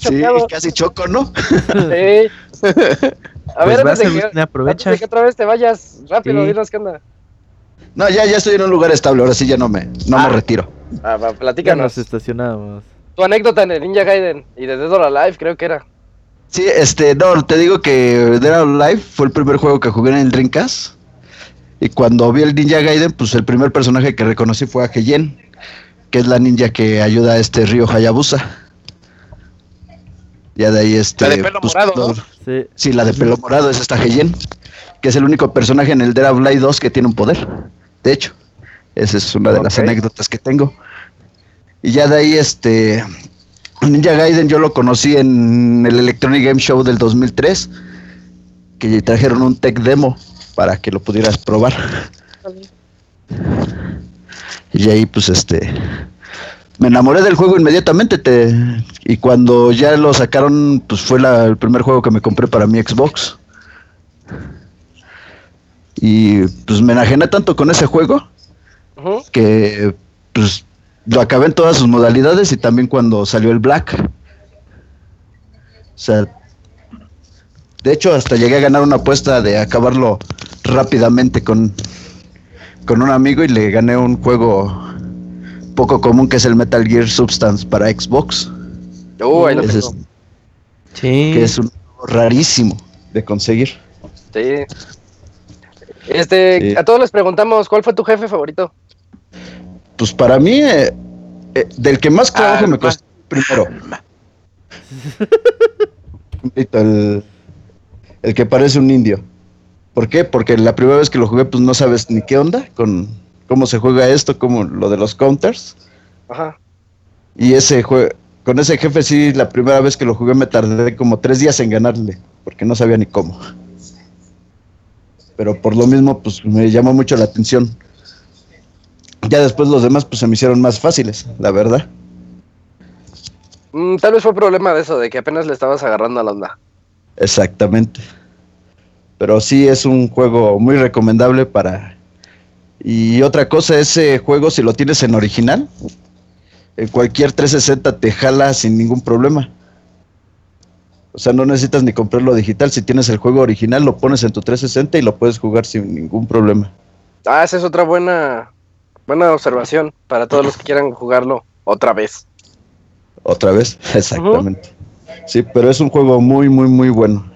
sí, casi choco, ¿no? Sí. A ver, pues antes de que, aprovecha. que otra vez te vayas, rápido, dinos qué onda. No, ya, ya estoy en un lugar estable, ahora sí ya no me, no me ah. retiro. Ah, va, platícanos. nos estacionamos. Tu anécdota en el Ninja Gaiden y de Dead or Alive creo que era. Sí, este, no, te digo que Dead or Alive fue el primer juego que jugué en el Dreamcast. Y cuando vi el Ninja Gaiden, pues el primer personaje que reconocí fue a Heyen, que es la ninja que ayuda a este río Hayabusa. Ya de ahí este. La de pelo pues, morado, sí. sí. la de pelo morado es esta Heyen, que es el único personaje en el Dead or Alive 2 que tiene un poder. De hecho, esa es una de las anécdotas que tengo. Y ya de ahí, este, Ninja Gaiden yo lo conocí en el Electronic Game Show del 2003, que trajeron un tech demo para que lo pudieras probar. Y ahí pues este me enamoré del juego inmediatamente te, y cuando ya lo sacaron pues fue el primer juego que me compré para mi Xbox. Y pues me enajené tanto con ese juego que pues lo acabé en todas sus modalidades y también cuando salió el Black. O sea, de hecho hasta llegué a ganar una apuesta de acabarlo rápidamente con, con un amigo y le gané un juego poco común que es el Metal Gear Substance para Xbox. Ahí lo sí. Que es un rarísimo de conseguir. Sí. Este, a todos les preguntamos, ¿cuál fue tu jefe favorito? Pues para mí, eh, eh, del que más trabajo me costó primero. el, el que parece un indio. ¿Por qué? Porque la primera vez que lo jugué, pues no sabes ni qué onda con cómo se juega esto, como lo de los counters. Ajá. Y ese juego, con ese jefe sí, la primera vez que lo jugué me tardé como tres días en ganarle, porque no sabía ni cómo. Pero por lo mismo, pues me llamó mucho la atención ya después los demás pues se me hicieron más fáciles, la verdad. Mm, tal vez fue problema de eso, de que apenas le estabas agarrando a la onda. Exactamente. Pero sí es un juego muy recomendable para Y otra cosa, ese juego si lo tienes en original, en cualquier 360 te jala sin ningún problema. O sea, no necesitas ni comprarlo digital. Si tienes el juego original, lo pones en tu 360 y lo puedes jugar sin ningún problema. Ah, esa es otra buena, buena observación para todos los que quieran jugarlo otra vez. Otra vez, exactamente. Sí, pero es un juego muy, muy, muy bueno.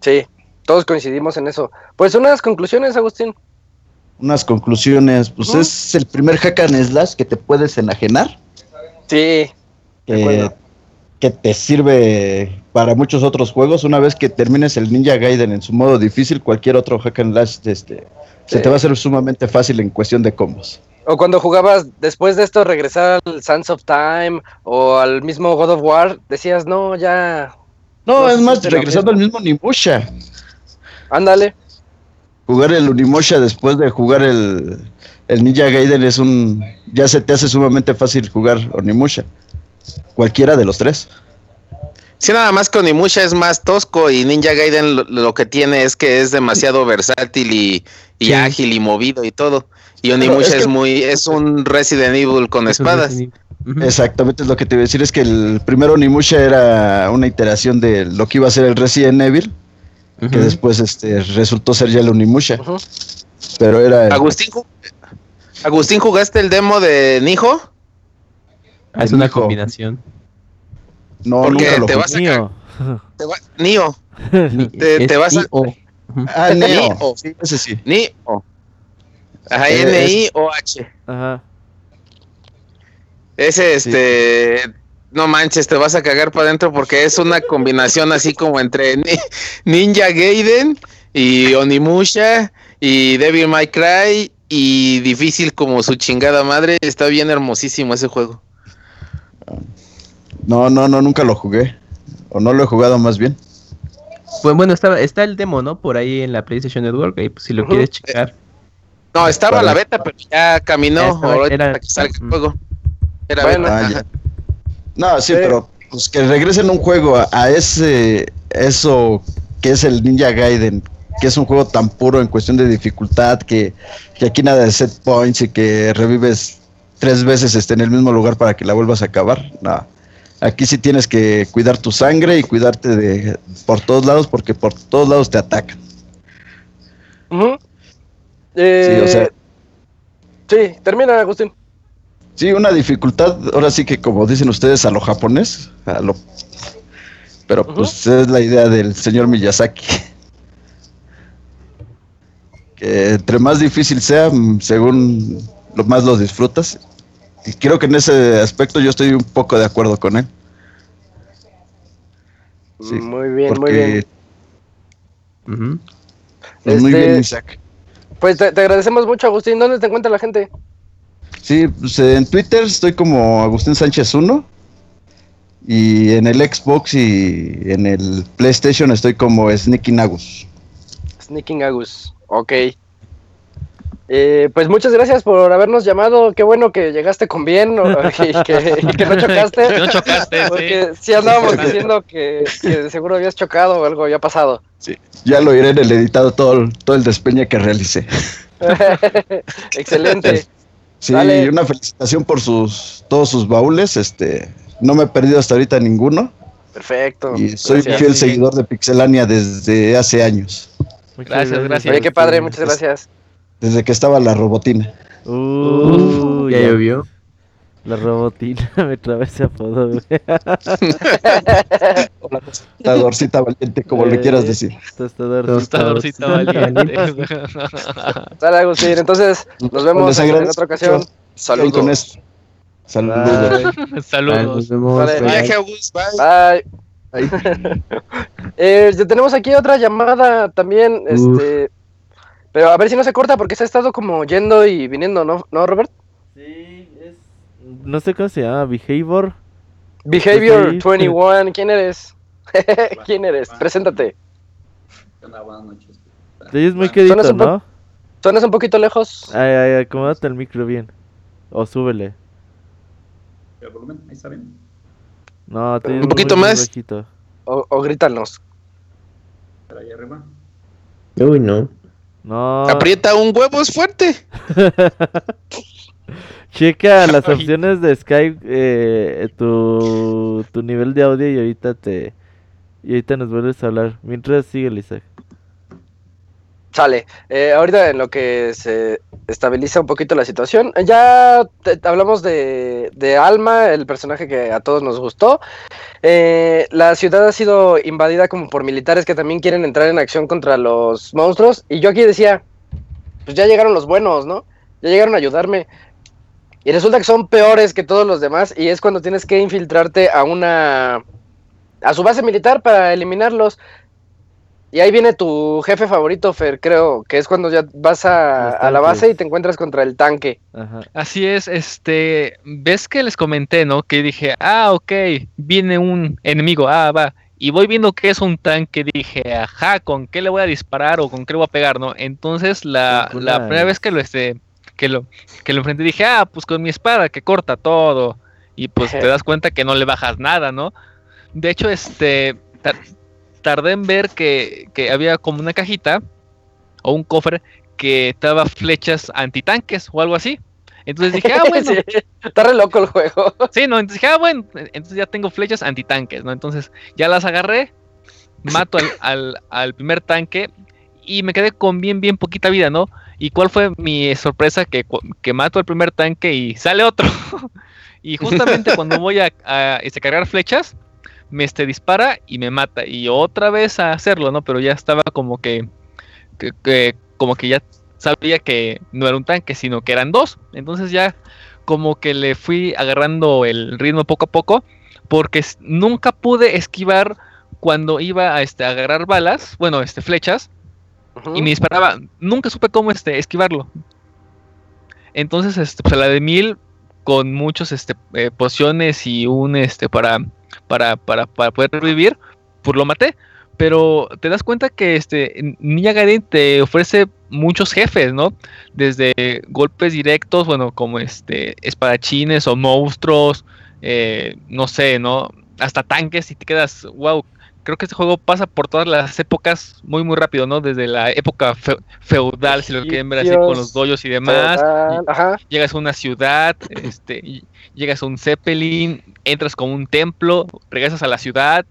Sí, todos coincidimos en eso. Pues unas conclusiones, Agustín. Unas conclusiones, pues es el primer hack and slash que te puedes enajenar. Sí. Que, que te sirve para muchos otros juegos. Una vez que termines el Ninja Gaiden en su modo difícil, cualquier otro hack and slash este, se te va a hacer sumamente fácil en cuestión de combos. O cuando jugabas después de esto regresar al Sands of Time o al mismo God of War, decías, no, ya. No, es más, regresando al mismo Nimusha. Ándale. Jugar el Unimusha después de jugar el, el Ninja Gaiden es un. Ya se te hace sumamente fácil jugar Onimusha. Cualquiera de los tres. Sí, nada más que Onimusha es más tosco y Ninja Gaiden lo, lo que tiene es que es demasiado versátil y, y Sí. ágil y movido y todo. Y Onimusha es es, que- muy, es un Resident Evil con espadas. Exactamente es lo que te iba a decir. Es que el primero Onimusha era una iteración de lo que iba a ser el Resident Evil. Que después este, resultó ser ya el Onimusha. Pero era. el- Agustín, Agustín, ¿jugaste el demo de Nijo? Ah, es una combinación. No, porque nunca lo te vas a Mío. Te va- Nio. Ni- Te- te vas a-. Ah, Neo. Neo. Sí, ese sí. Ajá, Eh, N-I-O-H. Ajá. Ese, este. No manches, te vas a cagar para adentro porque es una combinación así como entre Ni- Ninja Gaiden y Onimusha y Devil May Cry y difícil como su chingada madre. Está bien hermosísimo ese juego. No, no, no, nunca lo jugué. O no lo he jugado más bien. Pues bueno, está, está el demo, ¿no? Por ahí en la PlayStation Network, ahí, pues, si lo quieres checar. No, estaba Vale. la beta, pero ya caminó. Ya estaba- ahorita era- que salga el juego. Era Bueno. beta. Ah, ya. No, sí, Sí. pero pues que regresen un juego a, a ese eso que es el Ninja Gaiden, que es un juego tan puro en cuestión de dificultad, que, que aquí nada de set points y que revives tres veces este, en el mismo lugar para que la vuelvas a acabar. No. Aquí sí tienes que cuidar tu sangre y cuidarte de por todos lados, porque por todos lados te atacan. Eh, o sea, sí, termina, Agustín. sí, una dificultad, ahora sí que como dicen ustedes, a lo japonés, a lo pero pues es la idea del señor Miyazaki. Que entre más difícil sea, según lo más lo disfrutas. Y creo que en ese aspecto yo estoy un poco de acuerdo con él. Sí, muy bien, muy bien. Pues, muy Este- bien, Isaac. Pues te, te agradecemos mucho, Agustín. ¿Dónde te encuentra la gente? Sí, pues, en Twitter estoy como Agustín Sánchez 1. Y en el Xbox y en el PlayStation estoy como Sneaky Nagus. Sneaking Agus. Ok. Eh, pues muchas gracias por habernos llamado. Qué bueno que llegaste con bien o- y, que, y que no chocaste. Que no chocaste, sí. Porque sí andábamos diciendo que, que seguro habías chocado o algo había pasado. Ya lo iré en el editado todo, el- todo el despeñe que realicé. Excelente. Sí, Dale. una felicitación por sus todos sus baúles. Este, no me he perdido hasta ahorita ninguno. Perfecto. Y soy Gracias. fiel seguidor de Pixelania desde hace años. Muchas Gracias, gracias. Oye, qué padre, muchas gracias. Desde que estaba la robotina. Uh, ya ya- llovió. La robotina me traba ese apodo, güey. La dorcita valiente, como le quieras decir. Tostadorcito Tostadorcito. valiente. Sale, Agustín. Entonces, nos vemos en, otra ocasión. Y con Saludos. esto. Saludos. Bye. Saludos. nos vemos. Vale. bye. Viaje, bye. Bye. Eh, ya tenemos aquí otra llamada también, Uf. este, pero a ver si no se corta porque se ha estado como yendo y viniendo, ¿no, ¿No Robert? Sí, es... No sé cómo se llama, Behavior. Behavior Pues ahí, 21, ¿quién eres? ¿Quién eres? Preséntate. Sí, es muy quedito, po- ¿no? ¿Suenas un poquito lejos? Ay, ay, acomódate el micro bien. O súbele. El volumen, ahí está bien. No, te Un poquito muy más. O, o grítanos. Pero ahí arriba. Uy, no. No. Aprieta un huevo, es fuerte. Checa las opciones de Skype, eh, tu, tu nivel de audio y ahorita te y ahorita nos vuelves a hablar. Mientras sigue Isaac. Sale. Eh, ahorita en lo que se estabiliza un poquito la situación, ya te- hablamos de, de Alma, el personaje que a todos nos gustó. Eh, la ciudad ha sido invadida como por militares que también quieren entrar en acción contra los monstruos. Y yo aquí decía, pues ya llegaron los buenos, ¿no? Ya llegaron a ayudarme. Y resulta que son peores que todos los demás. Y es cuando tienes que infiltrarte a una... a su base militar para eliminarlos. Y ahí viene tu jefe favorito, Fer, creo, que es cuando ya vas a, a la base y te encuentras contra el tanque. Ajá. Así es, este, ves que les comenté, ¿no? Que dije, ah, ok, viene un enemigo, ah, va. Y voy viendo que es un tanque, dije, ajá, ¿con qué le voy a disparar o con qué le voy a pegar, no? Entonces, la, la primera vez que lo, este, que lo, que lo enfrenté, dije, ah, pues con mi espada, que corta todo. Y pues te das cuenta que no le bajas nada, ¿no? De hecho, este, tardé en ver que, que había como una cajita o un cofre que estaba flechas antitanques o algo así. Entonces dije, ah, bueno, Sí, está re loco el juego. Sí, no, entonces dije, ah, bueno, entonces ya tengo flechas antitanques, ¿no? Entonces ya las agarré, mato al, al, al primer tanque y me quedé con bien, bien poquita vida, ¿no? ¿Y cuál fue mi sorpresa? Que, que mato al primer tanque y sale otro. y justamente cuando voy a, a, este, cargar flechas, me este, dispara y me mata. Y otra vez a hacerlo, ¿no? Pero ya estaba como que, que- que- como que ya sabía que no era un tanque, sino que eran dos. Entonces ya como que le fui agarrando el ritmo poco a poco, porque nunca pude esquivar cuando iba a este, agarrar balas, bueno, este, flechas, y me disparaba. Nunca supe cómo este, esquivarlo. Entonces, este, pues a la de mil, con muchos este, eh, pociones y un este para, para, para, para poder vivir, pues lo maté. Pero te das cuenta que este Ninja Gaiden te ofrece muchos jefes, ¿no? Desde golpes directos, bueno, como este espadachines o monstruos, eh, no sé, ¿no? Hasta tanques y te quedas, wow, creo que este juego pasa por todas las épocas muy muy rápido, ¿no? Desde la época fe- feudal, si lo quieren ver así, con los doyos y demás. Ajá. Llegas a una ciudad, este, y llegas a un zeppelin, entras con un templo, regresas a la ciudad,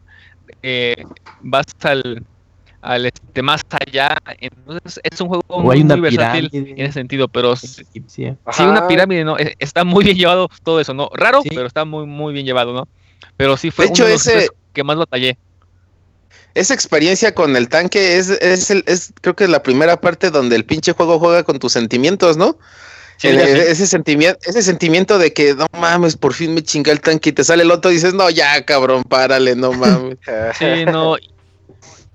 eh, vas al, al este, más allá. Entonces es un juego O muy, una versátil pirámide. en ese sentido, pero sí, una pirámide, ¿no? Está muy bien llevado todo eso, ¿no? Raro, Sí. pero está muy, muy bien llevado, ¿no? Pero sí fue De hecho, uno de los ese- que más batallé. Esa experiencia con el tanque es, es, el- es creo que la primera parte donde el pinche juego juega con tus sentimientos, ¿no? Sí, El- sí. ese sentimiento, ese sentimiento de que no mames, por fin me chinga el tanque y te sale el otro y dices, no, ya cabrón, párale, no mames. Sí, no.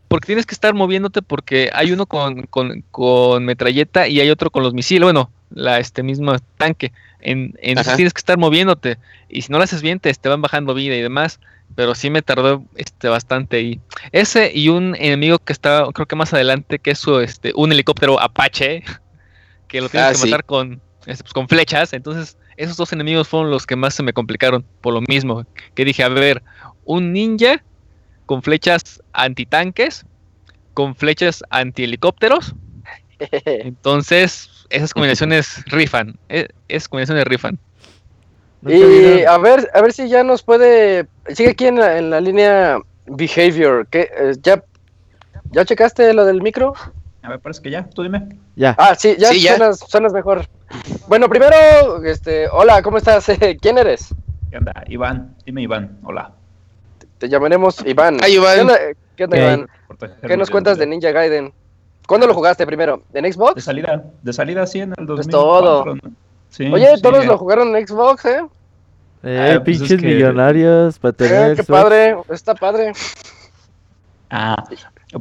Porque tienes que estar moviéndote porque hay uno con, con, con metralleta y hay otro con los misiles. Bueno, la este mismo tanque. En, entonces Ajá. tienes que estar moviéndote. Y si no lo haces bien, te, te van bajando vida y demás. Pero sí me tardó este bastante ahí. Ese y un enemigo que está, creo que más adelante, que es su, este, un helicóptero Apache. Que lo tienes Ah, que sí. matar con, este, pues, con flechas. Entonces, esos dos enemigos fueron los que más se me complicaron. Por lo mismo. Que dije, a ver, un ninja con flechas antitanques, con flechas antihelicópteros. Entonces, esas combinaciones rifan. eh, Esas combinaciones rifan. Y a ver, a ver si ya nos puede. Sigue aquí en la, en la línea Behavior. ¿qué, eh, ya, ¿Ya checaste lo del micro? A ver, parece que ya, tú dime. Ya. Ah, sí, ya, Sí, ya. Suenas, suenas mejor. Bueno, primero, este, hola, ¿cómo estás? ¿Quién eres? ¿Qué onda? Iván, dime Iván, hola. Te llamaremos Iván. Ay, Iván. ¿Qué onda, ¿Qué. Iván? ¿Qué nos de- cuentas de Ninja Gaiden? ¿Cuándo lo jugaste primero? ¿En De Xbox? salida, de salida sí en el 2004. Es todo. ¿no? Sí, Oye, sí, todos lo jugaron en Xbox, ¿eh? Eh, Ah, pues es pinches que- millonarios para Eh, tener qué Xbox. padre, está padre. Ah,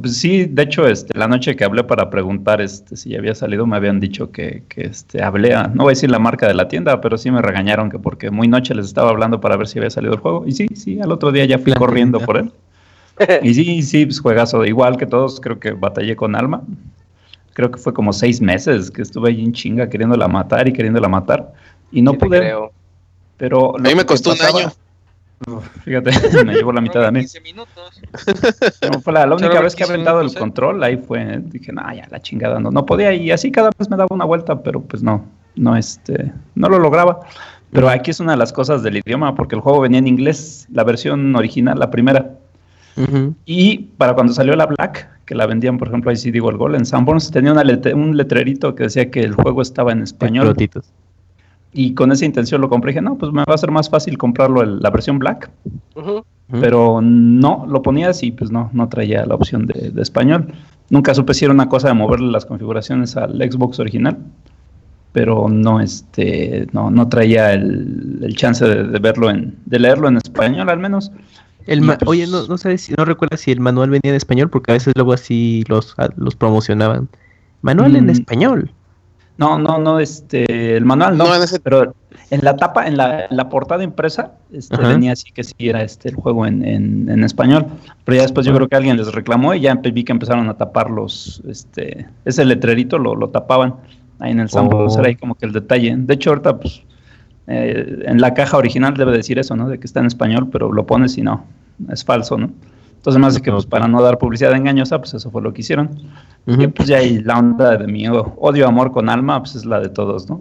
pues sí, de hecho, este, la noche que hablé para preguntar este, si ya había salido, me habían dicho que, que este, hablé a, no voy a decir la marca de la tienda, pero sí me regañaron que porque muy noche les estaba hablando para ver si había salido el juego. Y sí, sí, al otro día ya fui La corriendo tienda. por él. Y sí, sí, pues juegazo, igual que todos, creo que batallé con Alma. Creo que fue como seis meses que estuve ahí en chinga queriéndola matar y queriéndola matar. Y no Sí pude, creo. pero... A mí me costó un año. fíjate, me llevó la mitad a mí. 15 minutos. fue la, única vez que he aventado el control, ahí fue, dije, no, ya la chingada, no, no podía, y así cada vez me daba una vuelta, pero pues no, no, este, no lo lograba. Pero aquí es una de las cosas del idioma, porque el juego venía en inglés, la versión original, la primera. Y para cuando salió la Black, que la vendían, por ejemplo, ahí sí digo el gol, en Sanborns tenía una un letrerito que decía que el juego estaba en español. Y con esa intención lo compré. dije, no, pues me va a ser más fácil comprarlo la versión Black. Pero no, lo ponías y pues no, no traía la opción de, español. Nunca supe si era una cosa de moverle las configuraciones al Xbox original. Pero no, este, no, no traía el, chance de, verlo en, de leerlo en español al menos. El pues Oye, no, no sabes, no recuerdas si el manual venía en español, porque a veces luego así los, los promocionaban. Manual en mm. español. No, no, no, este, el manual no, pero en la tapa, en la, la portada impresa, este, venía así que sí era este el juego en, en, español, pero ya después yo creo que alguien les reclamó y ya vi que empezaron a tapar los, este, ese letrerito lo, lo tapaban ahí en el sample, oh. era ahí como que el detalle. De hecho ahorita pues eh, en la caja original debe decir eso, ¿no? De que está en español, pero lo pones y no, es falso, ¿no? Entonces, más de que pues, para no dar publicidad engañosa, pues eso fue lo que hicieron. Y pues ya ahí la onda de mi odio, amor con alma, pues es la de todos, ¿no?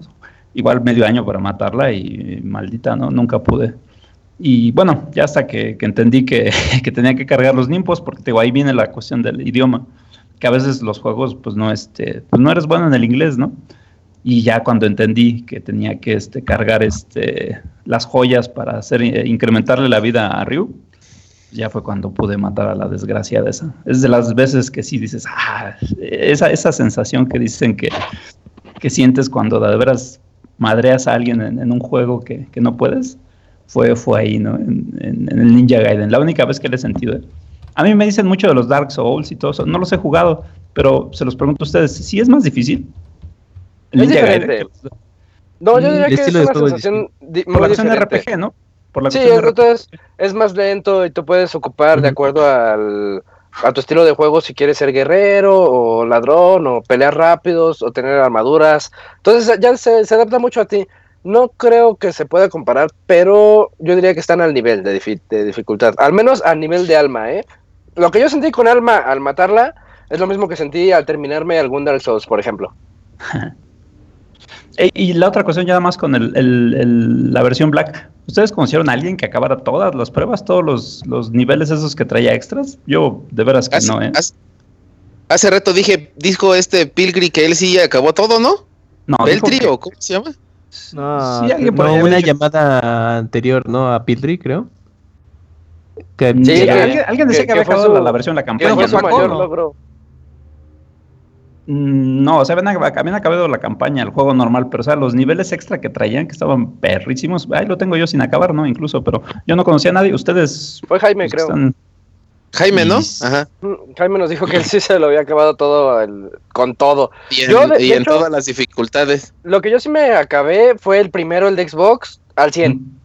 Igual medio año para matarla y, maldita, ¿no? Nunca pude. Y bueno, ya hasta que, entendí que, que, tenía que cargar los nimpos, porque digo, ahí viene la cuestión del idioma, que a veces los juegos, pues no, este, pues no eres bueno en el inglés, ¿no? Y ya cuando entendí que tenía que este, cargar este, las joyas para hacer eh, incrementarle la vida a Ryu, ya fue cuando pude matar a la desgracia de esa. Es de las veces que sí dices, ah, esa, esa sensación que dicen que, que sientes cuando de veras madreas a alguien en, un juego que, que, no puedes, fue, fue ahí, ¿no? En, el Ninja Gaiden. La única vez que le he sentido. A mí me dicen mucho de los Dark Souls y todo eso. No los he jugado, pero se los pregunto a ustedes, ¿sí es más difícil? Es diferente. No, yo diría que es una sensación Por la diferente. RPG, ¿no? Por la sí, es, es más lento y tú puedes ocupar de acuerdo al, a tu estilo de juego si quieres ser guerrero o ladrón o pelear rápidos o tener armaduras. Entonces ya se, adapta mucho a ti. No creo que se pueda comparar, pero yo diría que están al nivel de, de dificultad. Al menos a nivel de alma, ¿eh? Lo que yo sentí con alma al matarla es lo mismo que sentí al terminarme algún Dark Souls, por ejemplo. Eh, y la otra cuestión ya más con el, la versión Black. ¿Ustedes conocieron a alguien que acabara todas las pruebas, todos los, niveles esos que traía extras? Yo de veras que no, ¿eh? Hace, rato dije, dijo este Pilgrim que él sí acabó todo, ¿no? No. ¿El trío? ¿Cómo se llama? No, sí, alguien por una llamada anterior, ¿no? A Pilgrim, creo. Que, sí, alguien, decía que, había acabado la, versión, la campaña. Fue su mayor logro. Mm, no, o sea, habían, acabado la campaña, el juego normal, pero o sea, los niveles extra que traían, que estaban perrísimos, ahí lo tengo yo sin acabar, ¿no? Incluso, pero yo no conocía a nadie, ustedes... Fue Jaime, creo. Jaime, ¿no? Ajá. Mm, Jaime nos dijo que él sí se lo había acabado todo con todo. Y en, todas las dificultades. Lo que yo sí me acabé fue el primero, el de Xbox, al 100. Mm.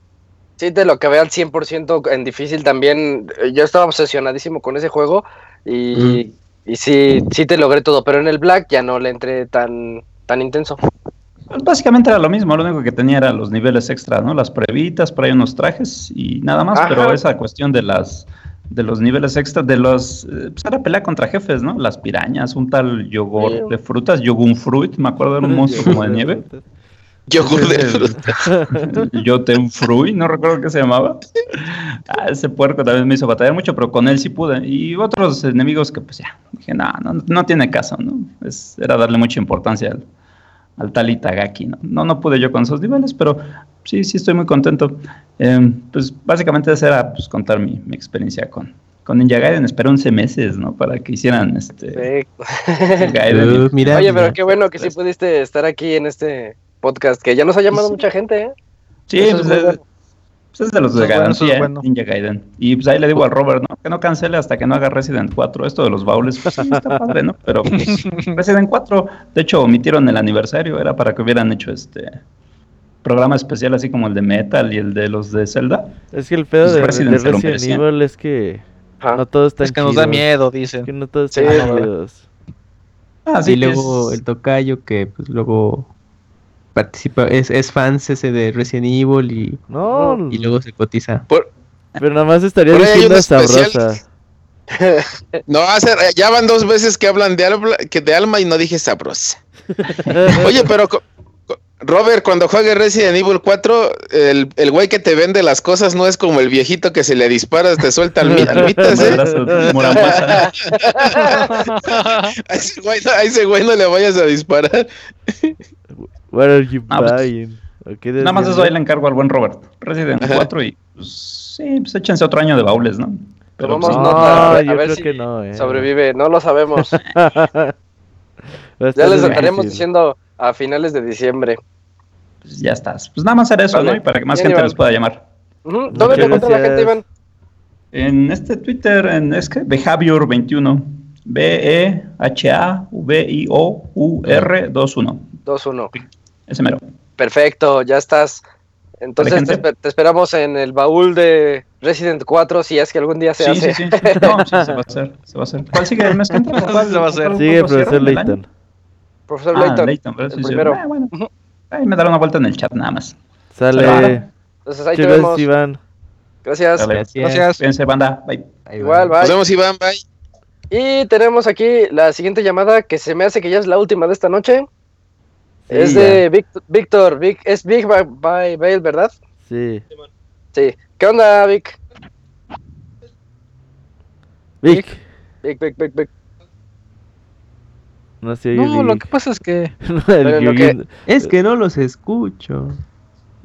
Sí, te lo acabé al 100% en difícil también. Yo estaba obsesionadísimo con ese juego y... Y sí, sí te logré todo, pero en el Black ya no le entré tan, tan intenso. Pues básicamente era lo mismo, lo único que tenía era los niveles extra, ¿no? Las pruebitas, por ahí unos trajes y nada más, pero esa cuestión de las de los niveles extra, de los eh, pues era pelea contra jefes, ¿no? Las pirañas, un tal yogur de frutas, yogun fruit, me acuerdo de un monstruo como de nieve. Yogur de fruta. Jotenfruy, no recuerdo qué se llamaba. Ah, ese puerco también me hizo batallar mucho, pero con él sí pude. Y otros enemigos que pues ya, dije, no, no, tiene caso, ¿no? Es, era darle mucha importancia al, al tal Itagaki, ¿no? ¿no? No pude yo con esos niveles, pero sí, sí estoy muy contento. Em, pues básicamente esa era pues, contar mi, mi experiencia con, con Ninja Gaiden. Esperé 11 meses, ¿no? Para que hicieran este... Gaiden. mira, Oye, pero qué bueno que sí pudiste estar aquí en este podcast, que ya nos ha llamado mucha gente, ¿eh? Sí, pues, es, pues es, de los de garantía, Ninja Gaiden. Y pues ahí le digo al Robert, ¿no? Que no cancele hasta que no haga Resident 4. Esto de los baúles, pues sí, está padre, ¿no? Pero pues, Resident 4, de hecho, omitieron el aniversario, era para que hubieran hecho este programa especial así como el de Metal y el de los de Zelda. Es que el pedo pues de, Resident, Evil es que no todo está Es que nos da miedo, dicen. Que no todo está sí, Ah, sí, y luego el tocayo que pues luego participa, es, es fans ese de Resident Evil y, y luego se cotiza. Por, Pero nada más estaría diciendo sabrosa. No, hace, ya van dos veces que hablan de alma, que de alma y no dije sabrosa. Oye, pero co- co- Robert, cuando juegue Resident Evil 4, el, el güey que te vende las cosas no es como el viejito que se le disparas, te suelta almi- almitas, ¿eh? Ese güey, a ese güey no le vayas a disparar. What are you Ah, pues, buying? ¿O qué Nada más eso ahí le encargo al buen Robert. Resident Ajá. 4 y pues sí, pues échense otro año de baúles, ¿no? Pero Tomamos pues, No, nota, a yo ver creo si que no, eh. sobrevive, no lo sabemos. A Ya les estaremos diciendo a finales de diciembre. pues, ya estás. Pues nada más hacer eso, Vale. ¿no? Y para que más Bien, gente Iván. les pueda llamar. ¿Dónde te encuentra la gente, Iván? En este Twitter, en es que Behavior21. E B-E-H-A-V-I-O-U-R-21. 2-1. Ese mero. Perfecto, ya estás. Entonces te, esper- te esperamos en el baúl de Resident 4 si es que algún día se Sí, hace. sí, sí. No, sí, se va a hacer. Se va a hacer. ¿Cuál sigue el mes que entra? ¿Cuál Se va a hacer. Sigue, profesor el año? Layton. Profesor Ah, Sí, sí. primero. Ah, bueno. Ahí me dará una vuelta en el chat nada más. Sale. Sale. Entonces ahí te Muchas vemos. gracias, Iván. Gracias. Dale. Gracias. Cuídense, banda. Bye. Igual, Nos bye. vemos, Iván, bye. Y tenemos aquí la siguiente llamada que se me hace que ya es la última de esta noche. Es ya. de Vic- Víctor. Vic, es Big by, by Bale, ¿verdad? Sí. Sí. ¿Qué onda, Vic? Vic. Vic, Vic, Vic, Vic. No se oye No, lo que pasa es que lo que- Es que no los escucho.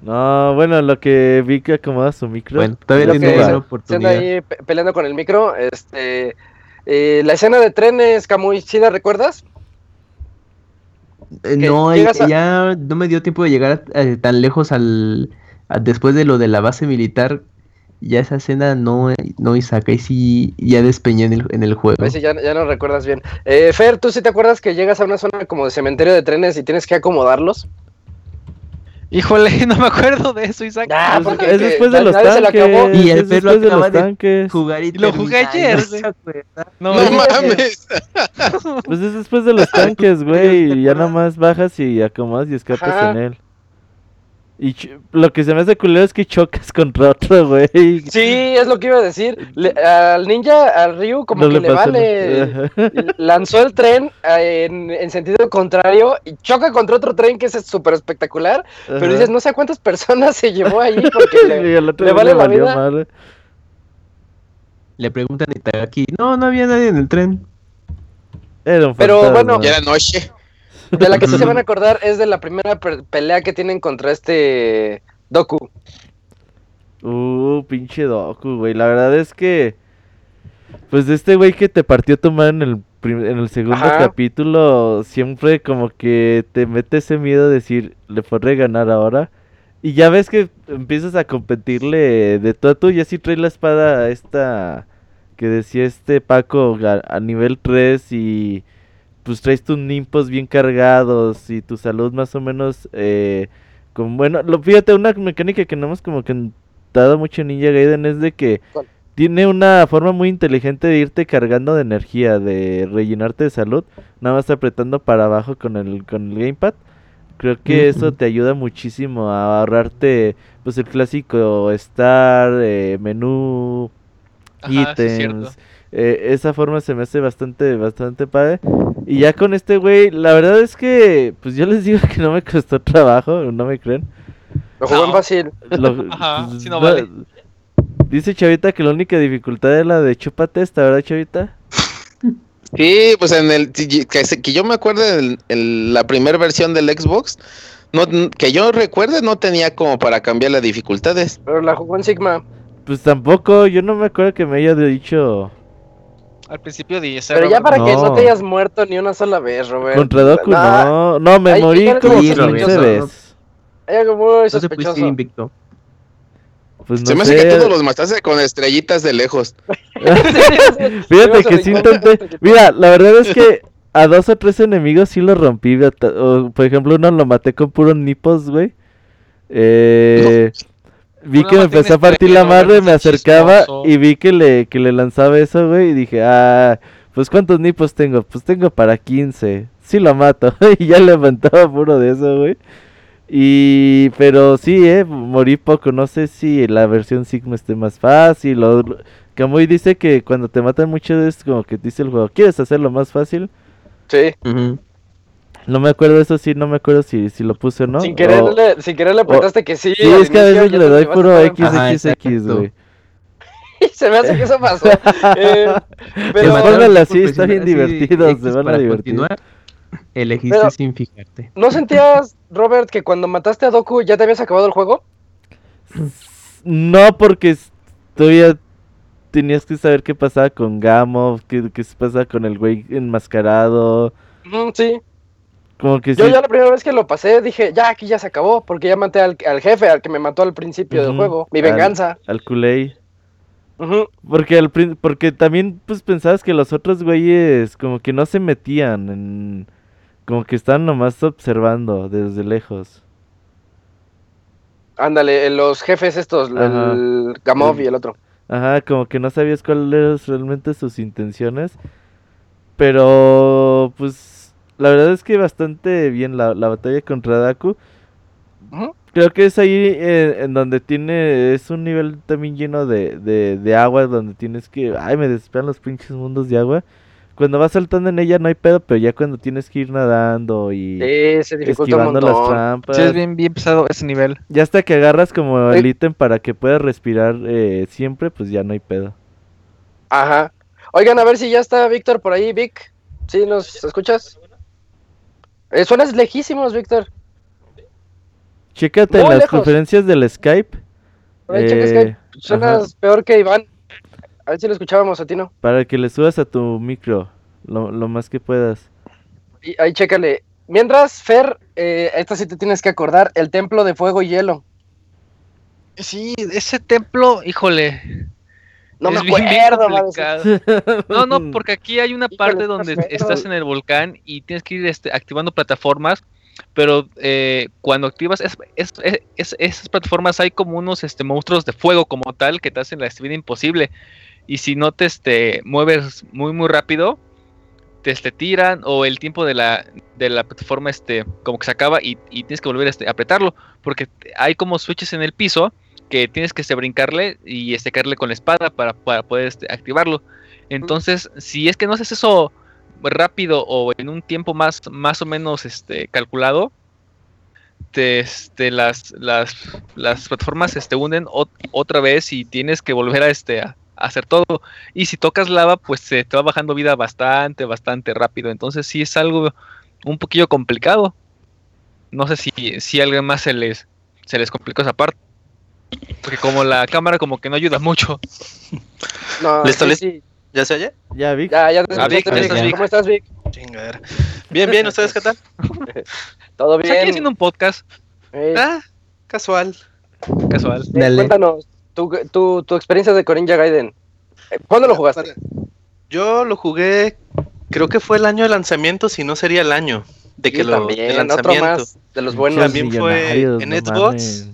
No, bueno, lo que Vic acomoda su micro. Bueno, todavía tiene Se oportunidad. ahí pe- peleando con el micro. Este, eh, la escena de trenes, Camuy, ¿sí la recuerdas? Eh, no, a- ya no me dio tiempo de llegar eh, tan lejos al, a- después de lo de la base militar. Ya esa escena no, no Isaac, ahí sí ya despeñé en el, en el juego. Si ya, ya no recuerdas bien. Eh, Fer, ¿tú sí te acuerdas que llegas a una zona como de cementerio de trenes y tienes que acomodarlos? Híjole, no me acuerdo de eso, Isaac. Ah, Es- porque es después de los nadie se lo acabó. tanques. Y el es Fer lo después de los de tanques. Jugar y Lo jugué ayer, ¿no? No, No mames. Pues es después de los tanques, güey. Y ya nada más bajas y acomodas y escapas Ajá. en él. Y lo que se me hace culero es que chocas contra otro, güey. Sí, es lo que iba a decir. Le- al ninja, al Ryu, como No que le vale. Lanzó el tren eh, en, en sentido contrario y choca contra otro tren que es súper espectacular. Pero dices, no sé a cuántas personas se llevó ahí porque Y le, al otro le vale la valió vida. madre. Le preguntan a Itagaki, no, no había nadie en el tren. Era un Pero bueno, Ya era noche. De la que sí se van a acordar es de la primera pe- pelea que tienen contra este Doku. Uh, pinche Doku, güey. La verdad es que. Pues de este güey que te partió tu mano en el, prim- en el segundo Ajá. capítulo, siempre como que te mete ese miedo de decir, le podré ganar ahora. Y ya ves que empiezas a competirle de todo a tú, ya si traes la espada esta que decía este Paco a, a nivel 3 y pues traes tus nimpos bien cargados y tu salud más o menos eh, con bueno, lo, fíjate, una mecánica que no hemos como que dado mucho en Ninja Gaiden es de que ¿Cuál? tiene una forma muy inteligente de irte cargando de energía, de rellenarte de salud, nada más apretando para abajo con el, con el gamepad. Creo que eso te ayuda muchísimo a ahorrarte pues el clásico star, eh, menú, Ajá, sí ítems. Eh, esa forma se me hace bastante, bastante padre. Y ya con este güey, la verdad es que, pues yo les digo que no me costó trabajo, no me creen. Lo jugó en fácil. Lo- Ajá, pues, sí no vale. Dice Chavita que la única dificultad es la de chúpate esta, ¿verdad, Chavita? Sí, pues en el que, yo me acuerde en, en la primera versión del Xbox, no, que yo recuerde no tenía como para cambiar las dificultades. Pero la jugó en Sigma. Pues tampoco, yo no me acuerdo que me haya dicho Al principio dije Pero ya para que No. te hayas muerto ni una sola vez, Robert. contra Doku, no, no, me Ahí morí como eres 15 sospechoso. veces. Hay algo muy No sospechoso. invicto. Pues no Se me hace que todos los mataste con estrellitas de lejos. Fíjate que sí intenté. Mira, la verdad es que a dos o tres enemigos sí los rompí. o, por ejemplo, uno lo maté con puros nipos, güey. Eh, Vi que me empezó a partir la madre, me acercaba Chismoso. y vi que le, que le lanzaba eso, güey. Y dije, ah, pues ¿cuántos nipos tengo? Pues tengo para 15. Sí lo mato. y ya levantaba puro de eso, güey. Y, pero sí, eh, morí poco. No sé si la versión Sigma esté más fácil. O, Kamui dice que cuando te matan mucho es como que dice el juego, ¿quieres hacerlo más fácil? Sí. No me acuerdo eso sí, no me acuerdo si, si lo puse o no. Sin querer, O- le, sin querer le apretaste que sí. Sí, es que a veces le doy puro XXX, güey. Se me hace que eso pasó. Eh, pero, póngale así, está bien divertido, se van a para divertir. continuar, Elegiste Pero- sin fijarte. ¿no sentías, Robert, que cuando mataste a Doku ya te habías acabado el juego? No, porque todavía tenías que saber qué pasaba con Gamov, qué, qué se pasa con el güey enmascarado. Sí. Como que Yo sí. ya la primera vez que lo pasé dije, ya aquí ya se acabó, porque ya maté al, al jefe, al que me mató al principio del juego. Mi al- venganza. Al Kulei. Ujú. Porque al porque también pues pensabas que los otros güeyes como que no se metían en como que estaban nomás observando desde lejos. Ándale, eh, los jefes estos, Ajá. el Gamov y el otro. Ajá, como que no sabías cuáles eran realmente sus intenciones. Pero pues la verdad es que bastante bien la, la batalla contra Daku. Creo que es ahí eh, en donde tiene, es un nivel también lleno de, de, de agua, donde tienes que, ay, me desesperan los pinches mundos de agua. Cuando vas saltando en ella no hay pedo, pero ya cuando tienes que ir nadando y Sí, se dificulta un esquivando las montón. trampas, Sí, es bien, bien pesado ese nivel. ya hasta que agarras como Sí. el ítem para que puedas respirar eh, siempre, pues ya no hay pedo. Ajá. Oigan, a ver si ya está Víctor por ahí, Vic. ¿Sí nos escuchas? Eh, suenas lejísimos, Víctor. Chécate Muy las lejos. conferencias del Skype. Checa eh, Skype. Suenas ajá, peor que Iván. A ver si lo escuchábamos a ti, ¿no? para que le subas a tu micro lo, lo más que puedas. Y ahí chécale. Mientras, Fer, eh, esta sí te tienes que acordar, el templo de fuego y hielo. Sí, ese templo, híjole. No es me bien acuerdo. No, no, porque aquí hay una parte donde estás en el volcán y tienes que ir este, activando plataformas, pero eh, cuando activas es- es- es- es- esas plataformas hay como unos este, monstruos de fuego como tal que te hacen la vida imposible. Y si no te este, mueves muy muy rápido, te este, tiran o el tiempo de la, de la plataforma este, como que se acaba y, y tienes que volver este, a apretarlo, porque hay como switches en el piso que tienes que este, brincarle y este, caerle con la espada para, para poder este, activarlo. Entonces, si es que no haces eso rápido o en un tiempo más, más o menos este, calculado, te, este, las, las, las plataformas se este, hunden ot- otra vez y tienes que volver a, este, hacer todo. Y si tocas lava, pues se te va bajando vida bastante, bastante rápido. Entonces sí es algo un poquillo complicado. No sé si, si a alguien más se les, se les complicó esa parte. Porque como la cámara como que no ayuda mucho. No, ¿Listo, sí, listo? sí. ¿Ya se oye? Ya, Vic. Ya, ya te Ah, Vic, estás, Vic. ¿Cómo estás, Vic? Chingadera. Bien, bien, ¿ustedes qué tal? ¿Todo Pues aquí bien? haciendo un podcast Eh, Ah, casual. casual. eh, Dale. Cuéntanos tu, tu, tu experiencia de Corinja Gaiden. Eh, ¿Cuándo lo jugaste? Yo lo jugué, creo que fue el año de lanzamiento, si no sería el año de que Sí, lo también, de otro lanzamiento. más de los buenos. También fue en Xbox.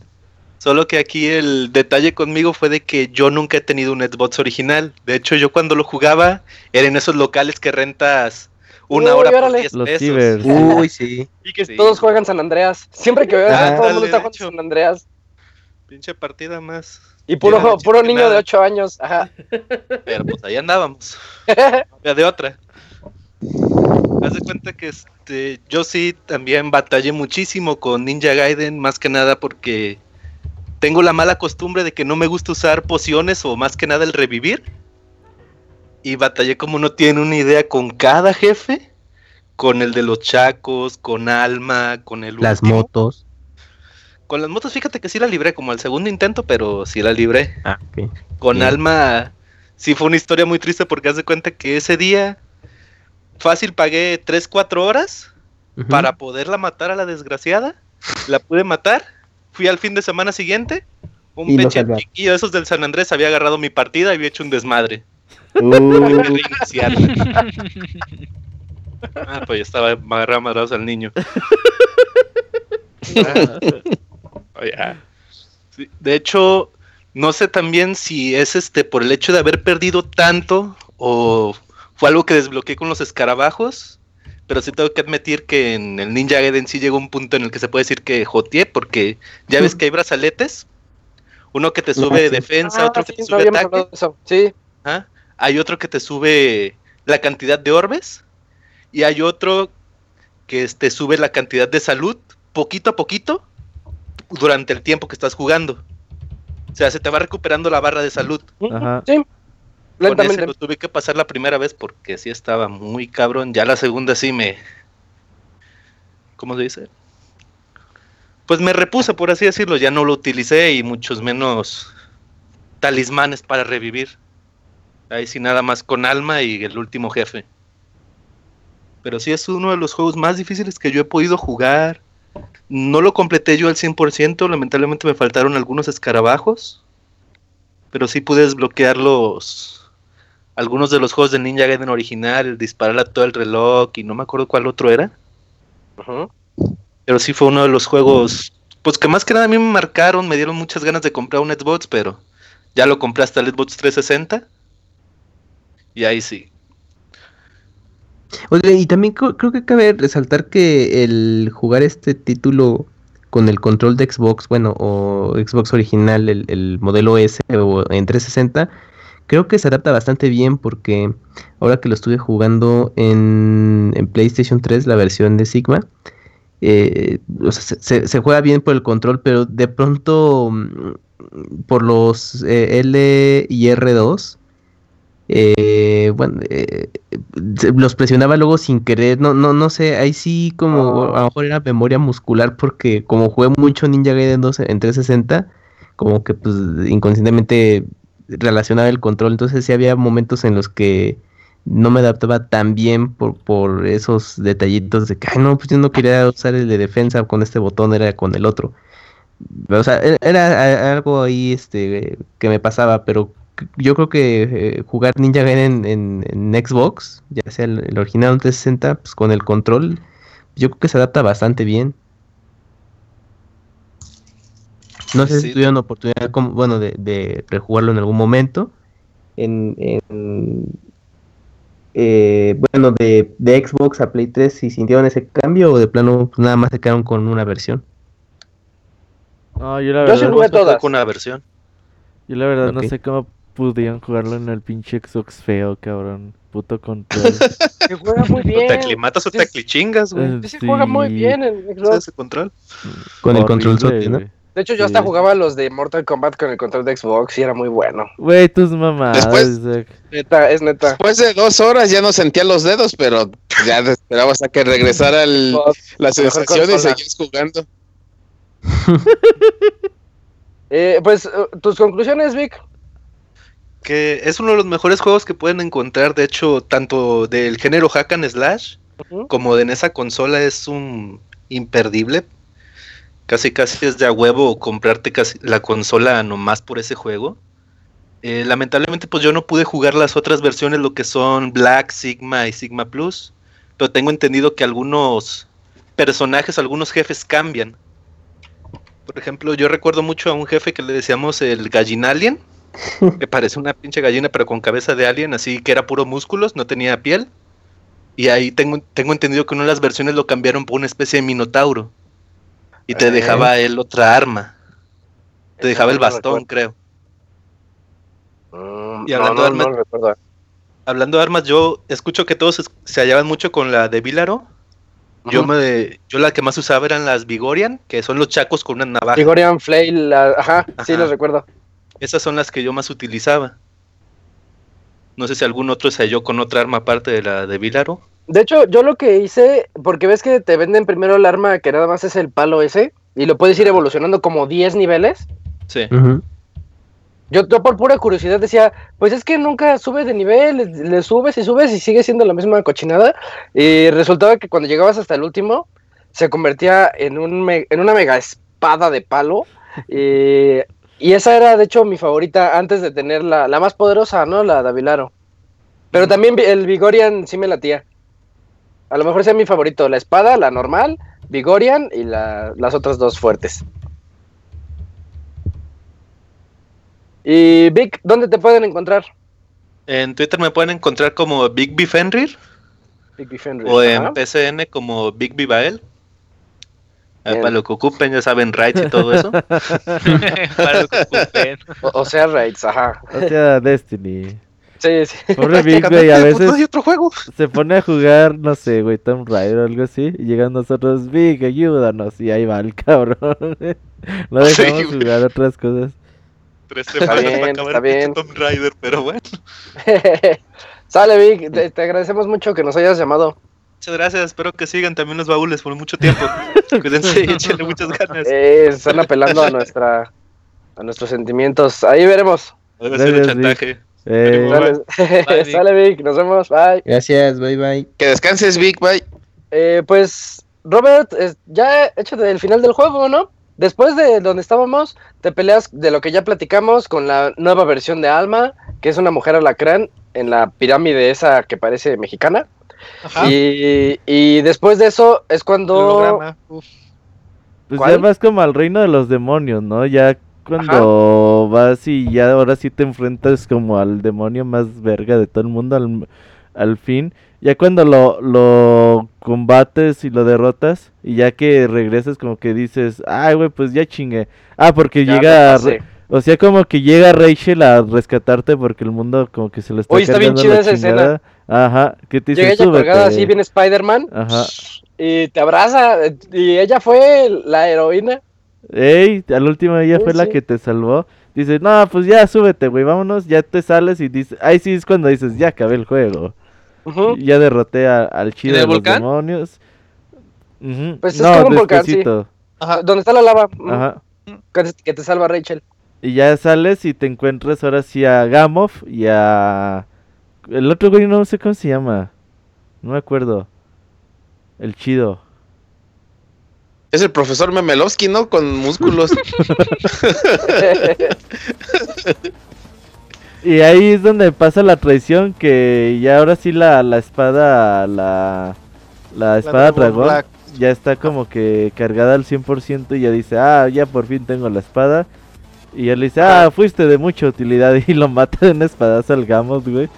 Solo que aquí el detalle conmigo fue de que yo nunca he tenido un Xbox original. De hecho, yo cuando lo jugaba era en esos locales que rentas una Uy, hora por órale. 10 Los pesos. cibers. Uy, sí. Y que Sí. todos juegan San Andreas. Siempre que veo Ah, todo el mundo está jugando. San Andreas. Pinche partida más. Y puro, puro niño de nada. 8 años. Ajá. Pero pues ahí andábamos. Había de otra. Haz de cuenta que este, yo sí también batallé muchísimo con Ninja Gaiden, más que nada porque tengo la mala costumbre de que no me gusta usar pociones o más que nada el revivir. Y batallé como no tiene una idea con cada jefe, con el de los chacos, con Alma, con el Las último. motos. Con las motos, fíjate que sí la libré como al segundo intento, pero sí la libré. Ah. Con Bien. Alma, sí fue una historia muy triste porque haz de cuenta que ese día fácil pagué 3, 4 horas para poderla matar a la desgraciada. La pude matar. Fui al fin de semana siguiente. Un Y no peche chiquillo de esos del San Andrés había agarrado mi partida y había hecho un desmadre. Uh, ah, pues ya estaba agarrado al niño. Ah, ah. Sí, de hecho, no sé también si es este por el hecho de haber perdido tanto o fue algo que desbloqueé con los escarabajos, pero sí tengo que admitir que en el Ninja Gaiden sí llegó un punto en el que se puede decir que joteé, porque ya ves que hay brazaletes, uno que te sube defensa, Ah, otro que sí, te sube ataque. Sí. Hay otro que te sube la cantidad de orbes, y hay otro que te sube la cantidad de salud poquito a poquito durante el tiempo que estás jugando. O sea, se te va recuperando la barra de salud. Ajá. Sí. Con ese lo tuve que pasar la primera vez porque sí estaba muy cabrón. Ya la segunda sí me. ¿Cómo se dice? Pues me repuse, por así decirlo. Ya no lo utilicé y muchos menos talismanes para revivir. Ahí sí nada más con alma y el último jefe. Pero sí es uno de los juegos más difíciles que yo he podido jugar. No lo completé yo al 100%, lamentablemente me faltaron algunos escarabajos. Pero sí pude desbloquear los algunos de los juegos de Ninja Gaiden original, el disparar a todo el reloj y no me acuerdo cuál otro era. Pero sí fue uno de los juegos, pues que más que nada a mí me marcaron, me dieron muchas ganas de comprar un Xbox, pero ya lo compré hasta el Xbox 360. Y ahí sí. Oye, y también creo que cabe resaltar que el jugar este título con el control de Xbox, bueno, o Xbox original, el, el modelo S o en 360, creo que se adapta bastante bien porque ahora que lo estuve jugando en, en PlayStation 3, la versión de Sigma, eh, o sea, se, juega bien por el control, pero de pronto mm, por los eh, L y R2, eh, bueno, los presionaba luego sin querer, no, no, no sé, ahí sí como a lo mejor era memoria muscular porque como jugué mucho Ninja Gaiden 2 en 360, como que pues inconscientemente relacionaba el control, entonces sí había momentos en los que no me adaptaba tan bien por, por esos detallitos de que, ay no, pues yo no quería usar el de defensa con este botón, era con el otro. O sea, era, era algo ahí este que me pasaba, pero yo creo que eh, jugar Ninja Gaiden en, en, en Xbox, ya sea el, el original o el 360, pues con el control, yo creo que se adapta bastante bien. No sé Sí. si tuvieron oportunidad, como, bueno, de, de rejugarlo en algún momento. En, en, eh, bueno, de, de Xbox a Play 3, si sintieron ese cambio o de plano pues, nada más se quedaron con una versión. No, yo la Yo sí verdad, jugué a todas. con una versión. yo la verdad no sé cómo pudieron jugarlo en el pinche Xbox feo, cabrón. Puto control. Se juega muy O te bien. aclimatas o te aclichingas, güey. Sí, se juega muy bien en ¿Sabes Xbox. ese control? Con el control sote, ¿no? De hecho, yo Sí. hasta jugaba los de Mortal Kombat con el control de Xbox y era muy bueno. Güey, tus mamadas. Después- Isaac. Neta, es neta. Después de dos horas ya no sentía los dedos, pero ya esperaba hasta que regresara el- la sensación y seguías jugando. Eh, pues, eh, tus conclusiones, Vic. Que es uno de los mejores juegos que pueden encontrar, de hecho, tanto del género hack and slash como de en esa consola es un imperdible. Casi casi es de a huevo comprarte casi la consola nomás por ese juego. Eh, lamentablemente pues yo no pude jugar las otras versiones, lo que son Black, Sigma y Sigma Plus. Pero tengo entendido que algunos personajes, algunos jefes cambian. Por ejemplo, yo recuerdo mucho a un jefe que le decíamos el gallinalien, que parece una pinche gallina pero con cabeza de alien, así que era puro músculos, no tenía piel. Y ahí tengo, tengo entendido que en una de las versiones lo cambiaron por una especie de minotauro. Y te Eh. dejaba él otra arma. Te dejaba el bastón, creo. Mm, Y hablando de armas- no recuerdo. Hablando de armas, yo escucho que todos se hallaban mucho con la de Vilaro. Yo me, yo la que más usaba eran las Vigorian, que son los chacos con una navaja. Grigorian Flail, la- ajá, sí Ajá. los recuerdo. Esas son las que yo más utilizaba. No sé si algún otro se halló con otra arma aparte de la de Vilaro. De hecho, yo lo que hice, porque ves que te venden primero el arma que nada más es el palo ese, y lo puedes ir evolucionando como 10 niveles. Sí. Yo, yo por pura curiosidad decía, pues es que nunca sube de nivel, le, le subes y subes y sigue siendo la misma cochinada. Y resultaba que cuando llegabas hasta el último, se convertía en, un me- en una mega espada de palo. Y, y esa era, de hecho, mi favorita antes de tener la, la más poderosa, ¿no? La de Avilaro. Pero también el Vigorian sí me latía. A lo mejor sea mi favorito, la espada, la normal, Vigorian y la- las otras dos fuertes. Y Vic, ¿dónde te pueden encontrar? En Twitter me pueden encontrar como Big B Fenrir. Big B Fenrir. O en ajá. PCN como Big B Bael. Ah. Para lo que ocupen, ya saben, rights y todo eso. Para lo que ocupen. O, o sea, Raids, ajá. O sea, Destiny. Sí, sí. Pobre Big, güey, a hay veces otro juego. se pone a jugar, no sé, güey, Tomb Raider o algo así. Y llegan nosotros, Big, ayúdanos. Y ahí va el cabrón. No Sí, dejamos güey. jugar otras cosas. Tres semanas bien, para acabar el. Tomb Raider, pero bueno. Sale, Vic. Te, te agradecemos mucho que nos hayas llamado. Muchas gracias, espero que sigan también los baúles por mucho tiempo. Cuídense y échenle muchas ganas. Eh, están apelando a nuestra a nuestros sentimientos. Ahí veremos. Debe ser un Vic. Eh, Sale, Bye, Vic. Sale, Vic. Nos vemos. Bye. Gracias, bye bye. Que descanses, Big Bye. Eh, pues, Robert, es- ya échate el final del juego, ¿no? Después de donde estábamos, te peleas de lo que ya platicamos con la nueva versión de Alma, que es una mujer alacrán en la pirámide esa que parece mexicana. Ajá. Y, y después de eso es cuando... Pues ¿Cuál? ya vas como al reino de los demonios, ¿no? Ya cuando vas y ya ahora sí te enfrentas como al demonio más verga de todo el mundo al, al fin. Ya cuando lo, lo combates y lo derrotas y ya que regresas como que dices, ay güey, pues ya chingue. Ah, porque Ya llega, o sea, como que llega Rachel a rescatarte porque el mundo como que se lo está Oye, está bien la chida esa escena. chingada. Ajá, que te Llega ella colgada así, viene Spider-Man Ajá. y te abraza. Y ella fue la heroína. Ey, al último ella fue la sí. que te salvó. Dice, no, pues ya súbete, güey, vámonos, ya te sales y dice, ahí sí es cuando dices, ya acabé el juego. Ujú. Ya derroté a- al chido ¿En de el los volcán? demonios. Ujú. Pues es no, como un volcán, sí. Ajá. Donde está la lava. Ujú. Ajá. Que te- que te salva Rachel. Y ya sales y te encuentras ahora sí a Gamoff y a... El otro güey no sé cómo se llama. No me acuerdo. El chido. Es el profesor Memelowski, ¿no? Con músculos. Y ahí es donde pasa la traición que ya ahora sí la, la espada, la, la espada dragón Black. ya está como que cargada al 100% y ya dice, ah, ya por fin tengo la espada. Y él le dice, ah, fuiste de mucha utilidad y lo mata de una espadazo al Gamos, güey.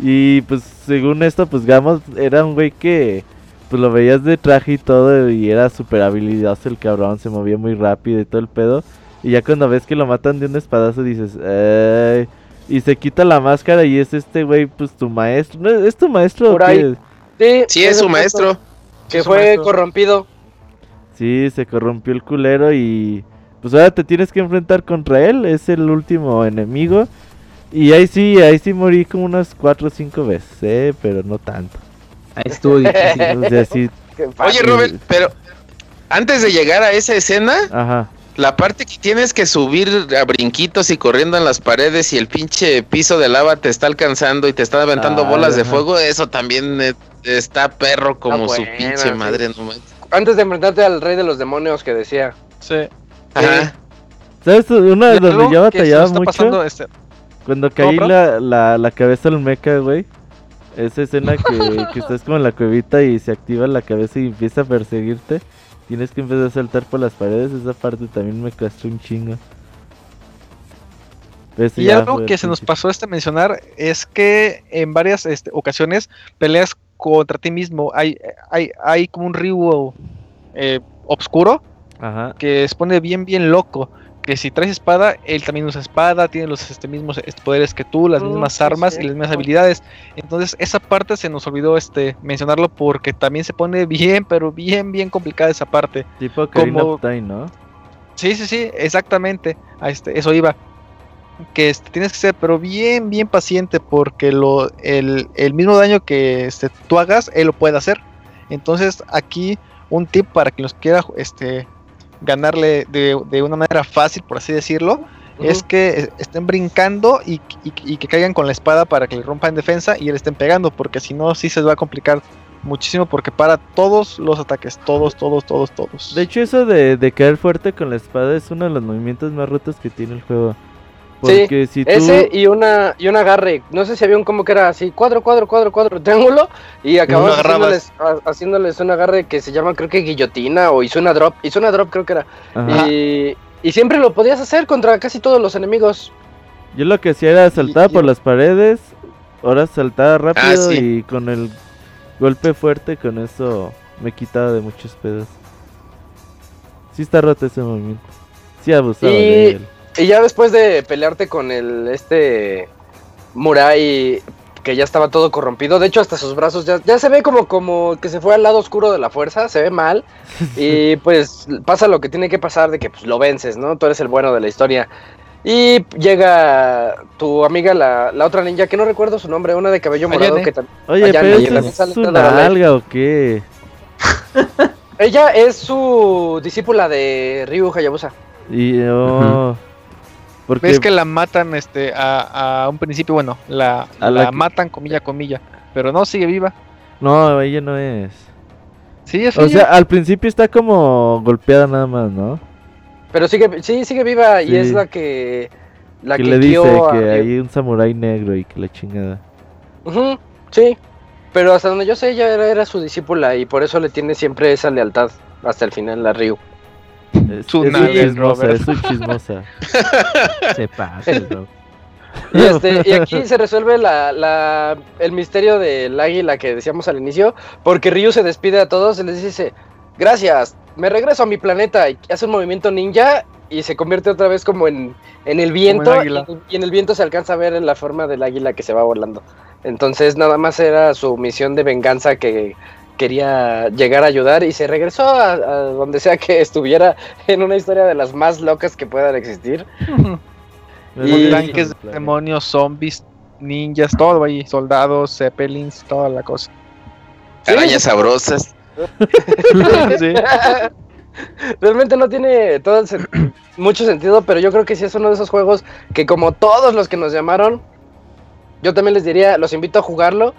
Y pues según esto, pues Gamos era un güey que pues lo veías de traje y todo y era súper habilidoso el cabrón, se movía muy rápido y todo el pedo. Y ya cuando ves que lo matan de un espadazo dices, "Ay", y se quita la máscara y es este güey, pues tu maestro. ¿No ¿Es tu maestro Por ahí. Sí, Sí, es su maestro. Que fue maestro. corrompido. Sí, se corrompió el culero y pues ahora te tienes que enfrentar contra él, es el último enemigo. Y ahí sí, ahí sí morí como unas 4 o 5 veces, eh, pero no tanto. Sí, Qué Oye. Robert, pero antes de llegar a esa escena, ajá. la parte que tienes que subir a brinquitos y corriendo en las paredes y el pinche piso de lava te está alcanzando y te está aventando Ah, bolas de ajá. fuego, eso también eh, está perro como Está su pinche sí. madre, no. Antes de enfrentarte al rey de los demonios que decía. Sí. Ajá. ¿Sabes? Una de yo que nos batallaba está mucho, pasando, este, cuando caí la, la, la cabeza al mecha, güey. Esa escena que, que estás como en la cuevita y se activa la cabeza y empieza a perseguirte. Tienes que empezar a saltar por las paredes. Esa parte también me castró un chingo. Ese Y ya algo que se nos pasó este mencionar es que en varias este, ocasiones peleas contra ti mismo. Hay, hay, hay como un río eh, oscuro Ajá. que se pone bien, bien loco. Que si traes espada, él también usa espada, tiene los este, mismos este, poderes que tú, las Mm, mismas sí, armas sí. y las mismas habilidades. Entonces, esa parte se nos olvidó este mencionarlo porque también se pone bien, pero bien, bien complicada esa parte. Tipo como- of Time, ¿no? Sí, sí, sí, exactamente. A este, eso iba. Que este, tienes que ser, pero bien, bien paciente, porque lo, el, el mismo daño que este, tú hagas, él lo puede hacer. Entonces, aquí un tip para quien los quiera este, ganarle de, de una manera fácil, por así decirlo, es que estén brincando y, y- y que caigan con la espada para que le rompan defensa y le estén pegando, porque si no, sí se va a complicar muchísimo, porque para todos los ataques, todos, todos, todos, todos. De hecho, eso de, de caer fuerte con la espada es uno de los movimientos más rotos que tiene el juego. Sí, Porque si tú... Ese y una y un agarre. No sé si había un combo que era así, cuadro, cuadro, cuadro, cuadro, triángulo. Y acabamos haciéndoles, ha- haciéndoles un agarre que se llama creo que guillotina o hizo una drop. Hizo una drop creo que era. Y, y siempre lo podías hacer contra casi todos los enemigos. Yo lo que hacía era saltar y- por las paredes, ahora saltaba rápido sí. y con el golpe fuerte, con eso me he quitado de muchos pedos. Sí está roto ese movimiento. Sí abusaba de él. Y ya después de pelearte con el este Murai que ya estaba todo corrompido, de hecho hasta sus brazos ya, ya se ve como, como que se fue al lado oscuro de la fuerza, se ve mal y pues pasa lo que tiene que pasar de que pues, lo vences, ¿no? Tú eres el bueno de la historia. Y llega tu amiga, la, la otra ninja, que no recuerdo su nombre, una de cabello morado que también... Oye, pero ¿es, ¿es una alga o qué? Ella es su discípula de Ryu Hayabusa. Y oh, porque es que la matan este a, a un principio, bueno, la, la, matan comilla comilla, pero no sigue viva. No, ella no es. Sí, es O sea, al principio está como golpeada nada más, ¿no? Pero sigue sí sigue viva y es la que la que, le dice que hay un samurái negro y que la chingada. sí. Pero hasta donde yo sé, ella era, su discípula y por eso le tiene siempre esa lealtad hasta el final a Ryu. Es, chismosa, es chismosa. Se pasa, y, este, y aquí se resuelve la, la, el misterio del águila que decíamos al inicio, porque Ryu se despide a todos y les dice, gracias, me regreso a mi planeta y hace un movimiento ninja y se convierte otra vez como en, en el viento y, y, en el viento se alcanza a ver en la forma del águila que se va volando. Entonces nada más era su misión de venganza que quería llegar a ayudar y se regresó a, donde sea que estuviera en una historia de las más locas que puedan existir. y... Tanques, demonios, zombies, ninjas, todo ahí, soldados, zeppelins, toda la cosa. Arañas sabrosas. Realmente no tiene todo mucho sentido, pero yo creo que sí es uno de esos juegos que como todos los que nos llamaron, yo también les diría, los invito a jugarlo.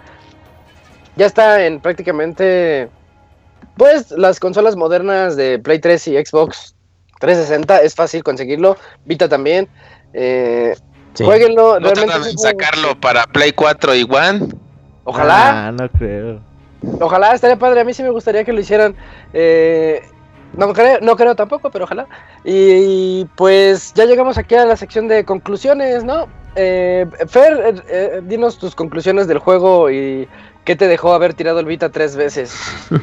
Ya está en prácticamente, pues, las consolas modernas de Play 3 y Xbox 360. Es fácil conseguirlo. Vita también. Eh, Jueguenlo. ¿No realmente sacarlo para Play 4 y One? Ojalá. Ah, no creo. Ojalá, estaría padre. A mí sí me gustaría que lo hicieran. Eh, no creo, no creo tampoco, pero ojalá. Y, pues ya llegamos aquí a la sección de conclusiones, ¿no? Eh, Fer, eh, eh, dinos tus conclusiones del juego y qué te dejó haber tirado el Vita tres veces.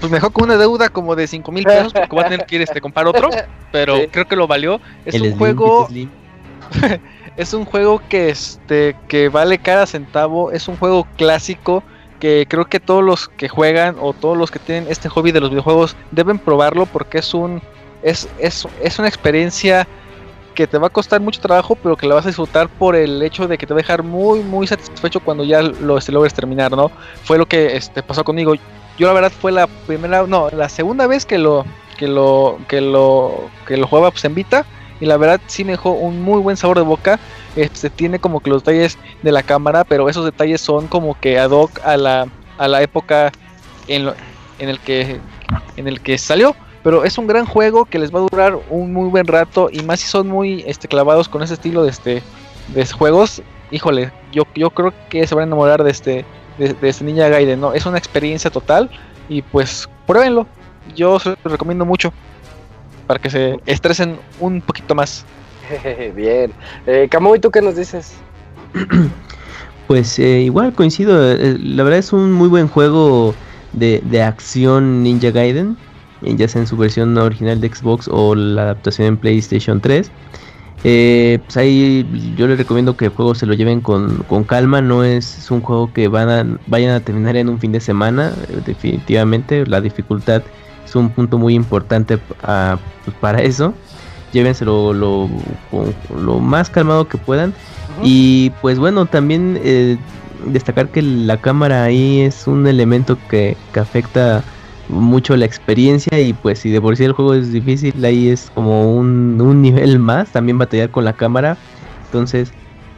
Pues me dejó con una deuda como de 5 mil pesos porque voy a tener que ir este, comprar otro, pero creo que lo valió. Es un juego... es un juego que, este, que vale cada centavo, es un juego clásico que creo que todos los que juegan o todos los que tienen este hobby de los videojuegos deben probarlo porque es un es, es, es una experiencia que te va a costar mucho trabajo, pero que la vas a disfrutar por el hecho de que te va a dejar muy, muy satisfecho cuando ya lo este, logres terminar, ¿no? Fue lo que este, pasó conmigo. Yo la verdad fue la primera, no, la segunda vez que lo, que lo, que lo, que lo jugaba pues, en Vita. Y la verdad sí me dejó un muy buen sabor de boca. Este tiene como que los detalles de la cámara, pero esos detalles son como que ad hoc a la, a la época en, en el que en el que salió. Pero es un gran juego que les va a durar un muy buen rato. Y más si son muy este, clavados con ese estilo de este de juegos. Híjole, yo, yo creo que se van a enamorar de este, de, este Ninja Gaiden, ¿no? Es una experiencia total. Y pues pruébenlo. Yo se lo recomiendo mucho. Para que se estresen un poquito más. Bien. Eh, ¿y tú qué nos dices? Pues eh, igual coincido. Eh, la verdad es un muy buen juego de, de acción Ninja Gaiden ya sea en su versión original de Xbox o la adaptación en PlayStation 3. Eh, pues ahí yo les recomiendo que el juego se lo lleven con, calma, no es, un juego que van a, vayan a terminar en un fin de semana, eh, definitivamente la dificultad es un punto muy importante pues para eso, llévenselo lo, lo, más calmado que puedan y pues bueno, también eh, destacar que la cámara ahí es un elemento que, que afecta mucho la experiencia y pues si de por sí el juego es difícil, ahí es como un, nivel más, también batallar con la cámara. Entonces,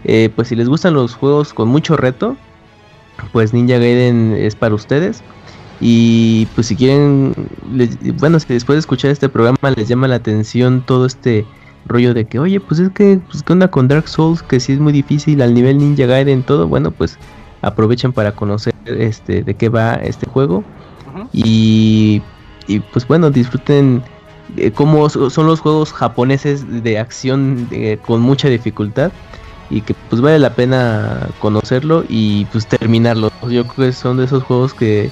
eh, pues si les gustan los juegos con mucho reto, pues Ninja Gaiden es para ustedes. Y pues si quieren, bueno, si después de escuchar este programa les llama la atención todo este rollo de que, oye, pues es que, pues qué onda con Dark Souls, que si es muy difícil al nivel Ninja Gaiden, todo, bueno, pues aprovechen para conocer este de qué va este juego y, pues bueno, disfruten cómo son los juegos japoneses de acción con mucha dificultad. y que pues vale la pena conocerlo y pues terminarlo. Yo creo que son de esos juegos que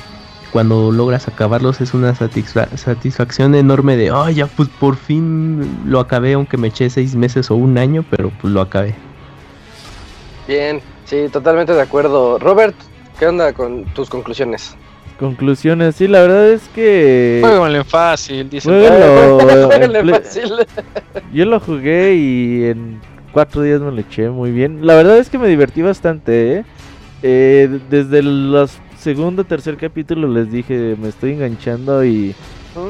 cuando logras acabarlos es una satisfacción enorme de, oh, ya pues por fin lo acabé, aunque me eché seis meses o un año, pero pues lo acabé. Bien, sí, totalmente de acuerdo. Robert, ¿qué onda con tus conclusiones? Conclusiones, sí, la verdad es que... Jueguenle fácil, dice. fácil. Yo lo jugué y en cuatro días me lo eché muy bien. La verdad es que me divertí bastante, ¿eh? Eh, desde los segundo tercer capítulo les dije, me estoy enganchando y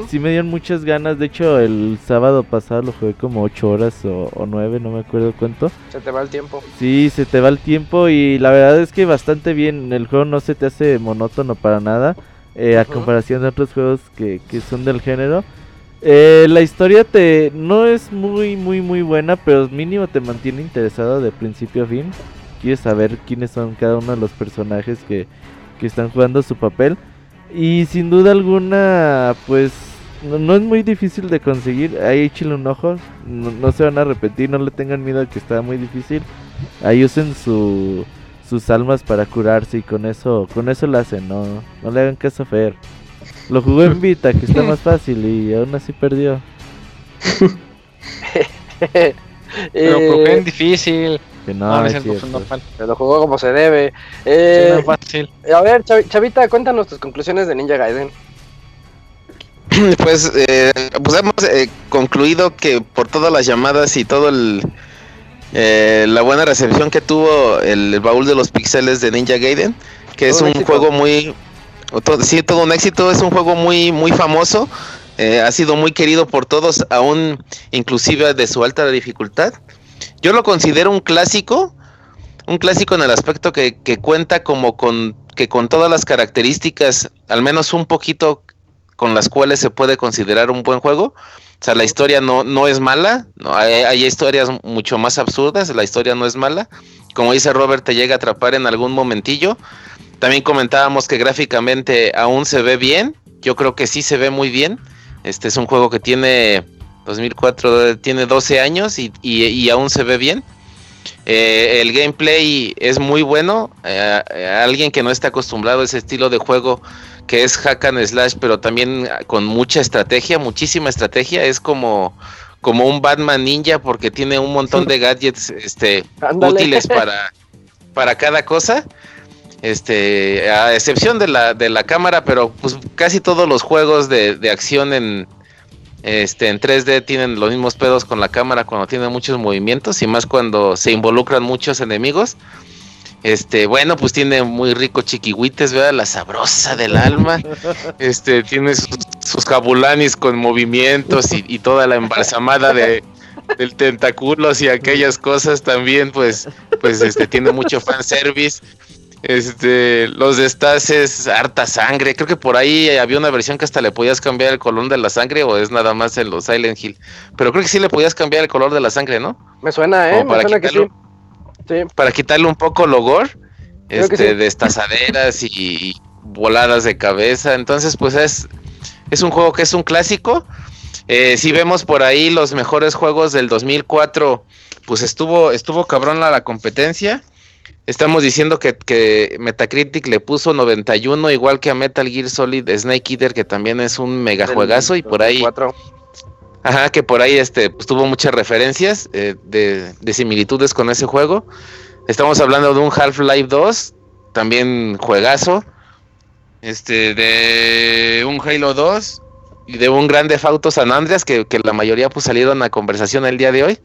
sí me dieron muchas ganas. De hecho, el sábado pasado lo jugué como 8 horas o, o 9, no me acuerdo cuánto. Se te va el tiempo. Sí, se te va el tiempo y la verdad es que bastante bien. El juego no se te hace monótono para nada. Eh, a comparación de otros juegos que, que son del género. Eh, la historia te no es muy muy muy buena, pero mínimo te mantiene interesado de principio a fin. Quieres saber quiénes son cada uno de los personajes que, que están jugando su papel. Y sin duda alguna, pues no, es muy difícil de conseguir. Ahí échale un ojo. No, se van a repetir, no le tengan miedo a que está muy difícil. Ahí usen su, sus almas para curarse y con eso con eso lo hacen. No, no le hagan caso a Fer. Lo jugó en Vita, que está más fácil y aún así perdió. Pero en difícil. Que no, es lo jugó como se debe. Eh, fácil. A ver, Chavita, cuéntanos tus conclusiones de Ninja Gaiden. Pues, eh, pues hemos eh, concluido que por todas las llamadas y todo el eh, la buena recepción que tuvo el, baúl de los pixeles de Ninja Gaiden, que es un juego muy todo, sí, todo un éxito, es un juego muy muy famoso, ha sido muy querido por todos, aún inclusive de su alta dificultad. Yo lo considero un clásico, un clásico en el aspecto que, cuenta como con que con todas las características, al menos un poquito con las cuales se puede considerar un buen juego. O sea, la historia no, no es mala, no, hay, historias mucho más absurdas, la historia no es mala. Como dice Robert, te llega a atrapar en algún momentillo. También comentábamos que gráficamente aún se ve bien, yo creo que sí se ve muy bien. Este es un juego que tiene 2004 tiene 12 años y, aún se ve bien. Eh, el gameplay es muy bueno. Eh, alguien que no está acostumbrado a ese estilo de juego que es hack and slash, pero también con mucha estrategia, muchísima estrategia, es como, como un Batman ninja porque tiene un montón de gadgets este, útiles para, para cada cosa. Este, a excepción de la, de la cámara, pero pues casi todos los juegos de, de acción en, este, en 3D tienen los mismos pedos con la cámara cuando tienen muchos movimientos y más cuando se involucran muchos enemigos. Este, bueno, pues tiene muy rico chiquihuites, ¿verdad? La sabrosa del alma. Este, tiene sus, sus jabulanis con movimientos y, toda la embalsamada de, del tentáculos y aquellas cosas también, pues, pues este, tiene mucho fanservice. Este, los destaces, harta sangre. Creo que por ahí había una versión que hasta le podías cambiar el color de la sangre o es nada más en los Silent Hill. Pero creo que sí le podías cambiar el color de la sangre, ¿no? Me suena, ¿eh? Me suena que sí. Para quitarle un poco el gore, este, destazaderas y voladas de cabeza. Entonces, pues es, es un juego que es un clásico. Eh, si vemos por ahí los mejores juegos del 2004, pues estuvo, estuvo cabrón la competencia. Estamos diciendo que, Metacritic le puso 91, igual que a Metal Gear Solid Snake Eater, que también es un mega juegazo, y por ahí. Ajá, que por ahí este, pues, tuvo muchas referencias eh, de, similitudes con ese juego. Estamos hablando de un Half-Life 2, también juegazo. Este, de un Halo 2 y de un Grande Auto San Andreas, que, la mayoría pues salieron a conversación el día de hoy.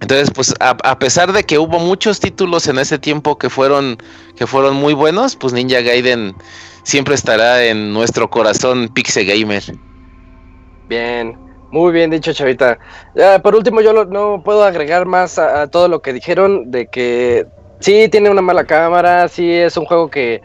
Entonces, pues a, pesar de que hubo muchos títulos en ese tiempo que fueron, que fueron muy buenos, pues Ninja Gaiden siempre estará en nuestro corazón Pixel Gamer. Bien, muy bien dicho, Chavita. por último, yo no puedo agregar más a, todo lo que dijeron de que sí tiene una mala cámara, sí es un juego que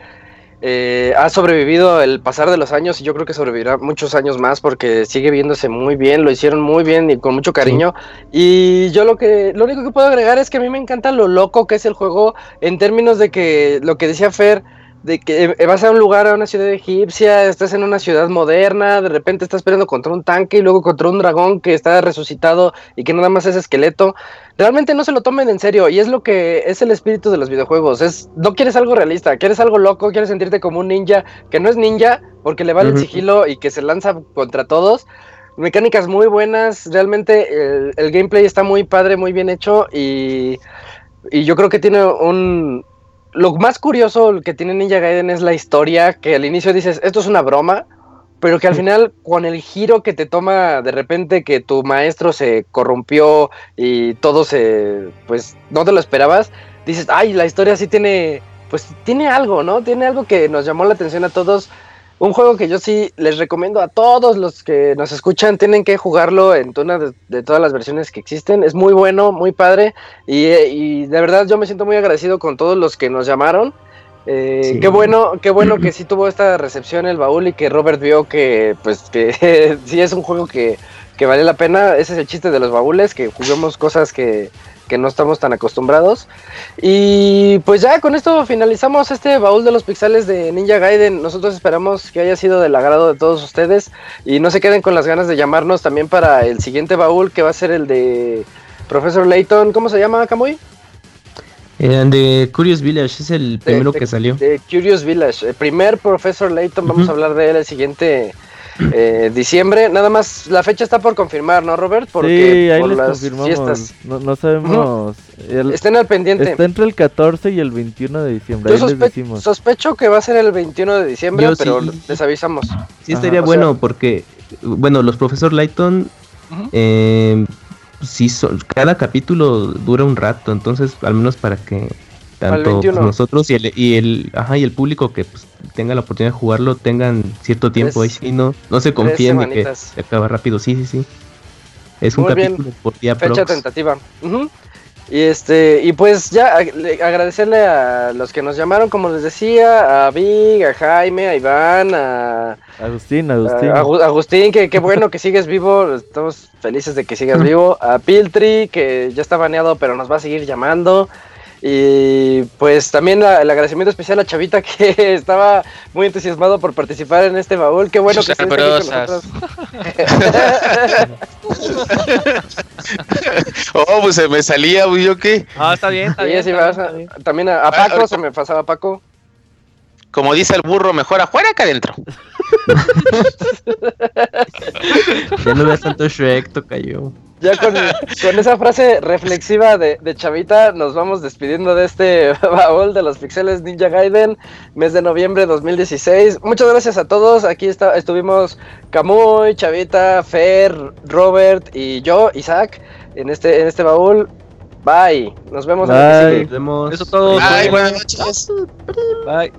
eh, ha sobrevivido el pasar de los años y yo creo que sobrevivirá muchos años más porque sigue viéndose muy bien, lo hicieron muy bien y con mucho cariño. Y yo lo que lo único que puedo agregar es que a mí me encanta lo loco que es el juego en términos de que lo que decía Fer de que vas a un lugar, a una ciudad egipcia, estás en una ciudad moderna, de repente estás peleando contra un tanque y luego contra un dragón que está resucitado y que nada más es esqueleto. Realmente no se lo tomen en serio y es lo que es el espíritu de los videojuegos. Es no quieres algo realista, quieres algo loco, quieres sentirte como un ninja que no es ninja porque le vale el sigilo y que se lanza contra todos. Mecánicas muy buenas, realmente el, gameplay está muy padre, muy bien hecho y, y yo creo que tiene un, lo más curioso que tiene Ninja Gaiden es la historia, que al inicio dices, esto es una broma, pero que al final, con el giro que te toma de repente que tu maestro se corrompió y todo se, pues, no te lo esperabas, dices, ay, la historia sí tiene, pues, tiene algo, ¿no? Tiene algo que nos llamó la atención a todos un juego que yo sí les recomiendo a todos los que nos escuchan, tienen que jugarlo en una de, todas las versiones que existen. Es muy bueno, muy padre y, de verdad yo me siento muy agradecido con todos los que nos llamaron. Eh, qué bueno, qué bueno que sí tuvo esta recepción el baúl y que Robert vio que pues que sí es un juego que, que vale la pena. Ese es el chiste de los baúles, que juguemos cosas que, que no estamos tan acostumbrados. Y pues ya con esto finalizamos este baúl de los pixeles de Ninja Gaiden. Nosotros esperamos que haya sido del agrado de todos ustedes y no se queden con las ganas de llamarnos también para el siguiente baúl que va a ser el de Profesor Layton. ¿Cómo se llama, Kamui? El de Curious Village, es el primero que salió. De Curious Village, el primer Profesor Layton, vamos a hablar de él el siguiente eh, diciembre. Nada más, la fecha está por confirmar, ¿no, Robert? Porque sí, ahí les confirmamos. No, sabemos. Estén al pendiente. Está entre el 14 y el 21 de diciembre. Yo les sospecho que va a ser el 21 de diciembre, pero les avisamos. Sí, estaría bueno porque, bueno, los profesor Lighton, eh, sí, cada capítulo dura un rato, entonces, al menos para que tanto pues, nosotros y el, y el, ajá, y el público que pues, tenga la oportunidad de jugarlo tengan cierto tiempo ahí sí no no se confíen de que se acaba rápido sí sí sí. Es un capítulo por día fecha tentativa. Y este y pues ya agradecerle a los que nos llamaron como les decía a Big a Jaime a Iván a Agustín Agustín. a, Agustín que qué bueno que sigues vivo. Estamos felices de que sigas vivo. A Piltri que ya está baneado pero nos va a seguir llamando y pues también el agradecimiento especial a Chavita que estaba muy entusiasmado por participar en este baúl. Qué bueno que estés con nosotros. oh, pues se me salía, ¿yo qué? Ah, está bien, está bien. También a, Paco, se me pasaba Paco. Como dice el burro, mejor afuera que adentro. ya no veas tanto Shrek, cayó. Ya con, esa frase reflexiva de, Chavita, nos vamos despidiendo de este baúl de los pixeles Ninja Gaiden, mes de noviembre 2016. Muchas gracias a todos. Aquí está, estuvimos Camuy, Chavita, Fer, Robert y yo, Isaac, en este, en este baúl. Bye. Nos vemos. Bye. Nos vemos. Eso todo. Bye. Buenas noches. Bye.